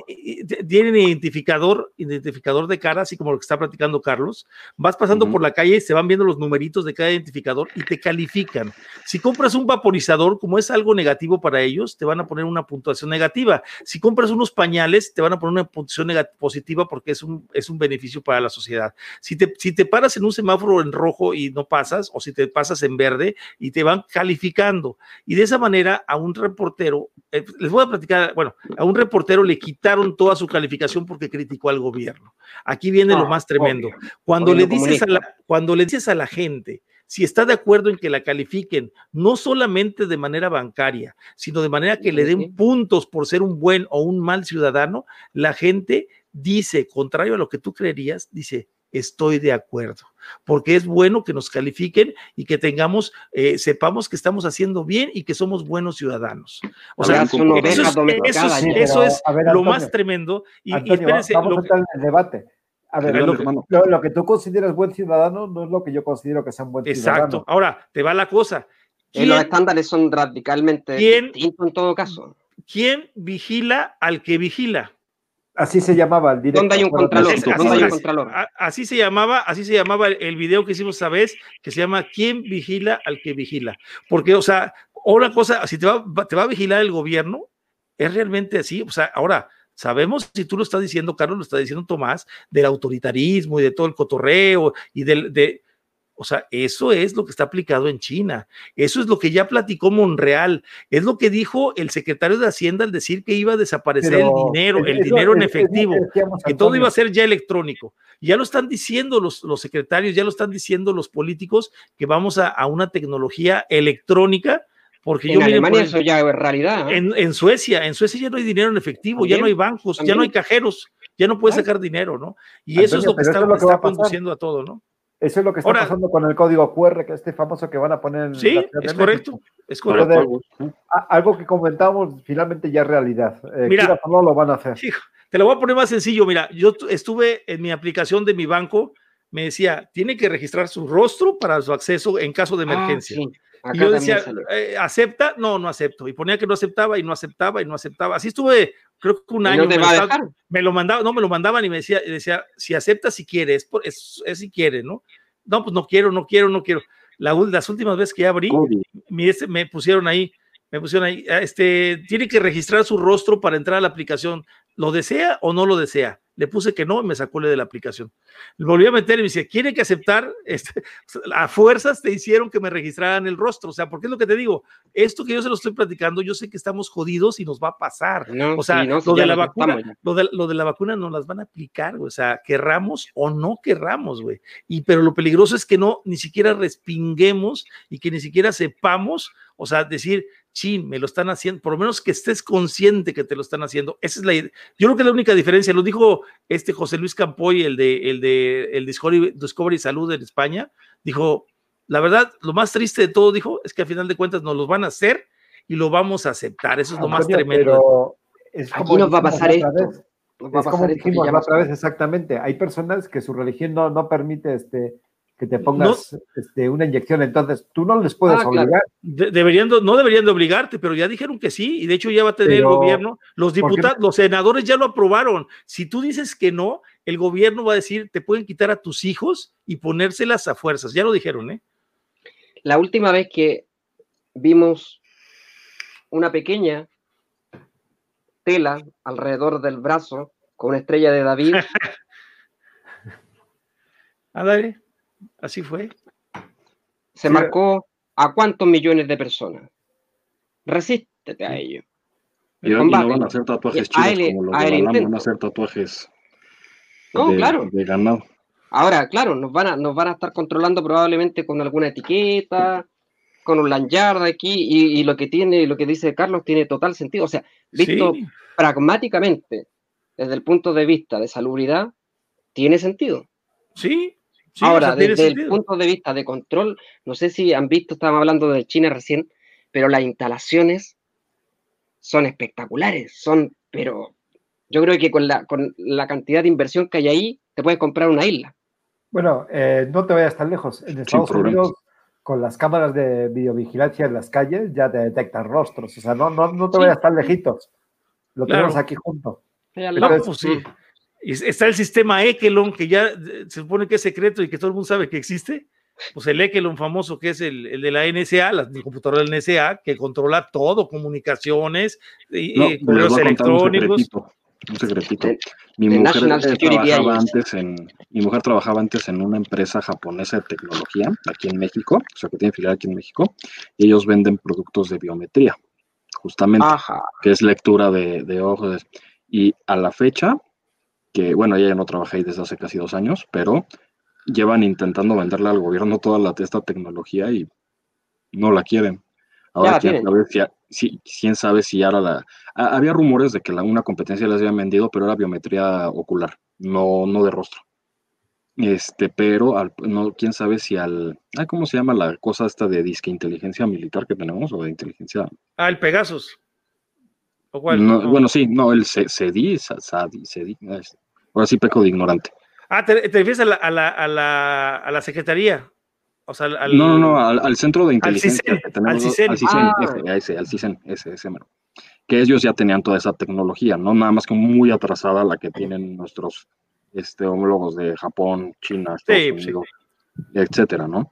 C: tienen identificador, identificador de cara, así como lo que está platicando Carlos. Vas pasando por la calle y se van viendo los numeritos de cada identificador y te califican. Si compras un vaporizador, como es algo negativo para ellos, te van a poner una puntuación negativa. Si compras unos pañales, te van a poner una puntuación positiva porque es un, es un beneficio para la sociedad. Si te, si te paras en un semáforo en rojo y no pasas, o si te pasas en verde y te van calificando. Y de esa manera a un reportero, eh, les voy a platicar, bueno, a un reportero reportero le quitaron toda su calificación porque criticó al gobierno. Aquí viene lo ah, más tremendo. Cuando le, dices a la, cuando le dices a la gente si está de acuerdo en que la califiquen, no solamente de manera bancaria, sino de manera que le den puntos por ser un buen o un mal ciudadano, la gente dice, contrario a lo que tú creerías, dice, estoy de acuerdo, porque es bueno que nos califiquen y que tengamos, eh, sepamos que estamos haciendo bien y que somos buenos ciudadanos. O sea, eso es, lo más tremendo. Y,
A: vamos a entrar en el debate. A ver, lo, que tú consideras buen ciudadano no es lo que yo considero que sea un buen ciudadano. Exacto.
C: Ahora, te va la cosa.
B: los estándares son radicalmente distintos en todo caso.
C: ¿Quién vigila al que vigila?
A: Así se llamaba el directo.
B: ¿Dónde hay un contralor?
C: Así, se llamaba, así se llamaba el, video que hicimos esa vez, que se llama ¿Quién vigila al que vigila? Porque, o sea, una cosa, si te va, te va a vigilar el gobierno, es realmente así. O sea, ahora, sabemos, si tú lo estás diciendo, Carlos, lo está diciendo Tomás, del autoritarismo y de todo el cotorreo y del, de, o sea, eso es lo que está aplicado en China. Eso es lo que ya platicó Monreal. Es lo que dijo el secretario de Hacienda al decir que iba a desaparecer el dinero, el dinero en efectivo, que todo iba a ser ya electrónico. Ya lo están diciendo los, los secretarios, ya lo están diciendo los políticos que vamos a, una tecnología electrónica. Porque
B: en Alemania eso ya es realidad.
C: ¿eh? En, Suecia, en Suecia ya no hay dinero en efectivo, ya no hay bancos, ya no hay cajeros, ya no puedes sacar dinero, ¿no? Y eso es lo que está, conduciendo a todo, ¿no?
A: Eso es lo que está pasando con el código QR, que este famoso que van a poner en
C: Sí, es correcto. Es correcto.
A: Algo que comentábamos finalmente ya es realidad. Eh, mira, no lo van a hacer.
C: te lo voy a poner más sencillo. Mira, yo estuve en mi aplicación de mi banco, me decía, tiene que registrar su rostro para su acceso en caso de ah, y yo decía, eh, ¿acepta? No, no acepto. Y ponía que no aceptaba y no aceptaba y no aceptaba. Así estuve, creo que un año. me, lo mandaba, no me lo mandaban y me decía, decía si acepta, si quiere, es, es, si quiere, ¿no? No, pues no quiero, no quiero, no quiero. las últimas veces que abrí, me, me pusieron ahí, me pusieron ahí, ah, este, tiene que registrar su rostro para entrar a la aplicación. ¿Lo desea o no lo desea? Le puse que no y me sacó de la aplicación. Le volví a meter y me dice, ¿quiere que aceptar? Este, a fuerzas te hicieron que me registraran el rostro. O sea, porque es lo que te digo, esto que yo se lo estoy platicando, yo sé que estamos jodidos y nos va a pasar. o sea, lo, de la vacuna, lo, de, lo, de, la vacuna nos las van a aplicar, o sea, querramos o no querramos, güey. Y pero lo peligroso es que no, ni siquiera respinguemos y que ni siquiera sepamos, o sea, decir, chin, me lo están haciendo, por lo menos que estés consciente que te lo están haciendo. Esa es la Yo creo que la única diferencia, lo dijo este José Luis Campoy, el de el de el Discovery, Discovery Salud en España, dijo, la verdad, lo más triste de todo, dijo, es que a final de cuentas nos los van a hacer y lo vamos a aceptar. Eso es lo más tremendo.
B: Es Aquí nos va a pasar esto.
A: es como dijimos la otra vez, exactamente. Hay personas que su religión no, no permite este, que te pongas no, este, una inyección, entonces tú no les puedes ah, obligar.
C: deberían, no deberían de obligarte, pero ya dijeron que sí, y de hecho ya va a tener el gobierno, los diputados, los senadores ya lo aprobaron. Si tú dices que no, el gobierno va a decir, te pueden quitar a tus hijos y ponérselas a fuerzas, ya lo dijeron, ¿eh?
B: La última vez que vimos una pequeña tela alrededor del brazo con una estrella de David.
C: Ándale. Así fue.
B: Se marcó a cuántos millones de personas. Resístete a ello.
E: Y, no van a hacer tatuajes chidos como los de van a hacer tatuajes
B: no, claro. de ganado. Ahora, claro, nos van, a, nos van a estar controlando probablemente con alguna etiqueta, con un lanyard aquí, y, lo que tiene, lo que dice Carlos tiene total sentido. O sea, visto pragmáticamente, desde el punto de vista de salubridad, tiene sentido.
C: Sí,
B: Ahora, desde el punto de vista de control, no sé si han visto, estábamos hablando de China recién, pero las instalaciones son espectaculares, son, pero yo creo que con la, con la cantidad de inversión que hay ahí, te puedes comprar una isla.
A: Bueno, eh, no te vayas tan lejos. En Estados Unidos, con las cámaras de videovigilancia en las calles, ya te detectan rostros. O sea, no, no, no te vayas tan lejitos. Lo tenemos aquí junto.
C: Pues sí está el sistema Ekelon, que ya eh, se supone que es secreto y que todo el mundo sabe que existe. Pues el Ekelon famoso, que es el, de la NSA, la, el computador del NSA, que controla todo, comunicaciones, y, correos electrónicos.
E: Un secretito. Mi mujer, trabajaba antes en, mi mujer trabajaba antes en una empresa japonesa de tecnología aquí en México, o sea que tiene filial aquí en México, y ellos venden productos de biometría, justamente, que es lectura de, de ojos. Y a la fecha, que, bueno, ella ya no trabaja ahí desde hace casi dos años, pero llevan intentando venderle al gobierno toda la, esta tecnología y no la quieren. Ahora, quién sabe, si, quién sabe si ahora la... había rumores de que la, una competencia les habían vendido, pero era biometría ocular, no, no de rostro. Este, pero no, quién sabe si al. ¿Cómo se llama la cosa esta de disque inteligencia militar que tenemos? O de inteligencia.
C: Ah, el Pegasus.
E: Bueno, sí, no, el CEDI, CEDI, Ahora sí peco de ignorante.
C: Ah, ¿te, refieres a la, a, la, a, la, a la, Secretaría? O sea, al,
E: no, no, no, al, Centro de Inteligencia que tenemos. Al CISEN. Al CISEN, ah. ese, al CISEN, ese, ese mero. Que ellos ya tenían toda esa tecnología, ¿no? Nada más que muy atrasada la que tienen nuestros este, homólogos de Japón, China, Estados sí, Unidos, etcétera, ¿no?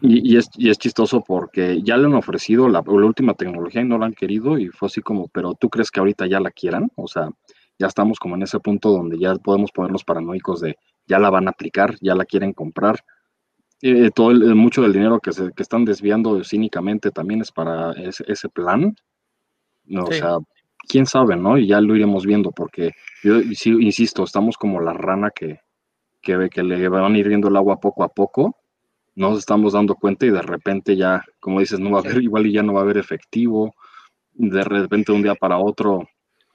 E: Y, y, es, y, es, chistoso porque ya le han ofrecido la, la, última tecnología y no la han querido y fue así como, pero ¿tú crees que ahorita ya la quieran? O sea, ya estamos como en ese punto donde ya podemos ponernos paranoicos de ya la van a aplicar, ya la quieren comprar. Eh, todo el, mucho del dinero que, se, que están desviando cínicamente también es para ese, ese plan. No, O sea, quién sabe, ¿no? Y ya lo iremos viendo porque yo sí, insisto, estamos como la rana que, que, que le van hirviendo el agua poco a poco. Nos estamos dando cuenta y de repente ya, como dices, no va a haber, igual y ya no va a haber efectivo. De repente de un día para otro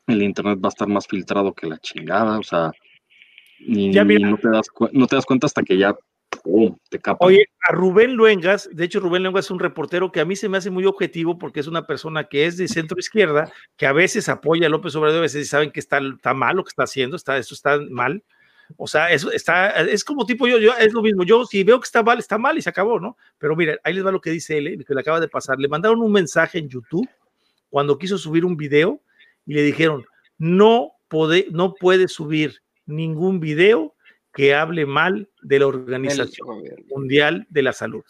E: el internet va a estar más filtrado que la chingada, o sea, y, no, te das no te das cuenta hasta que ya ¡pum! te capa.
C: Oye, a Rubén Luengas, de hecho Rubén Luengas es un reportero que a mí se me hace muy objetivo porque es una persona que es de centro izquierda, que a veces apoya a López Obrador, a veces saben que está, está mal lo que está haciendo, está, eso está mal. O sea, eso está, es como tipo yo, yo, es lo mismo. Yo, si veo que está mal, está mal y se acabó, ¿no? Pero mira, ahí les va lo que dice él, ¿eh? que le acaba de pasar. Le mandaron un mensaje en YouTube cuando quiso subir un video y le dijeron, no, puede, no puede subir ningún video que hable mal de la Organización Mundial de la Salud.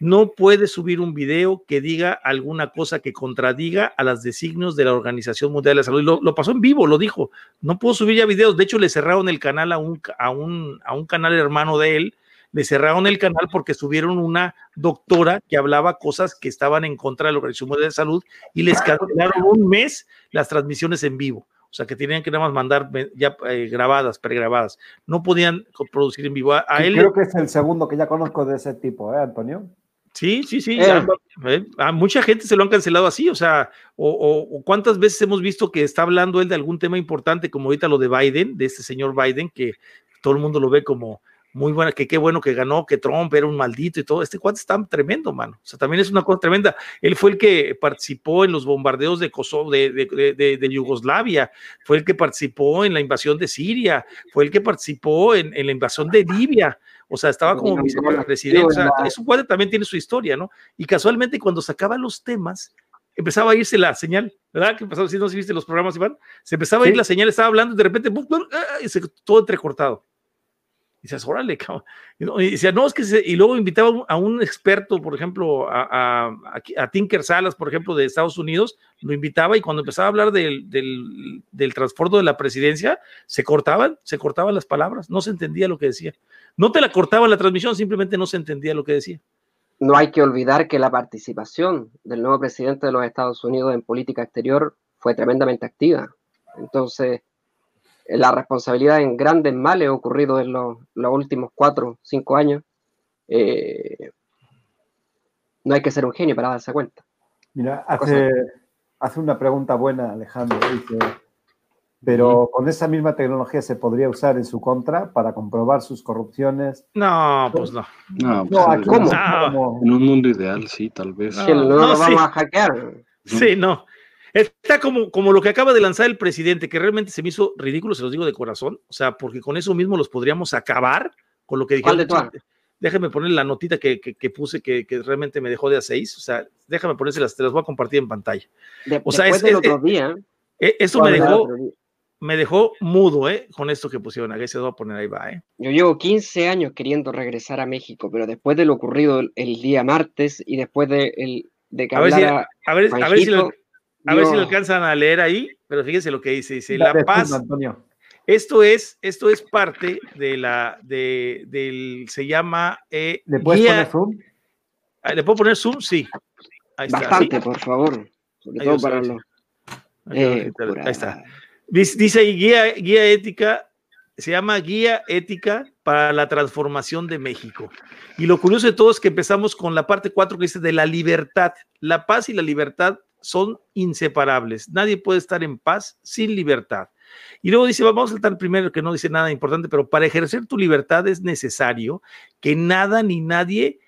C: No puede subir un video que diga alguna cosa que contradiga a las designios de la Organización Mundial de la Salud. Lo, lo, pasó en vivo, lo dijo. No puedo subir ya videos. De hecho, le cerraron el canal a un, a un, a un canal hermano de él. Le cerraron el canal porque subieron una doctora que hablaba cosas que estaban en contra de la Organización Mundial de Salud y les cancelaron un mes las transmisiones en vivo. O sea, que tenían que nada más mandar ya eh, grabadas, pregrabadas. No podían producir en vivo. A, a él,
A: creo que es el segundo que ya conozco de ese tipo, ¿eh, Antonio?
C: Sí, sí, sí. Ya, eh, a mucha gente se lo han cancelado así, o sea, o, o, o, cuántas veces hemos visto que está hablando él de algún tema importante, como ahorita lo de Biden, de este señor Biden, que todo el mundo lo ve como muy buena, que qué bueno que ganó, que Trump era un maldito y todo. Este cuate está tremendo, mano. O sea, también es una cosa tremenda. Él fue el que participó en los bombardeos de Kosovo, de, de, de, de Yugoslavia, fue el que participó en la invasión de Siria, fue el que participó en, en la invasión de Libia. O sea, estaba como vicepresidente. O sea, es un cuate también tiene su historia, ¿no? Y casualmente cuando sacaba los temas, empezaba a irse la señal, ¿verdad? Que empezaba, si no si viste los programas, Iván, se empezaba a ir la señal, estaba hablando y de repente, y se, todo entrecortado. Y dices, órale, cabrón. Y no, es que y luego invitaba a un experto, por ejemplo, a, a, Tinker Salas, por ejemplo, de Estados Unidos, lo invitaba y cuando empezaba a hablar del, del, del de la presidencia, se cortaban, se cortaban las palabras, no se entendía lo que decía. No te la cortaban la transmisión, simplemente no se entendía lo que decía.
B: No hay que olvidar que la participación del nuevo presidente de los Estados Unidos en política exterior fue tremendamente activa. Entonces, la responsabilidad en grandes males ocurridos en los, los últimos cuatro, cinco años, eh, no hay que ser un genio para darse cuenta.
A: Mira, hace, hace una pregunta buena, Alejandro. Dice, pero con esa misma tecnología se podría usar en su contra para comprobar sus corrupciones.
C: No, pues no.
E: No, pues, no ¿cómo? no. En un mundo ideal, sí, tal vez.
B: No, no, no lo vamos sí. a hackear.
C: Sí, no. Está como, como lo que acaba de lanzar el presidente, que realmente se me hizo ridículo, se los digo de corazón, o sea, porque con eso mismo los podríamos acabar con lo que dijeron. Déjame poner la notita que, que, que puse que, que, realmente me dejó de a seis, o sea, déjame ponérselas, te las voy a compartir en pantalla.
B: De,
C: o sea,
B: después
C: es,
B: otro día.
C: Eso me dejó, me dejó mudo, ¿eh? Con esto que pusieron. Aquí se lo voy a poner, ahí va, ¿eh?
B: Yo llevo 15 años queriendo regresar a México, pero después de lo ocurrido el, el día martes y después de, el, de que
C: a ver, si, a, ver, Juanjito, a ver si lo, a ver si lo alcanzan a leer ahí, pero fíjense lo que dice, dice, La Paz, Antonio. esto es, esto es parte de la, de, del, se llama... Eh,
A: ¿Le puedes guía, poner zoom?
C: ¿Le puedo poner zoom? Sí.
B: Ahí está, Bastante, ¿sí? por favor, sobre
C: ahí
B: todo para los...
C: Eh, ahí está. Dice ahí, guía, guía ética, se llama Guía Ética para la Transformación de México. Y lo curioso de todo es que empezamos con la parte 4 que dice de la libertad. La paz y la libertad son inseparables. Nadie puede estar en paz sin libertad. Y luego dice, vamos a saltar primero que no dice nada importante, pero para ejercer tu libertad es necesario que nada ni nadie,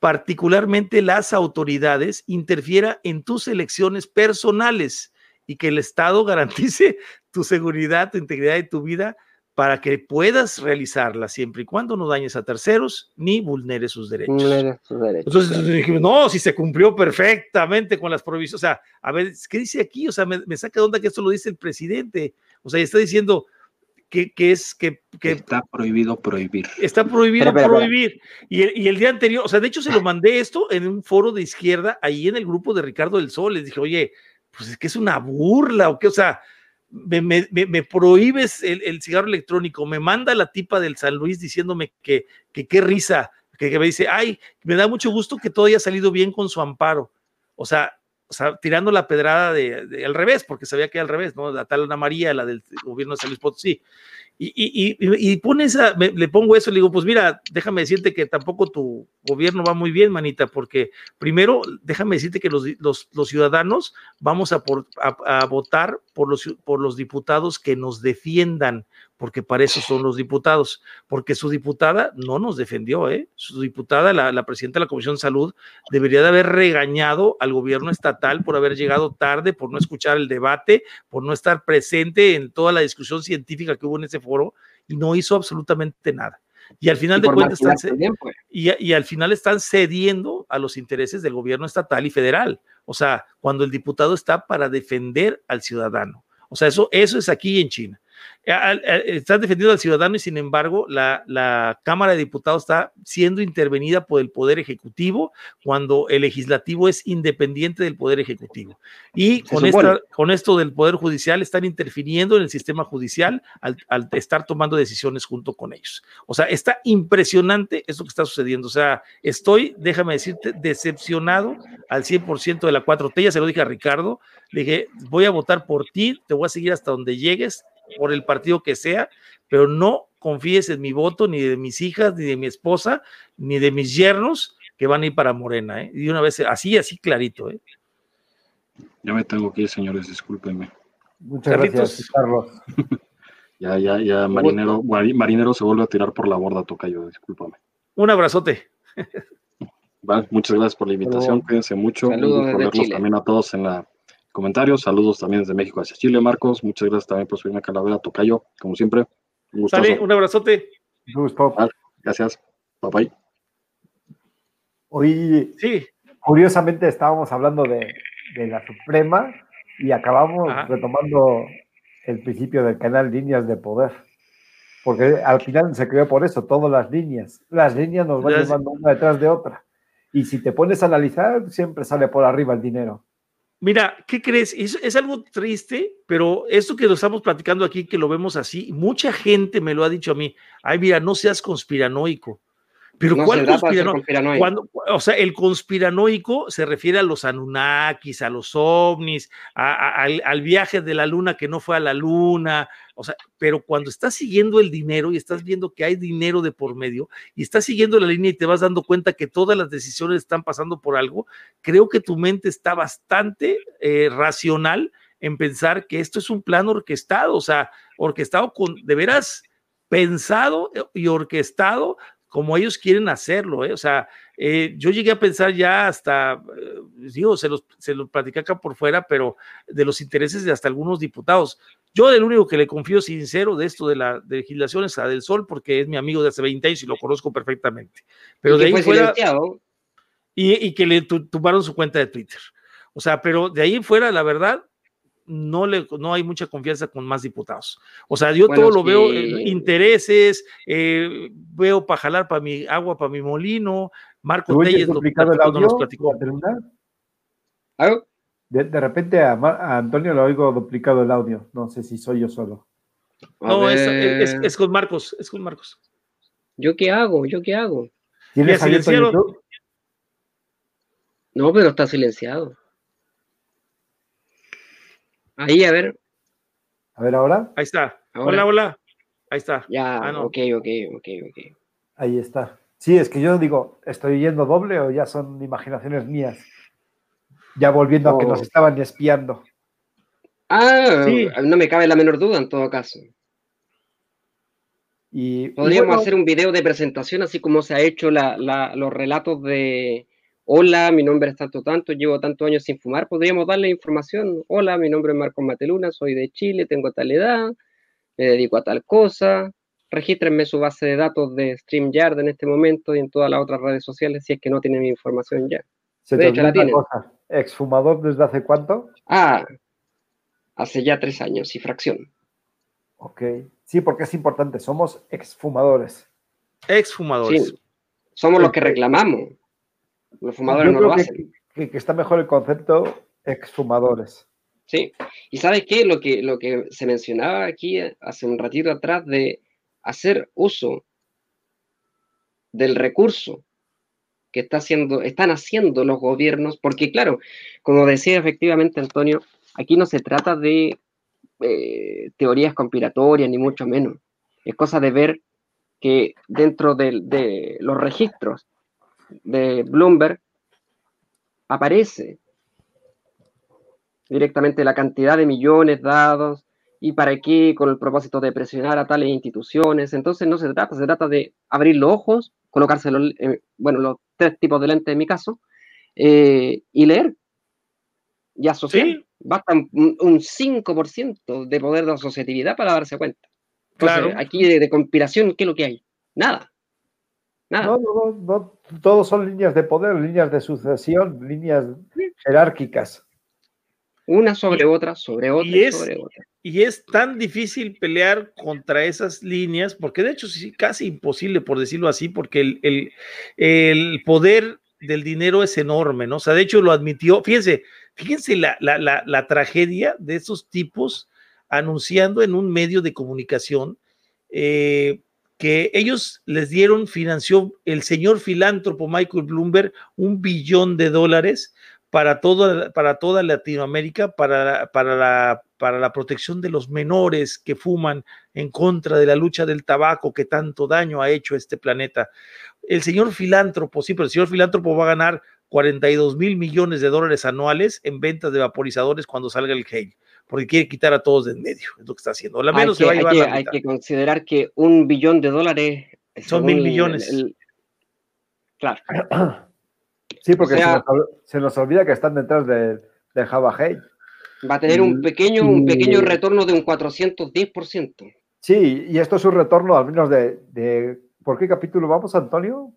C: particularmente las autoridades, interfiera en tus elecciones personales y que el Estado garantice tu seguridad, tu integridad y tu vida para que puedas realizarla siempre y cuando no dañes a terceros ni vulneres sus derechos.
B: Vulnere sus derechos
C: Entonces claro. dijimos, no, si se cumplió perfectamente con las provisiones, o sea, a ver, ¿qué dice aquí? O sea, me, me saca de onda que esto lo dice el presidente, o sea, está diciendo que, que es que, que,
E: Está prohibido prohibir.
C: Está prohibido pero, pero, prohibir. Y el, y el, día anterior, o sea, de hecho se lo mandé esto en un foro de izquierda, ahí en el grupo de Ricardo del Sol, les dije, oye, pues es que es una burla, o qué, o sea, me, me, me, prohíbes el, el, cigarro electrónico, me manda la tipa del San Luis diciéndome que, qué risa, que, me dice, ay, me da mucho gusto que todo haya salido bien con su amparo. O sea, o sea tirando la pedrada de, de, al revés, porque sabía que al revés, ¿no? La tal Ana María, la del gobierno de San Luis Potosí. Y, y, y, me, le pongo eso, le digo, pues mira, déjame decirte que tampoco tu gobierno va muy bien, manita, porque primero, déjame decirte que los, los, los ciudadanos vamos a, por, a, votar por los, por los diputados que nos defiendan, porque para eso son los diputados, porque su diputada no nos defendió, ¿eh? Su diputada, la, la presidenta de la Comisión de Salud, debería de haber regañado al gobierno estatal por haber llegado tarde, por no escuchar el debate, por no estar presente en toda la discusión científica que hubo en ese foro y no hizo absolutamente nada. Y al final
B: Y
C: de cuentas están,
B: también, pues.
C: y, y al final están cediendo a los intereses del gobierno estatal y federal. O sea, cuando el diputado está para defender al ciudadano. O sea, eso, eso es aquí en China. Al- al- Están defendiendo al ciudadano y sin embargo la, la Cámara de Diputados está siendo intervenida por el Poder Ejecutivo cuando el legislativo es independiente del Poder Ejecutivo. Y con, esta, con esto del Poder Judicial están interfiriendo en el sistema judicial al, al estar tomando decisiones junto con ellos. O sea, está impresionante esto que está sucediendo. O sea, estoy, déjame decirte, decepcionado al 100% de la 4T. Ya se lo dije a Ricardo. Le dije, voy a votar por ti, te voy a seguir hasta donde llegues, por el partido que sea, pero no confíes en mi voto, ni de mis hijas, ni de mi esposa, ni de mis yernos que van a ir para Morena. ¿eh? Y una vez, así, así clarito. ¿eh?
E: Ya me tengo que ir, señores, discúlpenme.
A: Muchas
C: Carlitos.
A: gracias, Carlos.
E: Ya, ya, ya, Marinero, Mari- Marinero se vuelve a tirar por la borda, Tocayo, discúlpame.
C: Un abrazote.
E: Vale, muchas gracias por la invitación, cuídense mucho.
B: Saludos
E: también a todos en la comentarios. Saludos también desde México hacia Chile, Marcos. Muchas gracias también por subirme a Calavera, Tocayo, como siempre. Un gustazo.
C: Sale, un abrazote.
E: Gracias. Bye bye.
A: Hoy,
C: Sí,
A: curiosamente, estábamos hablando de, de la Suprema y acabamos
C: Ajá.
A: retomando el principio del canal Líneas de Poder. Porque al final se creó por eso, todas las líneas. Las líneas nos van llevando una detrás de otra. Y si te pones a analizar, siempre sale por arriba el dinero.
C: Mira, ¿qué crees? Es, algo triste, pero esto que lo estamos platicando aquí, que lo vemos así, mucha gente me lo ha dicho a mí. Ay, mira, no seas conspiranoico. Pero
B: No
C: ¿cuál conspirano-
B: conspiranoico.
C: Cuando, o sea, el conspiranoico se refiere a los Anunnakis, a los ovnis, a- a- al, al viaje de la luna que no fue a la luna. O sea, pero cuando estás siguiendo el dinero y estás viendo que hay dinero de por medio y estás siguiendo la línea y te vas dando cuenta que todas las decisiones están pasando por algo, creo que tu mente está bastante eh, racional en pensar que esto es un plan orquestado, o sea, orquestado con, de veras, pensado y orquestado como ellos quieren hacerlo, ¿eh? O sea, eh, yo llegué a pensar ya hasta, eh, digo, se los, se los platicé acá por fuera, pero de los intereses de hasta algunos diputados. Yo el único que le confío sincero de esto de la de legislación es a Del Sol, porque es mi amigo de hace 20 años y lo conozco perfectamente. Pero
B: Y
C: de
B: que
C: ahí
B: fue
C: fuera, y, y que le tu- tumbaron su cuenta de Twitter. O sea, pero de ahí fuera, la verdad, no, le, no hay mucha confianza con más diputados. O sea, yo
B: Bueno,
C: todo lo veo, eh, intereses, eh, veo para jalar para mi agua, para mi molino. Marco
A: ¿Tú oyes
C: Telles lo
A: duplicado el
C: platicó, no
A: audio?
C: nos platicó.
A: De, de repente a, Antonio le oigo duplicado el audio. No sé si soy yo solo.
B: A
C: No, es, es-
B: ver,
C: es con Marcos, es con Marcos.
B: ¿Yo qué hago? ¿Yo qué hago? No, pero está silenciado. Ahí, a ver.
A: A ver ahora.
C: Ahí está.
B: Ahora.
C: Hola, hola. Ahí está.
B: Ya,
C: Ah, no.
B: ok, ok, ok, ok.
A: Ahí está. Sí, es que yo digo, ¿estoy yendo doble o ya son imaginaciones mías? Ya volviendo a que
B: Oh.
A: nos estaban espiando.
B: Ah,
C: Sí.
B: no me cabe la menor duda en todo caso.
A: Y, y
B: Podríamos
A: bueno,
B: hacer un video de presentación, así como se ha hecho la- la- los relatos de Hola, mi nombre es tanto tanto, llevo tantos años sin fumar. Podríamos darle información. Hola, mi nombre es Marcos Mateluna, soy de Chile, tengo tal edad, me dedico a tal cosa. Regístrenme su base de datos de StreamYard en este momento y en todas las otras redes sociales si es que no tienen mi información ya.
A: se
B: de
A: te
B: hecho, la tienen.
A: cosa. ¿Exfumador desde hace cuánto?
B: Ah, hace ya tres años y fracción.
A: Ok. Sí, porque es importante. Somos exfumadores.
C: Exfumadores.
B: Sí, somos los que reclamamos. Los fumadores
A: Yo
B: no
A: creo
B: lo hacen.
A: que- que está mejor el concepto exfumadores.
B: Sí. Y sabes qué? Lo que, lo que se mencionaba aquí hace un ratito atrás de hacer uso del recurso que está haciendo, están haciendo los gobiernos, porque claro, como decía efectivamente Antonio, aquí no se trata de eh, teorías conspiratorias, ni mucho menos. Es cosa de ver que dentro del- de los registros de Bloomberg aparece directamente la cantidad de millones dados y para qué con el propósito de presionar a tales instituciones. Entonces no se trata, se trata de abrir los ojos, colocarse los, eh, bueno, los tres tipos de lentes en mi caso, eh, y leer y asociar. Basta un, 5% de poder de asociatividad para darse cuenta. claro. aquí de, conspiración, ¿qué es lo que hay? Nada. Nada.
A: No, no, no, todos son líneas de poder, líneas de sucesión, líneas jerárquicas.
B: Una sobre otra, sobre otra,
C: y es,
B: sobre otra.
C: Y es tan difícil pelear contra esas líneas, porque de hecho es casi imposible, por decirlo así, porque el, el, poder del dinero es enorme, ¿no? O sea, de hecho lo admitió, fíjense, fíjense la, la, la, la tragedia de esos tipos anunciando en un medio de comunicación eh, que ellos les dieron, financió el señor filántropo Michael Bloomberg un billón de dólares para, para toda Latinoamérica, para, para, la, para la protección de los menores que fuman en contra de la lucha del tabaco que tanto daño ha hecho a este planeta. El señor filántropo, sí, pero el señor filántropo va a ganar 42 mil millones de dólares anuales en ventas de vaporizadores cuando salga el Hale, porque quiere quitar a todos de en medio, es lo que está haciendo. La menos
B: hay, que, hay, que, hay que, considerar que un billón de dólares
C: son mil millones.
B: Claro.
A: Sí, porque se, nos, olvida que están detrás de, de Java Hate.
B: Va a tener un pequeño, un pequeño retorno de un 410%.
A: Sí, y esto es un retorno al menos de, ¿Por qué capítulo vamos, Antonio?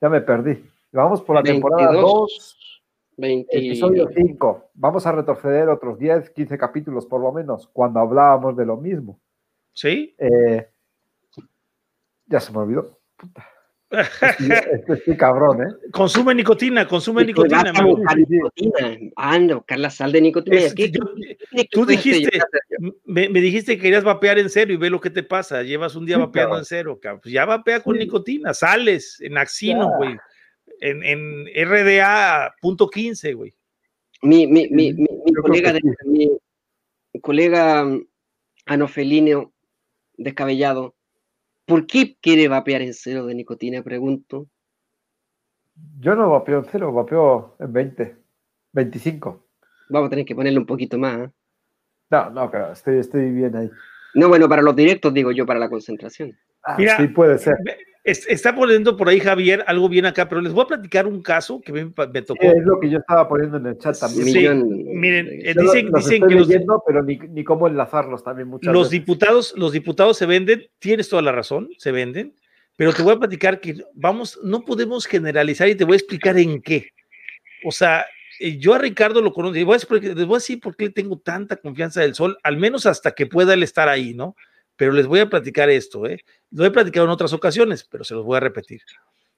A: Ya me perdí. Vamos por la temporada 2, episodio 5. Vamos a retroceder otros 10, 15 capítulos por lo menos, cuando hablábamos de lo mismo.
C: ¿Sí?
A: Eh, ya se me olvidó. Puta. Este, cabrón, ¿eh?
C: Consume nicotina, consume nicotina.
B: Anda, buscar la sal de nicotina.
C: tú dijiste, me, dijiste que querías vapear en cero y ve lo que te pasa. Llevas un día vapeando en cero, Pues ya vapea con nicotina, sales en Axino, güey. En, en RDA.15, güey.
B: Mi, mi, mi, mi, colega, de, mi colega mm, Anofelino descabellado ¿Por qué quiere vapear en cero de nicotina? Pregunto.
A: Yo no vapeo en cero, vapeo en 20, 25.
B: Vamos a tener que ponerle un poquito más. ¿eh?
A: No, no, claro, estoy, estoy bien ahí.
B: No, bueno, para los directos digo yo, para la concentración.
A: Ah, sí, puede ser.
C: Está poniendo por ahí Javier algo bien acá, pero les voy a platicar un caso que me, tocó.
A: es lo que yo estaba poniendo en el chat también.
C: Sí, miren, eh, dicen, dicen que
A: leyendo, pero ni, ni, cómo enlazarlos también muchas
C: los diputados, los diputados se venden, tienes toda la razón, se venden, pero te voy a platicar que vamos, no podemos generalizar y te voy a explicar en qué. O sea, eh, yo a Ricardo lo conozco, les voy a decir por qué le tengo tanta confianza del sol, al menos hasta que pueda él estar ahí, ¿no? Pero les voy a platicar esto, ¿eh? Lo he platicado en otras ocasiones, pero se los voy a repetir.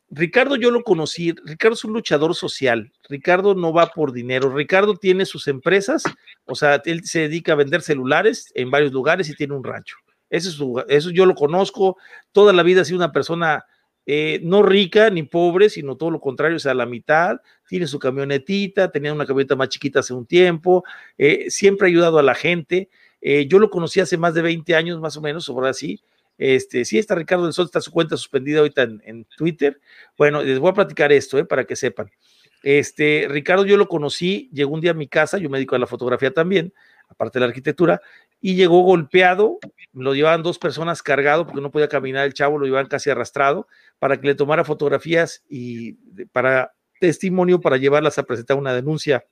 C: Ricardo yo lo conocí, Ricardo es un luchador social, Ricardo no va por dinero, Ricardo tiene sus empresas, o sea, él se dedica a vender celulares en varios lugares y tiene un rancho. Eso, eso yo lo conozco, toda la vida ha sido una persona eh, no rica ni pobre, sino todo lo contrario, o sea, la mitad, tiene su camionetita, tenía una camioneta más chiquita hace un tiempo, eh, siempre ha ayudado a la gente, eh, yo lo conocí hace más de 20 años, más o menos, ahora así. Este, sí, está Ricardo del Sol, está su cuenta suspendida ahorita en, Twitter. Bueno, les voy a platicar esto, eh, para que sepan. Este, Ricardo, yo lo conocí, llegó un día a mi casa, yo me dedico a la fotografía también, aparte de la arquitectura, y llegó golpeado, lo llevaban dos personas cargado porque no podía caminar el chavo, lo llevaban casi arrastrado, para que le tomara fotografías y para testimonio, para llevarlas a presentar una denuncia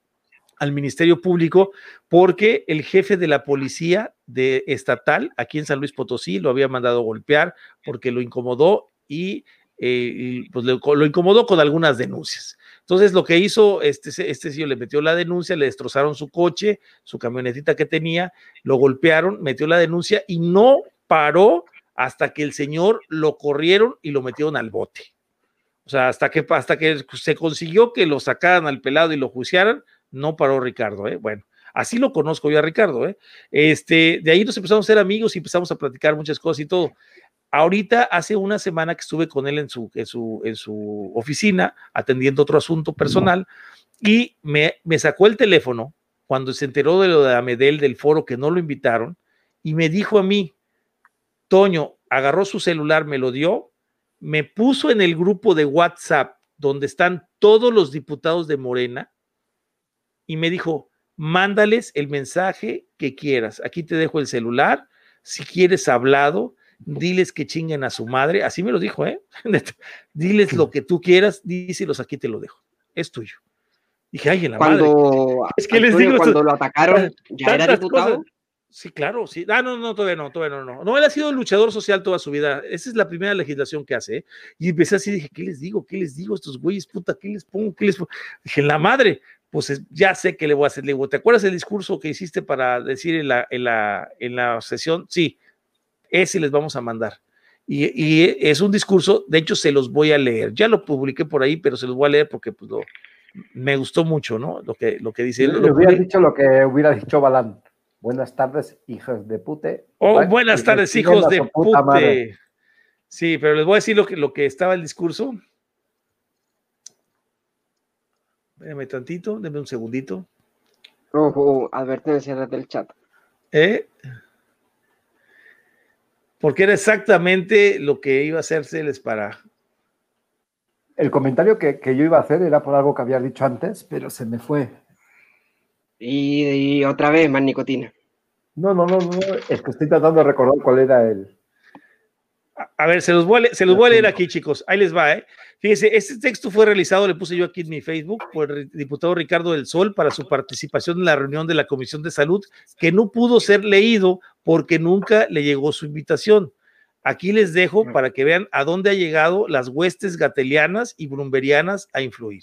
C: al Ministerio Público porque el jefe de la policía de estatal aquí en San Luis Potosí lo había mandado golpear porque lo incomodó y, eh, pues lo, incomodó con algunas denuncias. Entonces lo que hizo este, este señor le metió la denuncia, le destrozaron su coche, su camionetita que tenía, lo golpearon, metió la denuncia y no paró hasta que el señor lo corrieron y lo metieron al bote. O sea, hasta que, hasta que se consiguió que lo sacaran al pelado y lo juiciaran, no paró Ricardo, ¿eh? Bueno, así lo conozco yo a Ricardo, ¿eh? Este, de ahí nos empezamos a ser amigos y empezamos a platicar muchas cosas y todo. Ahorita, hace una semana que estuve con él en su, en su, en su oficina atendiendo otro asunto personal y me, me sacó el teléfono cuando se enteró de lo de Amedel, del foro que no lo invitaron, y me dijo a mí, Toño, agarró su celular, me lo dio, me puso en el grupo de WhatsApp donde están todos los diputados de Morena y me dijo, mándales el mensaje que quieras. Aquí te dejo el celular. Si quieres hablado, diles que chinguen a su madre. Así me lo dijo, ¿eh? diles lo que tú quieras, díselos, aquí te lo dejo. Es tuyo. Dije, ay, en la
B: cuando,
C: madre. Es que les digo.
B: Cuando lo atacaron, ¿ya era diputado?
C: Sí, claro, sí. Ah, no, no, todavía no, todavía no, no. No, él ha sido luchador social toda su vida. Esa es la primera legislación que hace. ¿eh? Y empecé así, dije, ¿qué les digo? ¿Qué les digo a estos güeyes? Puta, ¿qué les pongo? ¿Qué les pongo? Dije, la madre, pues ya sé qué le voy a hacer. Le digo, ¿te acuerdas el discurso que hiciste para decir en la, en la, en la sesión? Sí, ese les vamos a mandar. Y, y, es un discurso, de hecho, se los voy a leer. Ya lo publiqué por ahí, pero se los voy a leer porque pues, lo, me gustó mucho, ¿no? Lo que, lo que dice.
A: Le, le hubiera dicho lo que hubiera dicho Balán. Buenas tardes, hijos de pute.
C: Oh, buenas tardes, hijos de pute. Sí, pero les voy a decir lo que, lo que estaba el discurso. Déjame tantito, denme un segundito.
B: Ojo, advertencia del chat.
C: ¿Eh? Porque era exactamente lo que iba a hacérseles para.
A: El comentario que, que yo iba a hacer era por algo que había dicho antes, pero se me fue.
B: Y, y, otra vez más nicotina.
A: No, no, no, no, es que estoy tratando de recordar cuál era el.
C: A ver, se los voy a leer, se los voy a leer aquí, chicos. Ahí les va, ¿eh? Fíjense, este texto fue realizado, le puse yo aquí en mi Facebook, por el diputado Ricardo del Sol para su participación en la reunión de la Comisión de Salud, que no pudo ser leído porque nunca le llegó su invitación. Aquí les dejo para que vean a dónde ha llegado las huestes gatelianas y brumberianas a influir.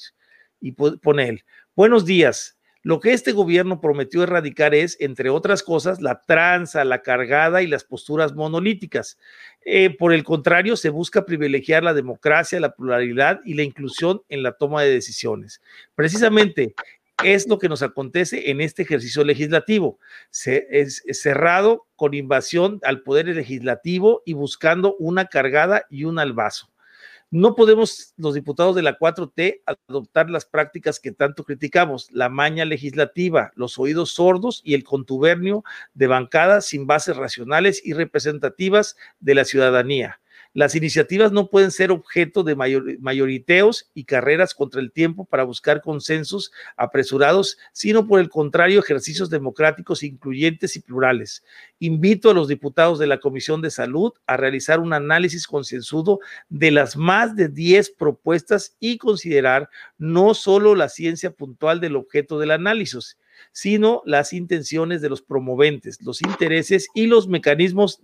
C: Y pone él, buenos días, lo que este gobierno prometió erradicar es, entre otras cosas, la tranza, la cargada y las posturas monolíticas. Eh, por el contrario, se busca privilegiar la democracia, la pluralidad y la inclusión en la toma de decisiones. Precisamente es lo que nos acontece en este ejercicio legislativo. Se, es, es cerrado con invasión al poder legislativo y buscando una cargada y un albazo. No podemos los diputados de la 4T adoptar las prácticas que tanto criticamos, la maña legislativa, los oídos sordos y el contubernio de bancadas sin bases racionales y representativas de la ciudadanía. Las iniciativas no pueden ser objeto de mayor, mayoriteos y carreras contra el tiempo para buscar consensos apresurados, sino por el contrario, ejercicios democráticos incluyentes y plurales. Invito a los diputados de la Comisión de Salud a realizar un análisis concienzudo de las más de 10 propuestas y considerar no solo la ciencia puntual del objeto del análisis, sino las intenciones de los promoventes, los intereses y los mecanismos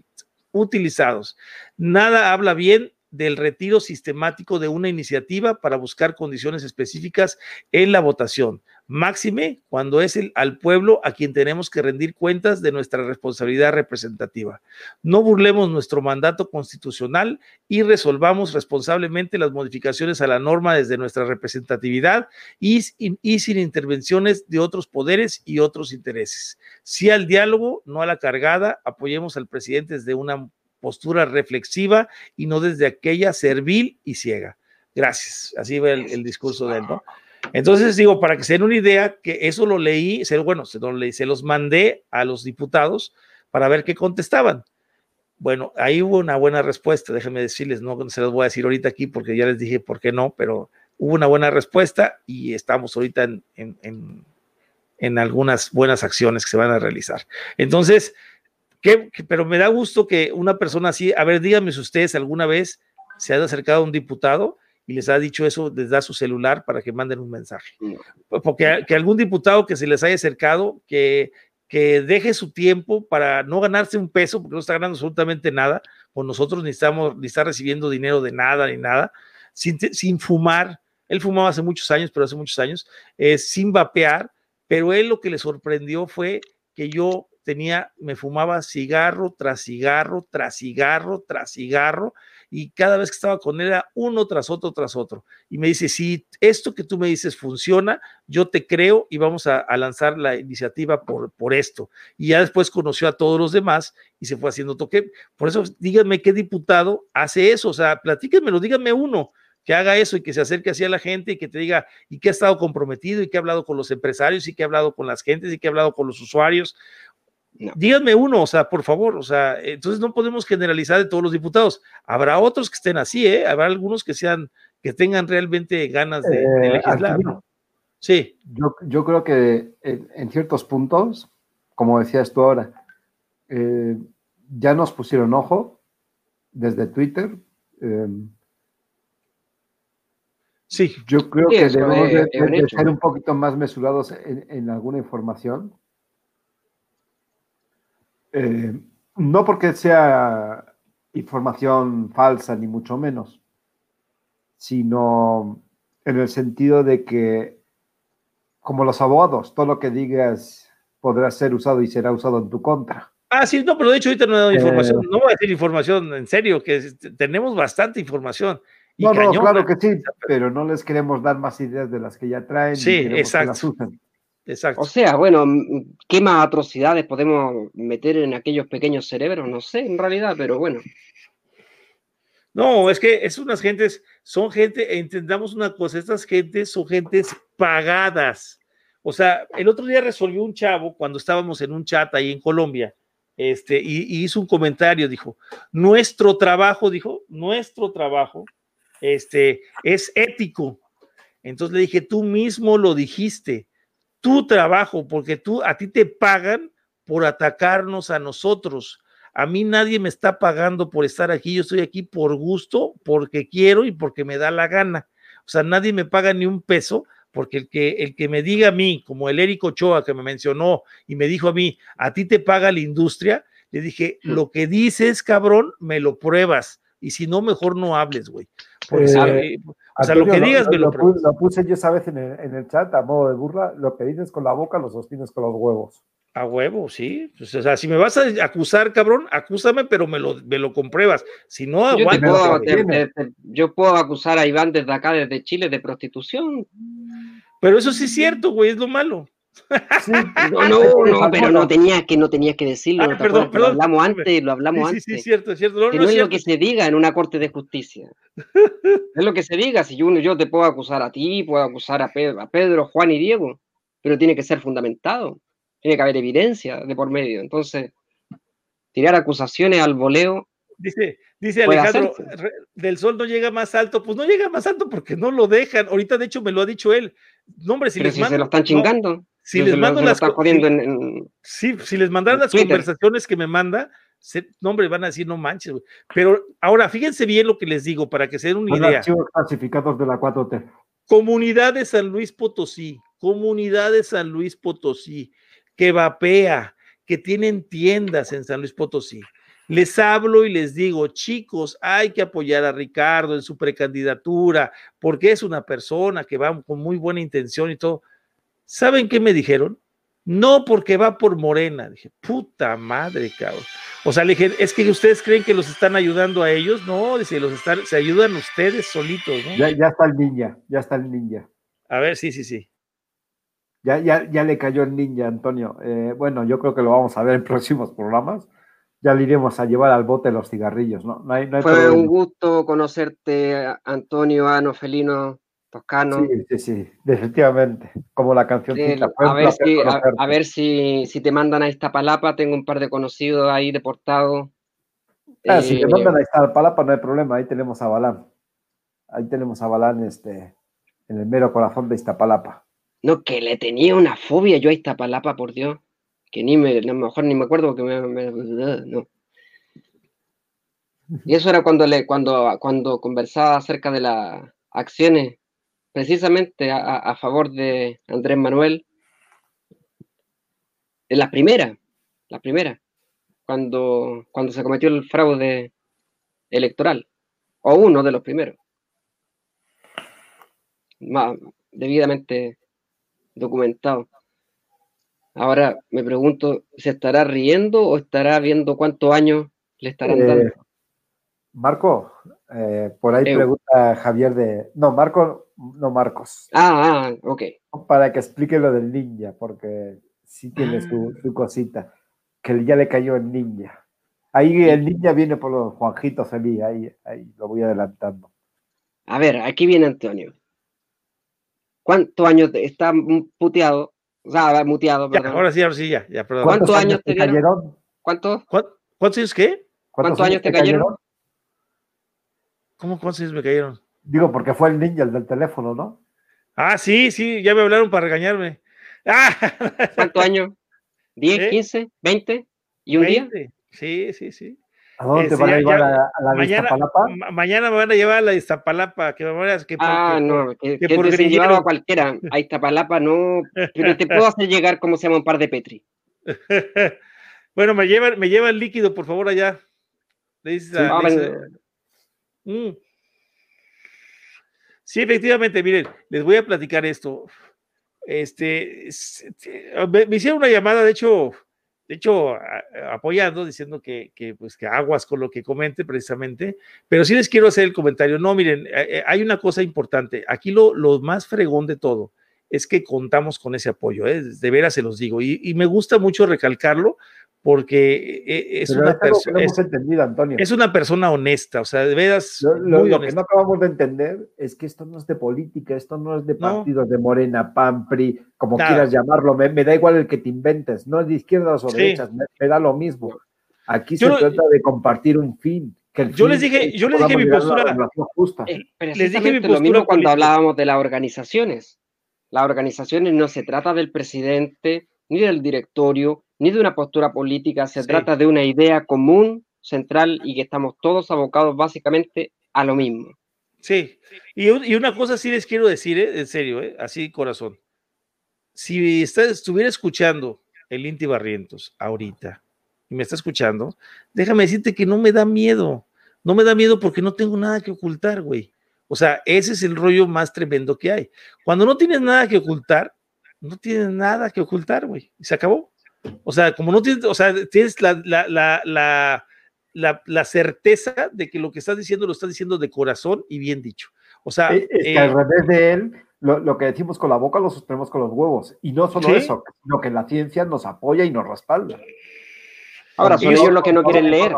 C: utilizados. Nada habla bien del retiro sistemático de una iniciativa para buscar condiciones específicas en la votación. Máxime cuando es el, al pueblo a quien tenemos que rendir cuentas de nuestra responsabilidad representativa. No burlemos nuestro mandato constitucional y resolvamos responsablemente las modificaciones a la norma desde nuestra representatividad y, sin intervenciones de otros poderes y otros intereses. Sí al diálogo, no a la cargada. Apoyemos al presidente desde una postura reflexiva y no desde aquella servil y ciega. Gracias. Así va el, el discurso de él, ¿no? Entonces digo, para que se den una idea, que eso lo leí, bueno, se, leí, se los mandé a los diputados para ver qué contestaban. Bueno, ahí hubo una buena respuesta, déjenme decirles, no se los voy a decir ahorita aquí porque ya les dije por qué no, pero hubo una buena respuesta y estamos ahorita en, en, en, en algunas buenas acciones que se van a realizar. Entonces, ¿Qué, pero me da gusto que una persona así, a ver, díganme si ustedes alguna vez se han acercado a un diputado y les ha dicho eso, les da su celular para que manden un mensaje. Porque que algún diputado que se les haya acercado, que, que deje su tiempo para no ganarse un peso, porque no está ganando absolutamente nada, o nosotros ni estamos, ni está recibiendo dinero de nada, ni nada, sin, sin fumar. Él fumaba hace muchos años, pero hace muchos años, eh, sin vapear, pero él lo que le sorprendió fue que yo tenía, me fumaba cigarro tras cigarro, tras cigarro, tras cigarro, y cada vez que estaba con él era uno tras otro, tras otro. Y me dice, si esto que tú me dices funciona, yo te creo y vamos a, lanzar la iniciativa por, por esto. Y ya después conoció a todos los demás y se fue haciendo toque. Por eso, díganme qué diputado hace eso, o sea, platíquenmelo, díganme uno que haga eso y que se acerque así a la gente y que te diga y que ha estado comprometido y que ha hablado con los empresarios y que ha hablado con las gentes y que ha hablado con los usuarios. No. Díganme uno, o sea, por favor, o sea, entonces no podemos generalizar de todos los diputados. Habrá otros que estén así, ¿eh? Habrá algunos que sean, que tengan realmente ganas de, de legislar,
A: aquí,
C: ¿no? Sí.
A: Yo, yo creo que en, en ciertos puntos, como decías tú ahora, eh, ya nos pusieron ojo desde Twitter. eh,
C: Sí,
A: yo creo
B: Sí,
A: que debemos
B: es-
A: de, ser un poquito más mesurados en, en alguna información. Eh, no porque sea información falsa, ni mucho menos, sino en el sentido de que, como los abogados, todo lo que digas podrá ser usado y será usado en tu contra.
C: Ah, sí, no, pero de hecho ahorita no he dado
A: Eh.
C: información. No voy a decir información en serio, que es- tenemos bastante información. Y
A: No, no, claro que sí, pero no les queremos dar más ideas de las que ya traen. y
C: Sí,
A: que
C: exacto.
A: las usen.
C: Exacto.
B: O sea, bueno, m- ¿qué más atrocidades podemos meter en aquellos pequeños cerebros? No sé, en realidad, pero bueno.
C: No, es que es unas gentes, son gente, entendamos una cosa, estas gentes son gentes pagadas. O sea, el otro día resolvió un chavo cuando estábamos en un chat ahí en Colombia, este, y, y hizo un comentario, dijo, nuestro trabajo, dijo, nuestro trabajo, este, es ético. Entonces le dije, tú mismo lo dijiste, tu trabajo, porque tú, a ti te pagan por atacarnos a nosotros. A mí nadie me está pagando por estar aquí, yo estoy aquí por gusto, porque quiero y porque me da la gana. O sea, nadie me paga ni un peso, porque el que, el que me diga a mí, como el Eric Ochoa que me mencionó y me dijo a mí, a ti te paga la industria, le dije, lo que dices, cabrón, me lo pruebas. Y si no, mejor no hables, güey. Porque,
A: Eh,
C: o sea, lo que digas me lo
A: lo,
C: pruebas.
A: pu- lo puse yo esa vez en el, en el chat a modo de burla. Lo que dices con la boca lo sostienes con los huevos.
C: A huevo, sí. Pues, o sea, si me vas a acusar, cabrón, acúsame, pero me lo, me lo compruebas. Si no, aguanta.
A: primero
B: puedo,
A: que
B: te-
A: tiene.
B: te- te- yo puedo acusar a Iván desde acá, desde Chile, de prostitución.
C: Pero eso sí es cierto, güey, es lo malo.
A: Sí,
B: No, no, no, pero no tenías que, no tenías que decirlo.
C: Ah,
B: ¿no te
C: perdón, perdón,
B: Lo hablamos antes, lo hablamos
C: Sí,
B: antes.
C: sí, sí, cierto, es cierto. No,
B: que
C: no
B: no
C: es
B: lo que se diga en una corte de justicia. es lo que se diga. Si yo, yo te puedo acusar a ti, puedo acusar a Pedro, a Pedro, Juan y Diego, pero tiene que ser fundamentado. Tiene que haber evidencia de por medio. Entonces, tirar acusaciones al voleo,
C: Dice, dice Alejandro,
B: hacerse.
C: del sol no llega más alto. Pues no llega más alto porque no lo dejan. Ahorita, de hecho, me lo ha dicho él. No, hombre, si
B: pero
C: les
B: si
C: mando.
B: se lo están
C: no,
B: chingando.
C: Si les mando
B: lo
C: las
B: están
C: co-
B: jodiendo
C: si-
B: en- en,
C: Sí, si les mandan
B: en
C: las
B: Twitter.
C: conversaciones que me manda, se- no, hombre, van a decir, no manches, güey. Pero ahora, fíjense bien lo que les digo para que se den una idea.
A: archivos clasificados de la 4T.
C: Comunidad de San Luis Potosí, comunidad de San Luis Potosí, que vapea, que tienen tiendas en San Luis Potosí. Les hablo y les digo, chicos, hay que apoyar a Ricardo en su precandidatura, porque es una persona que va con muy buena intención y todo. ¿Saben qué me dijeron? No porque va por Morena. Dije, puta madre, cabrón. O sea, le dije, es que ustedes creen que los están ayudando a ellos. No, dice, los están, se ayudan ustedes solitos, ¿no?
A: Ya, ya está el ninja, ya está el ninja.
C: A ver, sí, sí, sí.
A: Ya, ya, ya le cayó el ninja, Antonio. Eh, bueno, yo creo que lo vamos a ver en próximos programas. Ya le iremos a llevar al bote los cigarrillos, ¿no? No hay, no hay
B: Fue
A: problema.
B: un gusto conocerte, Antonio Ano Felino Toscano.
A: Sí, sí, sí, definitivamente. Como la canción.
B: Eh, a ver, si, a, a ver si, si te mandan a Iztapalapa, tengo un par de conocidos ahí deportados.
A: Ah, si te
B: Eh,
A: mandan a Iztapalapa no hay problema, ahí tenemos a Balán. Ahí tenemos a Balán este, en el mero corazón de Iztapalapa.
B: No, que le tenía una fobia yo a Iztapalapa, por Dios. Que ni me, a lo mejor ni me acuerdo que me, me- no. Y eso era cuando le, cuando, cuando conversaba acerca de las acciones, precisamente a, favor de Andrés Manuel. En la primera, la primera, cuando, cuando se cometió el fraude electoral, o uno de los primeros. Más debidamente documentado. Ahora me pregunto, ¿se estará riendo o estará viendo cuántos años le estarán
A: Eh,
B: dando?
A: Marco, eh, por ahí pregunta Javier de. No, Marco, no Marcos.
B: Ah, ah, ok.
A: Para que explique lo del ninja, porque sí tiene su,
B: Ah.
A: su cosita. Que ya le cayó el ninja. Ahí el ninja viene por los Juanjitos Elí, ahí, ahí lo voy adelantando.
B: A ver, aquí viene Antonio. ¿Cuántos años te- está puteado? O sea, muteado,
C: Ya,
B: perdón.
C: ahora sí, ahora sí, ya, ya, perdón.
B: ¿Cuántos años te
A: cayeron?
B: ¿Cuántos?
C: ¿Cuán- ¿Cuántos años qué?
B: ¿Cuántos años te cayeron?
C: ¿Cómo cuántos años me cayeron?
A: Digo, porque fue el ninja el del teléfono, ¿no?
C: Ah, sí, sí, ya me hablaron para regañarme.
B: Ah. ¿Cuántos años? ¿10, 15, 20 y un 20. día?
C: Sí, sí, sí.
A: ¿A dónde te van a llevar a, la
C: mañana,
A: Iztapalapa?
C: mañana me van a llevar a la Iztapalapa. Que, que
B: ah, no, que, que, que por a cualquiera. A Iztapalapa no, pero te puedo hacer llegar como se llama un par de Petri.
C: bueno, me llevan, me lleva el líquido, por favor, allá. Le sí, a, mm. Sí, efectivamente, miren, les voy a platicar esto. Este, me hicieron una llamada, de hecho, de hecho, apoyando, diciendo que, pues, que aguas con lo que comente precisamente, pero sí les quiero hacer el comentario. No, miren, eh, eh, hay una cosa importante. Aquí lo, lo más fregón de todo es que contamos con ese apoyo, ¿eh? de veras se los digo, y, y me gusta mucho recalcarlo porque eh, es una persona. Es una persona honesta, o sea, de veras.
A: Lo, que no acabamos de entender es que esto no es de política, esto no es de partidos de Morena, PAN, PRI, como quieras llamarlo. Me, da igual el que te inventes, no es de izquierdas o derechas, me, da lo mismo. Aquí se trata de compartir un fin. Que
C: yo, les dije, yo les dije mi postura.
B: Eh, les dije mi postura lo mismo cuando hablábamos de las organizaciones. Las organizaciones no se trata del presidente ni del directorio, ni de una postura política, se trata de una idea común, central y que estamos todos abocados básicamente a lo mismo.
C: Sí, y, una cosa sí les quiero decir, ¿eh? en serio, ¿eh? así corazón. Si estuviera escuchando el Inti Barrientos ahorita y me está escuchando, déjame decirte que no me da miedo. No me da miedo porque no tengo nada que ocultar, güey. O sea, ese es el rollo más tremendo que hay. Cuando no tienes nada que ocultar, no tienes nada que ocultar, güey. Y se acabó. O sea, como no tienes, o sea, tienes la, la, la, la, certeza de que lo que estás diciendo lo estás diciendo de corazón y bien dicho. O sea,
A: es, que al eh, revés de él, lo, que decimos con la boca lo sostenemos con los huevos. Y no solo eso, sino que la ciencia nos apoya y nos respalda.
B: Ahora, son ellos lo que no quieren leer.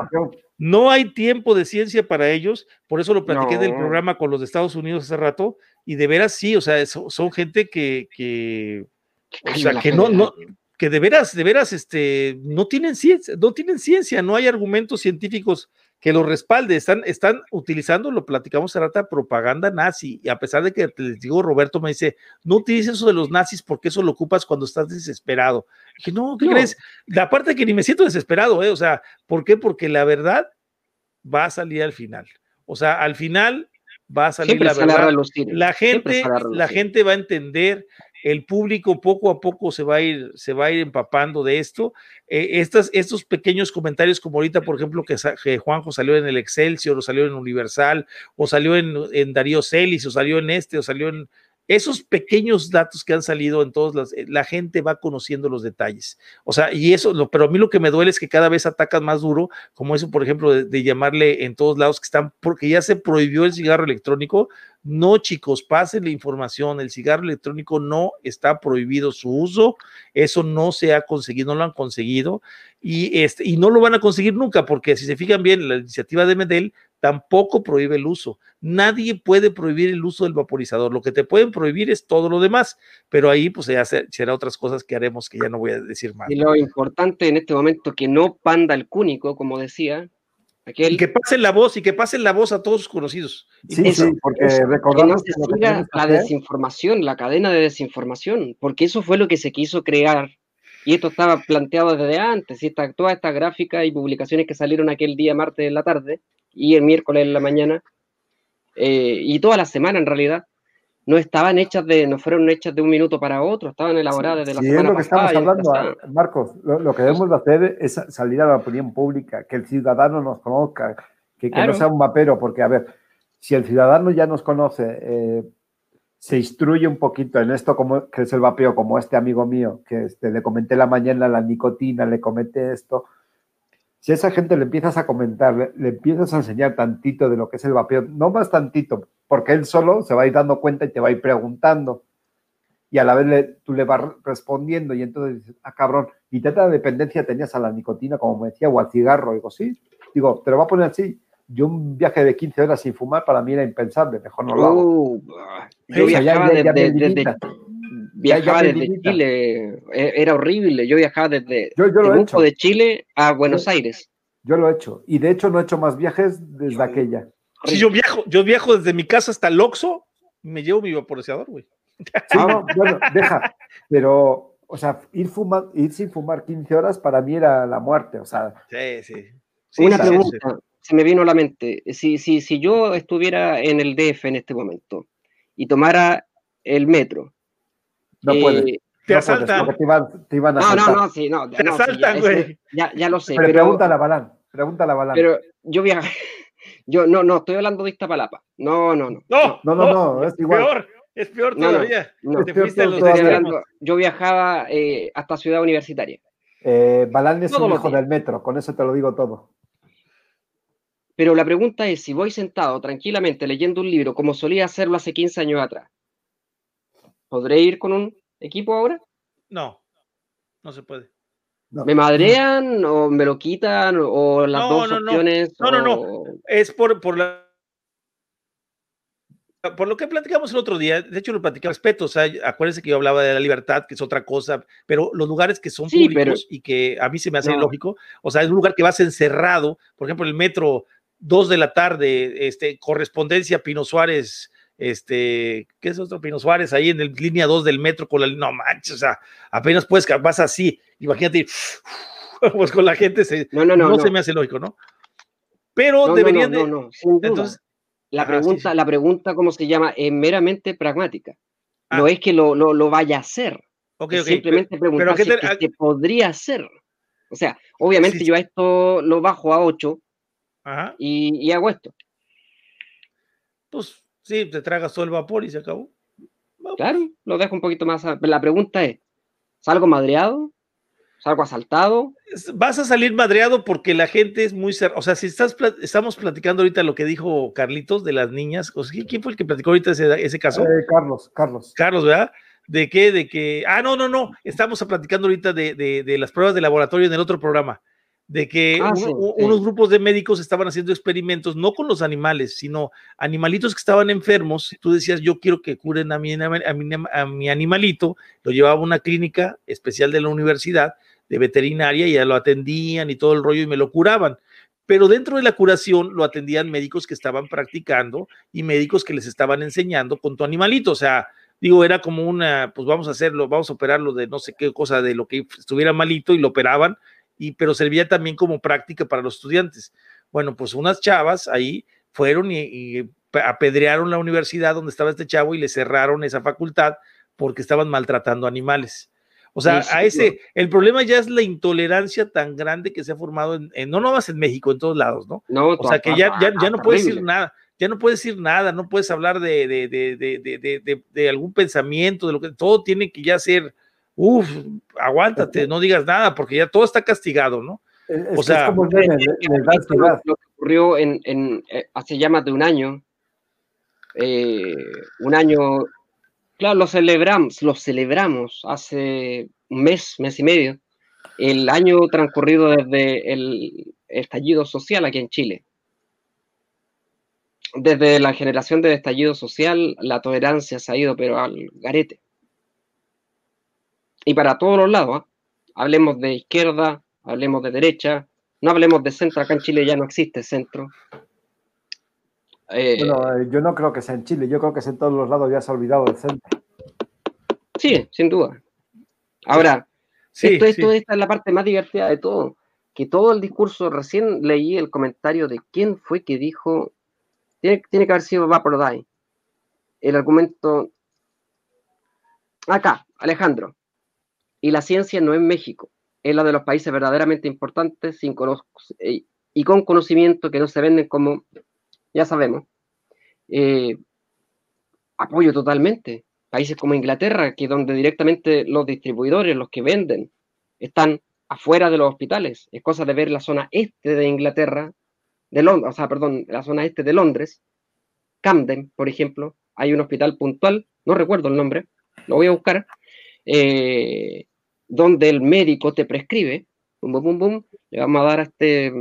C: No hay tiempo de ciencia para ellos, por eso lo platiqué del programa con los de Estados Unidos hace rato, y de veras sí, o sea, son, gente que, que o sea, que no, no, que de veras, de veras, este, no tienen ciencia, no tienen ciencia, no hay argumentos científicos que lo respalde, están, están utilizando, lo platicamos hace rato, propaganda nazi, y a pesar de que les digo, Roberto me dice, no utilices eso de los nazis porque eso lo ocupas cuando estás desesperado. Dije, no, ¿qué crees? La parte que ni me siento desesperado, ¿eh? O sea, ¿por qué? Porque la verdad va a salir al final. O sea, al final va a salir la verdad. La gente, la gente va a entender el público poco a poco se va a ir, se va a ir empapando de esto. Eh, estas, estos pequeños comentarios, como ahorita, por ejemplo, que, Juanjo salió en el Excelsior, o salió en Universal, o salió en, en Darío Celis, o salió en este, o salió en, esos pequeños datos que han salido en todos las, la gente va conociendo los detalles. O sea, y eso, pero a mí lo que me duele es que cada vez atacan más duro, como eso, por ejemplo, de, llamarle en todos lados que están, porque ya se prohibió el cigarro electrónico. No, chicos, pasen la información, el cigarro electrónico no está prohibido su uso, eso no se ha conseguido, no lo han conseguido, y, este, y no lo van a conseguir nunca, porque si se fijan bien, la iniciativa de Medel tampoco prohíbe el uso. Nadie puede prohibir el uso del vaporizador. Lo que te pueden prohibir es todo lo demás, pero ahí pues ya será otras cosas que haremos que ya no voy a decir más.
B: Y lo importante en este momento que no panda el cúnico, como decía.
C: Aquel... Y que pasen la voz y que pasen la voz a todos sus conocidos.
A: Sí, sí, porque
B: recordamos que no se siga la desinformación, la cadena de desinformación, porque eso fue lo que se quiso crear y esto estaba planteado desde antes, y esta, toda esta gráfica y publicaciones que salieron aquel día martes en la tarde, y el miércoles en la mañana, eh, y toda la semana en realidad, no estaban hechas de, no fueron hechas de un minuto para otro, estaban elaboradas desde la semana
A: es lo que estamos hablando, Marcos, lo, que debemos de hacer es salir a la opinión pública, que el ciudadano nos conozca, que, no sea un mapero, porque a ver, si el ciudadano ya nos conoce, eh, se instruye un poquito en esto, como, que es el vapeo, como este amigo mío, que este, le comenté la mañana la nicotina, le comenté esto, si a esa gente le empiezas a comentar, le, empiezas a enseñar tantito de lo que es el vapeo, no más tantito, porque él solo se va a ir dando cuenta y te va a ir preguntando. Y a la vez le, tú le vas respondiendo y entonces dices, ah, cabrón, ¿y tanta dependencia tenías a la nicotina, como me decía, o al cigarro? Digo, sí. Digo, te lo va a poner así. Yo un viaje de 15 horas sin fumar para mí era impensable, mejor no lo hago. Uh,
B: yo viajaba desde, viajaba desde Chile, e, era horrible. Yo viajaba desde
A: yo,
B: de Chile a Buenos Aires.
A: Yo lo he hecho. Y de hecho no he hecho más viajes desde aquella.
C: Si yo viajo, yo viajo desde mi casa hasta el Oxxo, me llevo mi vaporizador, güey.
A: Sí, no, bueno, deja, pero, o sea, ir, fuma, ir sin fumar 15 horas para mí era la muerte, o sea.
C: Sí, sí. sí
B: Una
C: sí, sí,
B: pregunta, se me vino a la mente. Si, si, si yo estuviera en el DF en este momento y tomara el metro.
A: No
B: eh,
A: puede.
C: Te
A: no puedes,
C: asaltan.
A: porque te iban, te iban a
B: No, no,
A: asaltar.
B: no, sí, no.
C: Te
B: no,
C: asaltan, güey.
B: ya, ya lo sé.
A: Pero,
B: Pero,
A: pregúntale a Balán, pregúntale a Balán.
B: pero yo viaja, yo no, no, estoy hablando de Iztapalapa. No, no, no.
C: No,
A: no, no, no, es igual.
C: Peor, es peor
B: No, no,
C: todavía.
B: no.
C: Te
A: peor
C: fuiste los
B: hablando- yo viajaba eh, hasta Ciudad Universitaria.
A: Eh, Balán es
B: Todos
A: un hijo del metro, con eso te lo digo todo.
B: Pero la pregunta es, si voy sentado tranquilamente leyendo un libro como solía hacerlo hace 15 años atrás, ¿podré ir con un equipo ahora?
C: No, no se puede.
A: No.
B: ¿Me madrean o me lo quitan o las
C: No,
B: dos
C: no, no.
B: opciones?
C: No, no, no. Es por, por la. Por lo que platicamos el otro día, de hecho lo platicamos, respeto, o sea, acuérdense que yo hablaba de la libertad, que es otra cosa, pero los lugares que son
B: Sí,
C: públicos y que a mí se me hace
B: No.
C: lógico, o sea, es un lugar que vas encerrado, por ejemplo, el metro, dos de la tarde, este, correspondencia Pino Suárez, este, ¿qué es otro Pino Suárez? Ahí en el línea 2 del metro con la, no manches, o sea, apenas puedes, vas así, imagínate, pues con la gente se,
B: No, no, no.
C: no, se me hace lógico, ¿no? Pero deberían
B: no,
C: de, entonces,
B: la,
C: sí,
B: pregunta,
C: sí.
B: la pregunta, ¿cómo se llama? Es meramente pragmática.
C: Ah.
B: No es que lo, lo, lo vaya a hacer. simplemente preguntar
C: ¿a qué
B: si
C: te-
B: podría hacer. O sea, obviamente
C: sí.
B: yo a esto lo bajo a 8
C: Ajá.
B: y, y hago esto.
C: Pues sí, te tragas todo el vapor y se acabó.
B: Claro, lo dejo un poquito más. a- La pregunta es: ¿salgo madreado? ¿Salgo asaltado?
C: Vas a salir madreado porque la gente es muy cerrada. O sea, si estás estamos platicando ahorita lo que dijo Carlitos de las niñas, o sea, ¿quién- ¿quién fue el que platicó ahorita ese, ese caso?
A: Eh, Carlos, Carlos.
C: Carlos, ¿verdad? ¿De qué? De que. Ah, no, no, no. Estamos platicando ahorita de, de- de las pruebas de laboratorio en el otro programa. De que
B: Ah,
C: uno-
B: sí,
C: u-
B: sí.
C: unos grupos de médicos estaban haciendo experimentos, no con los animales, sino animalitos que estaban enfermos. Tú decías, yo quiero que curen a mi, a mi, a mi animalito. Lo llevaba a una clínica especial de la universidad de veterinaria y ya lo atendían y todo el rollo y me lo curaban. Pero dentro de la curación lo atendían médicos que estaban practicando y médicos que les estaban enseñando con tu animalito. O sea, digo, era como una, pues vamos a hacerlo, vamos a operarlo de no sé qué cosa, de lo que estuviera malito y lo operaban, y, pero servía también como práctica para los estudiantes. Bueno, pues unas chavas ahí fueron y, y apedrearon la universidad donde estaba este chavo y le cerraron esa facultad porque estaban maltratando animales. O sea,
B: Sí, sí,
C: a ese, el problema ya es la intolerancia tan grande que se ha formado en, en- no nomás en México, en todos lados, ¿no?
B: No,
C: O sea, que ya, ya, ya no puedes decir
B: nada.
C: ya no puedes decir nada, no puedes hablar de, de, de- de algún pensamiento, de lo que todo tiene que ya ser, uff, aguántate, no digas nada, porque ya todo está castigado, ¿no?
A: Es,
C: O sea,
A: es como el
B: lo, que ocurrió en, en, eh, hace ya más de un año. eh, un año, claro, lo celebramos, lo celebramos hace un mes, mes y medio, el año transcurrido desde el estallido social aquí en Chile. Desde la generación del estallido social, la tolerancia se ha ido, pero al garete. Y para todos los lados, ¿ah? hablemos de izquierda, hablemos de derecha, no hablemos de centro, acá en Chile ya no existe centro. Eh,
A: Bueno, eh, yo no creo que sea en Chile, yo creo que es en todos los lados ya se ha olvidado del centro.
B: sí, sin duda. Ahora,
C: Sí,
B: esto, esto-
C: sí.
B: esta es la parte más divertida de todo, que todo el discurso, recién leí el comentario de quién fue que dijo, tiene, tiene que haber sido Vapordine, el argumento, acá, Alejandro, y la ciencia no es México, es la de los países verdaderamente importantes sin eh, y con conocimiento que no se venden como, ya sabemos, eh, apoyo totalmente. Países como Inglaterra, que donde directamente los distribuidores, los que venden, están afuera de los hospitales. Es cosa de ver la zona este de Inglaterra, de Londres, o sea, perdón, la zona este de Londres, Camden, por ejemplo, hay un hospital puntual, no recuerdo el nombre, lo voy a buscar, eh, donde el médico te prescribe, bum, bum, bum, bum, le vamos a dar a este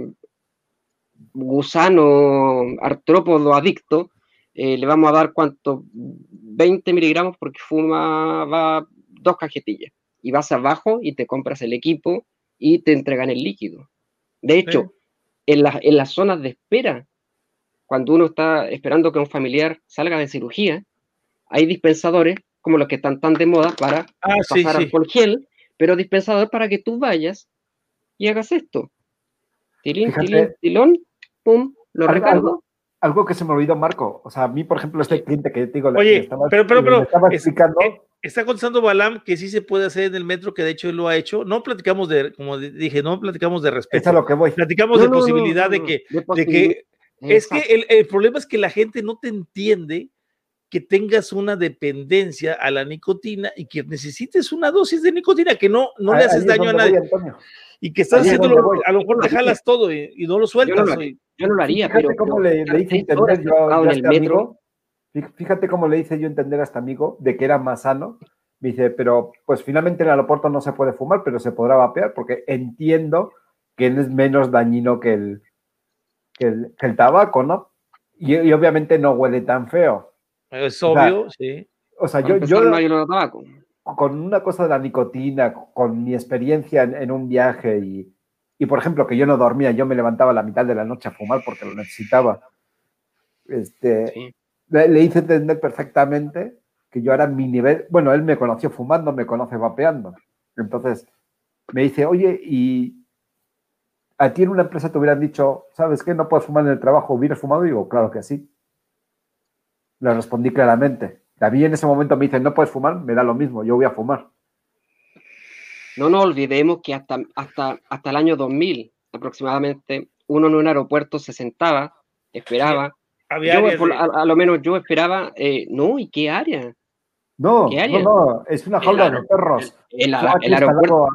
B: gusano artrópodo adicto, eh, le vamos a dar cuánto, 20 miligramos porque fumaba dos cajetillas. Y vas abajo y te compras el equipo y te entregan el líquido. De hecho, en, la- en las zonas de espera, cuando uno está esperando que un familiar salga de cirugía, hay dispensadores como los que están tan de moda para
C: Ah, sí,
B: pasar
C: sí.
B: alcohol gel, pero dispensador para que tú vayas y hagas esto. Tilín,
A: Fíjate.
B: tilín, tilón, pum, lo
A: Algo-
B: recargo.
A: Algo que se me olvidó, Marco. O sea, a mí, por ejemplo, este cliente que te digo,
C: Oye,
A: le estaba-
C: pero- pero-
A: le
C: pero,
A: estaba
C: es-
A: explicando.
C: Está contestando Balam que sí se puede hacer en el metro, que de hecho él lo ha hecho. No platicamos de, como dije, no platicamos de
A: es a
C: respeto.
A: lo que voy.
C: Platicamos
B: No,
C: de
B: no,
C: posibilidad
B: no,
C: de que,
B: de
C: que es que el problema es que la gente no te entiende que tengas una dependencia a la nicotina y que necesites una dosis de nicotina, que no, no
A: Ahí-
C: le haces
A: es
C: daño a nadie
A: voy,
C: y que estás
A: ahí donde voy.
C: a lo mejor te jalas todo y, y no lo sueltas.
B: lo
C: oye.
B: Yo no lo haría,
A: Fíjate
B: pero.
A: cómo
B: pero
A: le, le hice entender yo, yo a
B: en
A: este
B: el metro.
A: amigo. Fí- Fíjate cómo le hice yo entender a este amigo de que era más sano. Me dice, pero pues finalmente en el aeropuerto no se puede fumar, pero se podrá vapear porque entiendo que es menos dañino que el, que el, que el tabaco, ¿no? Y, y obviamente no huele tan feo.
C: Es obvio, sí.
A: O sea, yo, yo
B: no tabaco.
A: con una cosa de la nicotina, con mi experiencia en, en un viaje y, y, por ejemplo, que yo no dormía, yo me levantaba a la mitad de la noche a fumar porque lo necesitaba. Este,
B: Sí.
A: le, le hice entender perfectamente que yo era mi nivel. Bueno, él me conoció fumando, me conoce vapeando. Entonces me dice, oye, y a ti en una empresa te hubieran dicho, ¿sabes qué? No puedes fumar en el trabajo, ¿hubieras fumado? Y digo, claro que sí. Le respondí claramente. A mí en ese momento me dicen, no puedes fumar, me da lo mismo, yo voy a fumar.
B: No nos olvidemos que hasta, hasta, hasta el año 2000 aproximadamente, uno en un aeropuerto se sentaba, esperaba.
C: Había
B: Yo,
C: áreas
B: por-
C: de-
B: a, a lo menos yo esperaba, eh, no, ¿y qué área?
A: No,
B: ¿Qué
A: no,
B: área?
A: no, es una
B: El
A: jaula de perros.
B: El aeropuerto.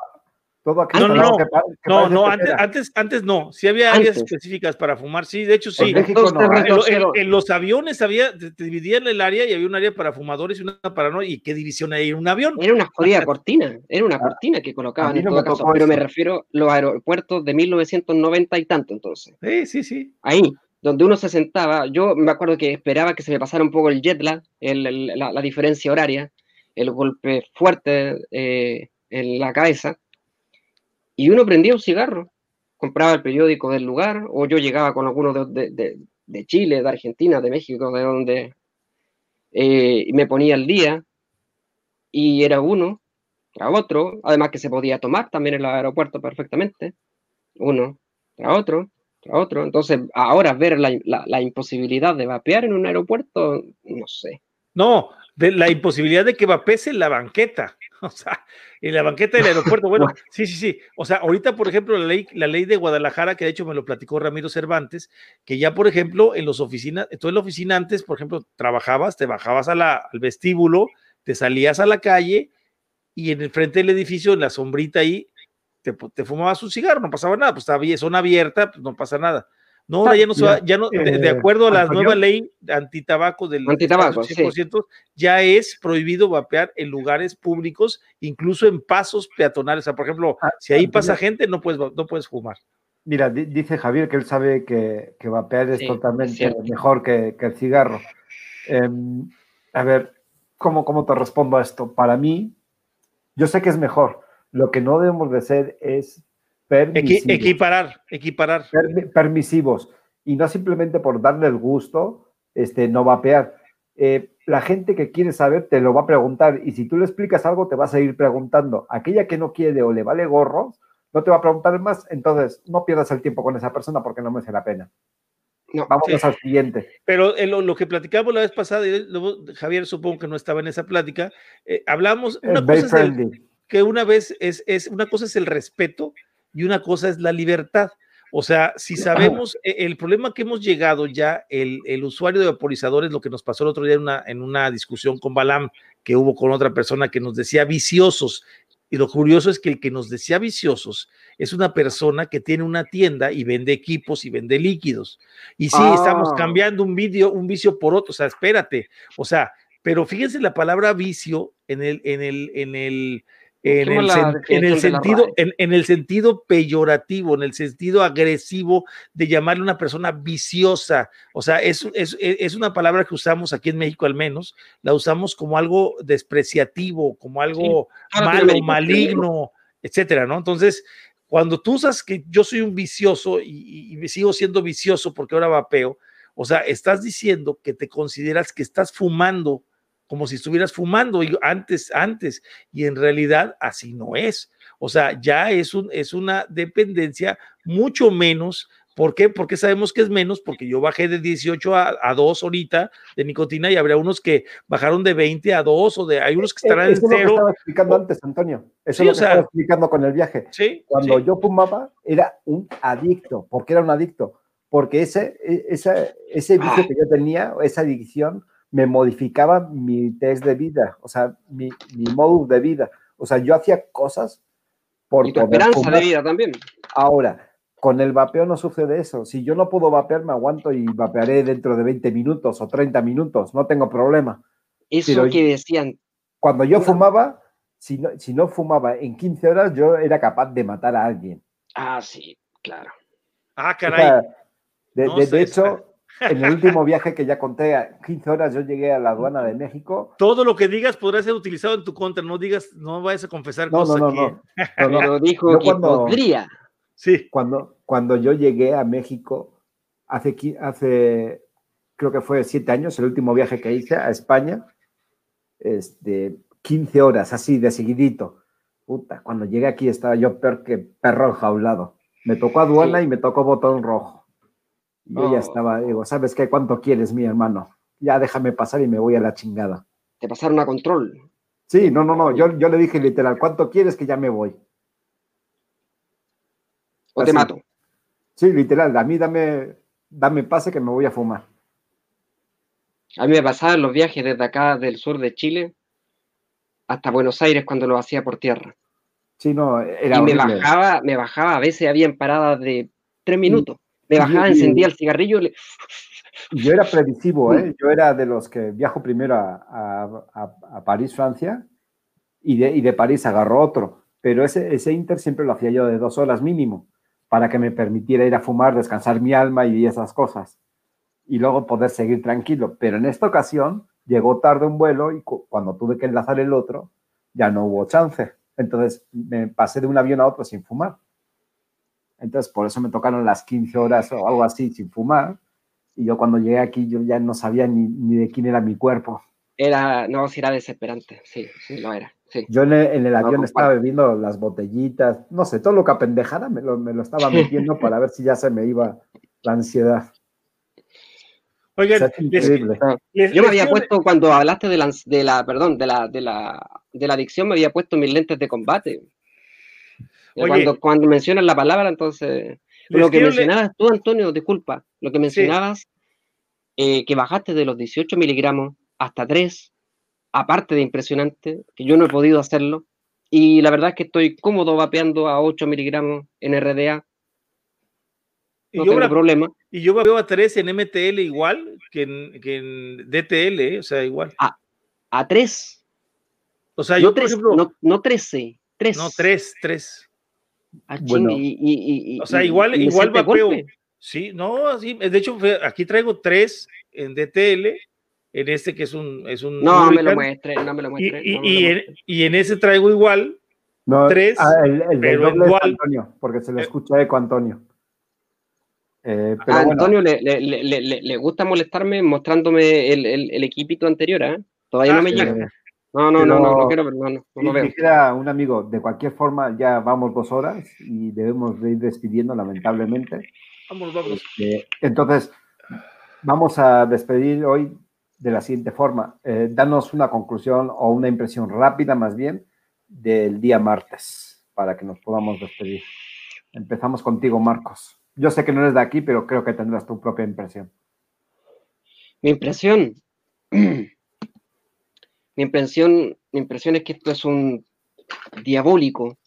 A: Todo
C: No, no, no.
A: que pa- que
C: No, antes, antes, antes no. Sí había áreas específicas para fumar, sí, de hecho
A: En
C: sí.
A: México no
B: Entonces,
A: hay.
C: En, los aviones había, te, te dividían el área y había un área para fumadores y una para no. ¿Y qué división hay en un avión?
B: Era una jodida cortina, era una
A: A-
B: cortina que colocaban en todo
A: me
B: caso, pero me refiero a los aeropuertos de 1990 y tanto entonces.
C: Sí, sí, sí.
B: Ahí, donde uno se sentaba, yo me acuerdo que esperaba que se me pasara un poco el jet lag, el- el- la, la diferencia horaria, el golpe fuerte eh, en la cabeza, y uno prendía un cigarro, compraba el periódico del lugar, o yo llegaba con alguno de, de- Chile, de Argentina, de México, de donde, eh, me ponía al día, y era uno tras otro, además que se podía tomar también en el aeropuerto perfectamente, uno tras otro, tras otro. Entonces, ahora ver la, la- la imposibilidad de vapear en un aeropuerto, no sé.
C: No, de la imposibilidad de que vapees en la banqueta. O sea, en la banqueta del aeropuerto. Bueno, sí, sí, sí. O sea, ahorita, por ejemplo, la ley, la ley de Guadalajara, que de hecho me lo platicó Ramiro Cervantes, que ya, por ejemplo, en los oficinas, tú en la oficina antes, por ejemplo, trabajabas, te bajabas a la, al vestíbulo, te salías a la calle y en el frente del edificio, en la sombrita ahí, te, te fumabas un cigarro, no pasaba nada, pues estaba bien, zona abierta, pues no pasa nada. No, ahora ya no se va, ya no, de, de
A: Eh,
C: acuerdo a la
A: Antonio.
C: nueva ley antitabaco del
B: Antitabaco,
C: Estado 100%, ya es prohibido vapear en lugares públicos, incluso en pasos peatonales. O sea, por ejemplo,
A: Ah,
C: si ahí
A: Antonio.
C: pasa gente, no puedes, no puedes fumar.
A: Mira, di- dice Javier que él sabe que, que vapear es
B: Sí,
A: totalmente
B: es
A: mejor que, que el cigarro. Em, a ver, ¿cómo, ¿cómo te respondo a esto? Para mí, yo sé que es mejor. Lo que no debemos de ser es
C: Equi-
A: permisivos.
C: equiparar, equiparar.
A: permi- permisivos y no simplemente por darle el gusto, este, no vapear. Eh, la gente que quiere saber te lo va a preguntar y si tú le explicas algo te va a seguir preguntando. Aquella que no quiere o le vale gorro, no te va a preguntar más, entonces no pierdas el tiempo con esa persona porque no merece la pena.
B: No,
A: Vamos
C: Sí.
A: al siguiente.
C: Pero eh, lo, lo que platicamos la vez pasada, y luego Javier supongo que no estaba en esa plática, eh, hablamos, una cosa es el-
A: friendly.
C: que una vez es, es, una cosa es el respeto y una cosa es la libertad. O sea, si sabemos, eh, el problema que hemos llegado ya, el, el usuario de vaporizadores, lo que nos pasó el otro día en una, en una discusión con Balam, que hubo con otra persona que nos decía viciosos. Y lo curioso es que el que nos decía viciosos es una persona que tiene una tienda y vende equipos y vende líquidos. Y sí, estamos
B: Ah.
C: cambiando un, vicio, un vicio por otro. O sea, espérate. O sea, pero fíjense la palabra vicio en el, en el, en el, en el, sen- en el sentido, en, en el sentido peyorativo, en el sentido agresivo de llamarle a una persona viciosa. O sea, es, es, es una palabra que usamos aquí en México al menos, la usamos como algo despreciativo, como algo malo, maligno, etcétera, ¿no? Entonces, cuando tú usas que yo soy un vicioso y, y- y sigo siendo vicioso porque ahora vapeo, o sea, estás diciendo que te consideras que estás fumando como si estuvieras fumando antes, antes, y en realidad así no es. O sea, ya es, un, es una dependencia mucho menos ¿Por qué? Porque sabemos que es menos, porque yo bajé de 18 a, a 2 ahorita de nicotina y habría unos que bajaron de 20 a 2 o de hay unos que estarán
A: Eso
C: en
A: es lo que
C: cero.
A: estaba explicando antes, Antonio. Eso
C: Sí,
A: es lo
C: o
A: que
C: sea-
A: estaba explicando con el viaje.
C: Sí,
A: Cuando
C: sí.
A: yo fumaba, era un adicto. ¿Por qué era un adicto? Porque ese, e- esa- ese vicio
B: Ah.
A: que yo tenía, esa adicción, me modificaba mi test de vida, o sea, mi, mi modus de vida. O sea, yo hacía cosas por
B: Y tu
A: poder
B: esperanza
A: fumar.
B: de vida también.
A: Ahora, con el vapeo no sucede eso. Si yo no puedo vapear, me aguanto y vapearé dentro de 20 minutos o 30 minutos, no tengo problema.
B: Eso
A: Pero-
B: que decían,
A: Cuando yo fumaba, si no, si no fumaba en 15 horas, yo era capaz de matar a alguien.
B: ah, sí, claro.
C: Ah,
A: O
C: caray.
A: sea, de,
C: No
A: de-
C: sé,
A: de hecho, en el último viaje que ya conté, a 15 horas yo llegué a la aduana de México.
C: Todo lo que digas podrá ser utilizado en tu contra. No digas, no vayas a confesar
A: No, no,
C: cosas
A: no, no. No, no.
B: Pero dijo
A: Yo
B: que
A: cuando-
B: podría.
C: Sí.
A: Cuando, cuando yo llegué a México, hace, hace, creo que fue siete años, el último viaje que hice a España, este, 15 horas así de seguidito. Puta, cuando llegué aquí estaba yo peor que perro enjaulado. Me tocó aduana
B: Sí.
A: y me tocó botón rojo. Yo ya estaba, digo, ¿sabes qué? ¿Cuánto quieres, mi hermano? Ya déjame pasar y me voy a la chingada.
B: Te pasaron a control.
A: Sí, no, no, no. Yo, yo le dije literal, ¿cuánto quieres que ya me voy?
B: O te mato.
A: Sí, literal, a mí dame, dame pase que me voy a fumar.
B: A mí me pasaba en los viajes desde acá del sur de Chile hasta Buenos Aires cuando lo hacía por tierra.
A: Sí, no, era
B: y me bajaba, me bajaba, a veces habían paradas de tres minutos. Me bajaba, encendía el cigarrillo, le-
A: Yo era previsivo, ¿eh? Yo era de los que viajo primero a, a- a- a París, Francia, y de, y de París agarro otro. Pero ese, ese Inter siempre lo hacía yo de dos horas mínimo, para que me permitiera ir a fumar, descansar mi alma y esas cosas. Y luego poder seguir tranquilo. Pero en esta ocasión llegó tarde un vuelo y cu- cuando tuve que enlazar el otro, ya no hubo chance. Entonces me pasé de un avión a otro sin fumar. Entonces por eso me tocaron las 15 horas o algo así sin fumar. Y yo cuando llegué aquí, yo ya no sabía ni, ni de quién era mi cuerpo.
B: era, no, si era desesperante, sí, sí, lo era, sí.
A: Yo en el, en el avión estaba bebiendo las botellitas, no sé, todo lo que apendejada me lo, me lo estaba metiendo para ver si ya se me iba la ansiedad. O
C: Oigan,
A: sea,
C: les-
A: increíble.
C: les-
B: Yo me había puesto, cuando hablaste de la, de la perdón, de la, de la, de la adicción, me había puesto mis lentes de combate. Y
C: Oye.
B: Cuando, cuando mencionas la palabra, entonces, lo que
C: quiero le-
B: mencionabas tú, Antonio, disculpa, lo que mencionabas, eh, que bajaste de los 18 miligramos hasta 3, aparte de impresionante, que yo no he podido hacerlo, y la verdad es que estoy cómodo vapeando a 8 miligramos en RDA,
C: y
B: no
C: yo
B: tengo
C: veo-
B: problema.
C: y yo veo a 3 en MTL igual que en, que en DTL, ¿eh? o sea, igual.
B: A 3,
C: O sea,
B: no,
C: yo, por
B: 3
C: ejemplo,
B: no, no 13, 3.
C: no, 3, 3.
B: Ah,
A: Bueno.
B: y, y- y-
C: O sea, igual, igual
B: golpe.
C: Sí, no, así, de hecho, aquí traigo 3 en DTL, en este que es un. Es un
B: No me lo muestre, no me lo
C: y,
B: muestre.
C: y-
B: no me
C: y
B: lo
C: en,
B: muestre.
C: y en ese traigo igual.
A: No,
C: Tres,
A: ah, el, el del
C: pero
A: es
C: dual.
A: Antonio, porque se le
C: Eh.
A: escucha eco Antonio. Eh, pero
B: A Antonio le, le- le- le- gusta molestarme mostrándome el, el- el equipito anterior, ¿eh? Todavía
C: Ah,
B: no me llega. No, no, no, no, no quiero ver, no, no, no lo veo.
A: dijera un amigo, de cualquier forma ya vamos dos horas y debemos de ir despidiendo lamentablemente.
C: Vamos, vamos.
A: Eh, entonces, vamos a despedir hoy de la siguiente forma. Eh, danos una conclusión o una impresión rápida más bien del día martes para que nos podamos despedir. Empezamos contigo, Marcos. Yo sé que no eres de aquí, pero creo que tendrás tu propia impresión.
B: Mi impresión, mi impresión, mi impresión es que esto es un diabólico,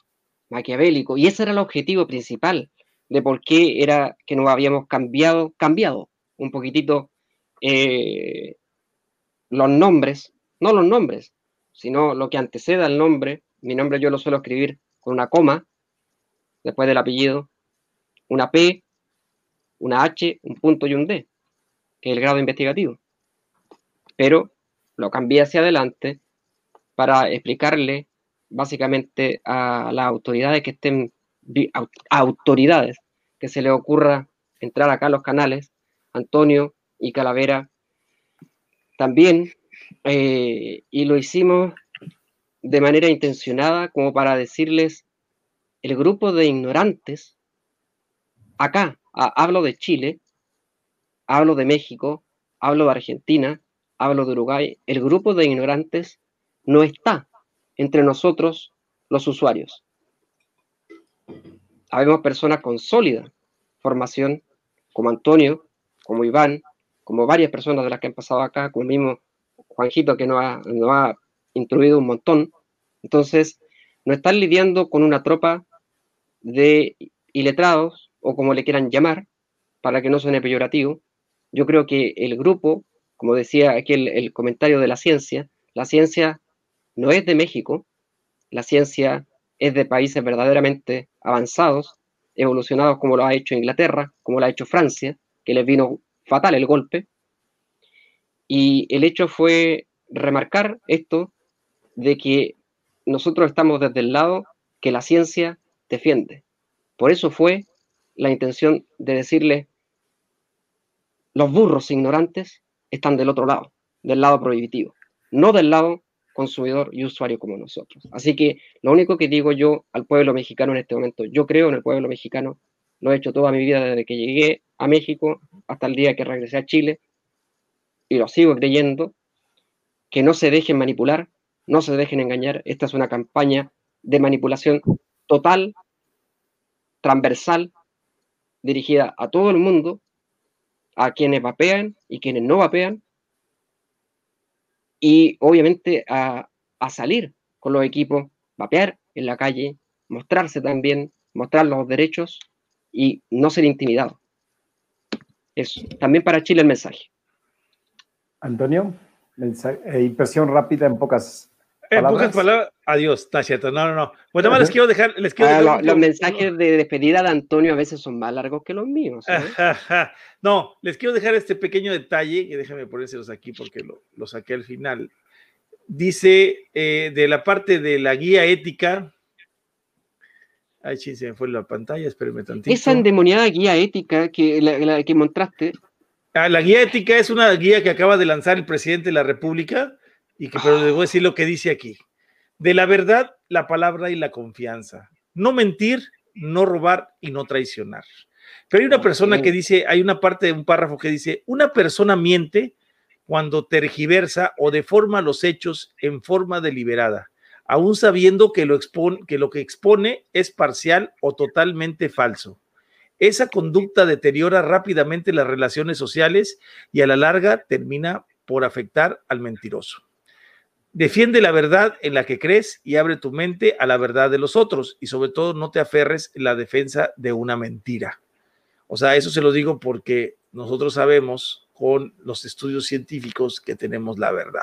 B: maquiavélico, y ese era el objetivo principal de por qué era que nos habíamos cambiado, cambiado un poquitito eh, los nombres, no los nombres, sino lo que anteceda al nombre. Mi nombre yo lo suelo escribir con una coma, después del apellido, una P, una H, un punto y un D, que es el grado investigativo. Pero lo cambié hacia adelante para explicarle básicamente a las autoridades que estén, au- autoridades, que se les ocurra entrar acá a los canales, Antonio y Calavera, también eh, y lo hicimos de manera intencionada como para decirles, el grupo de ignorantes, acá, hablo de Chile, hablo de México, hablo de Argentina, hablo de Uruguay, el grupo de ignorantes no está entre nosotros los usuarios. Habemos personas con sólida formación, como Antonio, como Iván, como varias personas de las que han pasado acá, como el mismo Juanjito que nos ha, nos ha instruido un montón. Entonces, no están lidiando con una tropa de iletrados, o como le quieran llamar, para que no suene peyorativo. Yo creo que el grupo, como decía aquí el, comentario de la ciencia, la ciencia no es de México, la ciencia es de países verdaderamente avanzados, evolucionados como lo ha hecho Inglaterra, como lo ha hecho Francia, que les vino fatal el golpe. Y el hecho fue remarcar esto de que nosotros estamos desde el lado que la ciencia defiende. Por eso fue la intención de decirle, los burros ignorantes están del otro lado, del lado prohibitivo, no del lado consumidor y usuario como nosotros. Así que lo único que digo yo al pueblo mexicano en este momento, yo creo en el pueblo mexicano, lo he hecho toda mi vida desde que llegué a México hasta el día que regresé a Chile, y lo sigo creyendo, que no se dejen manipular, no se dejen engañar. Esta es una campaña de manipulación total, transversal, dirigida a todo el mundo, a quienes vapean y quienes no vapean, y obviamente a, a salir con los equipos, vapear en la calle, mostrarse también, mostrar los derechos y no ser intimidado. Eso, también para Chile el mensaje.
A: Antonio, eh, impresión rápida en pocas
C: en pocas palabras, adiós, está cierto. No, no, no. Bueno, más les quiero dejar. Les quiero
B: ah, los, mensajes de despedida de Antonio a veces son más largos que los míos.
C: no, les quiero dejar este pequeño detalle, y déjame ponérselos aquí porque lo, lo saqué al final. Dice eh, de la parte de la guía ética. Ay, sí, se me fue la pantalla, espérenme tantito.
B: Esa endemoniada guía ética que, la, que mostraste.
C: Ah, la guía ética es una guía que acaba de lanzar el presidente de la República y que, pero a decir lo que dice aquí. De la verdad, la palabra y la confianza. No mentir, no robar y no traicionar. Pero hay una persona que dice, hay una parte de un párrafo que dice, una persona miente cuando tergiversa o deforma los hechos en forma deliberada, aún sabiendo que lo, expone, que lo que expone es parcial o totalmente falso. Esa conducta deteriora rápidamente las relaciones sociales y a la larga termina por afectar al mentiroso. Defiende la verdad en la que crees y abre tu mente a la verdad de los otros y sobre todo no te aferres en la defensa de una mentira. O sea, eso se lo digo porque nosotros sabemos con los estudios científicos que tenemos la verdad.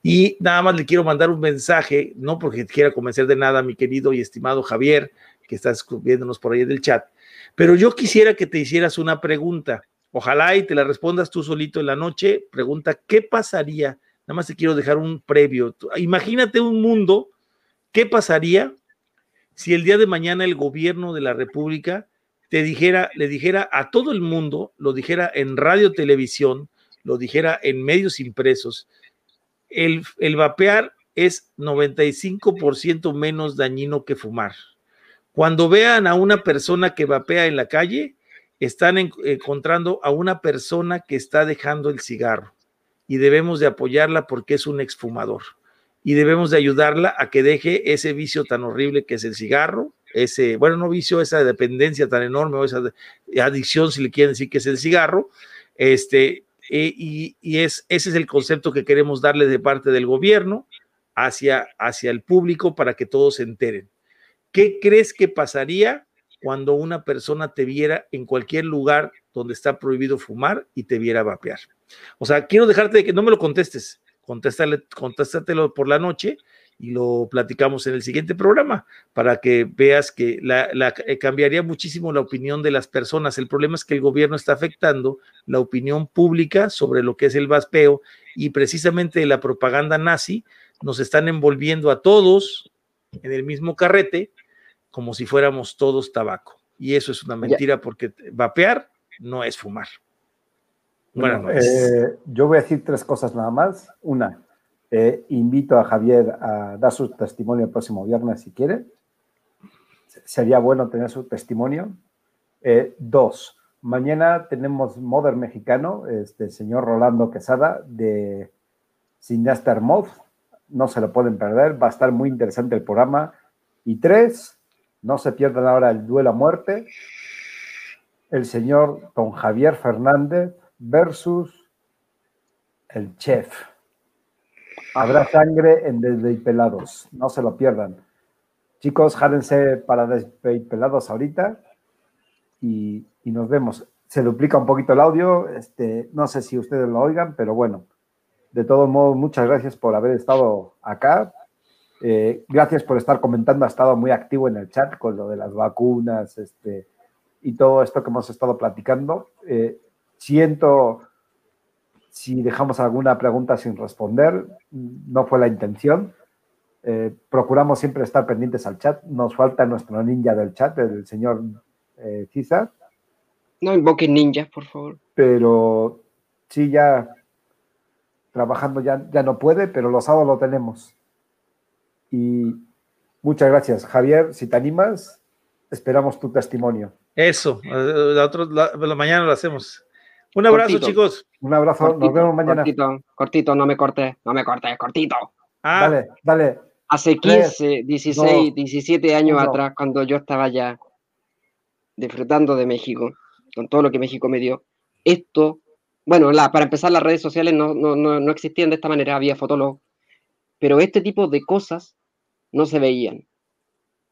C: Y nada más le quiero mandar un mensaje, no porque quiera convencer de nada mi querido y estimado Javier, que está viéndonos por ahí en el chat, pero yo quisiera que te hicieras una pregunta. Ojalá y te la respondas tú solito en la noche. Pregunta, ¿qué pasaría Nada más te quiero dejar un previo. Imagínate un mundo, ¿qué pasaría si el día de mañana el gobierno de la República te dijera, le dijera a todo el mundo, lo dijera en radio, televisión, lo dijera en medios impresos, el, el vapear es 95% menos dañino que fumar. Cuando vean a una persona que vapea en la calle, están encontrando a una persona que está dejando el cigarro y debemos de apoyarla porque es un exfumador y debemos de ayudarla a que deje ese vicio tan horrible que es el cigarro, ese, bueno, no vicio, esa dependencia tan enorme o esa adicción, si le quieren decir que es el cigarro, este, e, y, es, ese es el concepto que queremos darle de parte del gobierno hacia, hacia el público para que todos se enteren. ¿Qué crees que pasaría cuando una persona te viera en cualquier lugar donde está prohibido fumar y te viera vapear? O sea, quiero dejarte de que no me lo contestes, contéstale, contéstatelo por la noche y lo platicamos en el siguiente programa para que veas que la, eh, cambiaría muchísimo la opinión de las personas. El problema es que el gobierno está afectando la opinión pública sobre lo que es el vaspeo y precisamente la propaganda nazi nos están envolviendo a todos en el mismo carrete como si fuéramos todos tabaco. Y eso es una mentira porque vapear no es fumar. Buenas noches.
A: eh, yo voy a decir tres cosas nada más. Una, eh, invito a Javier a dar su testimonio el próximo viernes si quiere. Se- Sería bueno tener su testimonio. Eh, dos, mañana tenemos Modern Mexicano, este el señor Rolando Quesada de Cineasta Hermoz. No se lo pueden perder, va a estar muy interesante el programa. Y tres, no se pierdan ahora el duelo a muerte. El señor don Javier Fernández versus el chef. Habrá sangre en Desveipelados, no se lo pierdan. Chicos, jádense para Desveipelados ahorita y, y nos vemos. Se duplica un poquito el audio, este, no sé si ustedes lo oigan, pero bueno, de todos modos, muchas gracias por haber estado acá. Eh, gracias por estar comentando, ha estado muy activo en el chat con lo de las vacunas este, y todo esto que hemos estado platicando. Eh, siento si dejamos alguna pregunta sin responder, no fue la intención. Eh, procuramos siempre estar pendientes al chat. Nos falta nuestro ninja del chat, el señor eh, Cisa,
B: No invoquen ninjas, por favor.
A: pero sí, ya trabajando ya, ya no puede, pero los sábados lo tenemos. Y muchas gracias. Javier, si te animas, esperamos tu testimonio.
C: Eso, eh, la, otro- la- la mañana lo hacemos. Un abrazo,
B: Cortito.
C: chicos.
A: Un abrazo, nos
B: Cortito,
A: vemos mañana.
B: Cortito, cortito, no me cortes, no me cortes, cortito.
C: Ah,
A: Dale, dale.
B: Hace
A: Tres,
B: 15, 16,
A: dos,
B: 17 años atrás, cuando yo estaba ya disfrutando de México, con todo lo que México me dio, esto, bueno, la, para empezar las redes sociales no, no, no, no existían de esta manera, había fotólogos, pero este tipo de cosas no se veían.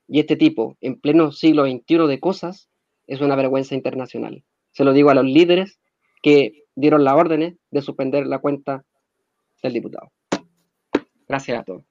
B: Y este tipo, en pleno siglo XXI de cosas, es una vergüenza internacional. Se lo digo a los líderes que dieron las órdenes de suspender la cuenta del diputado. Gracias a todos.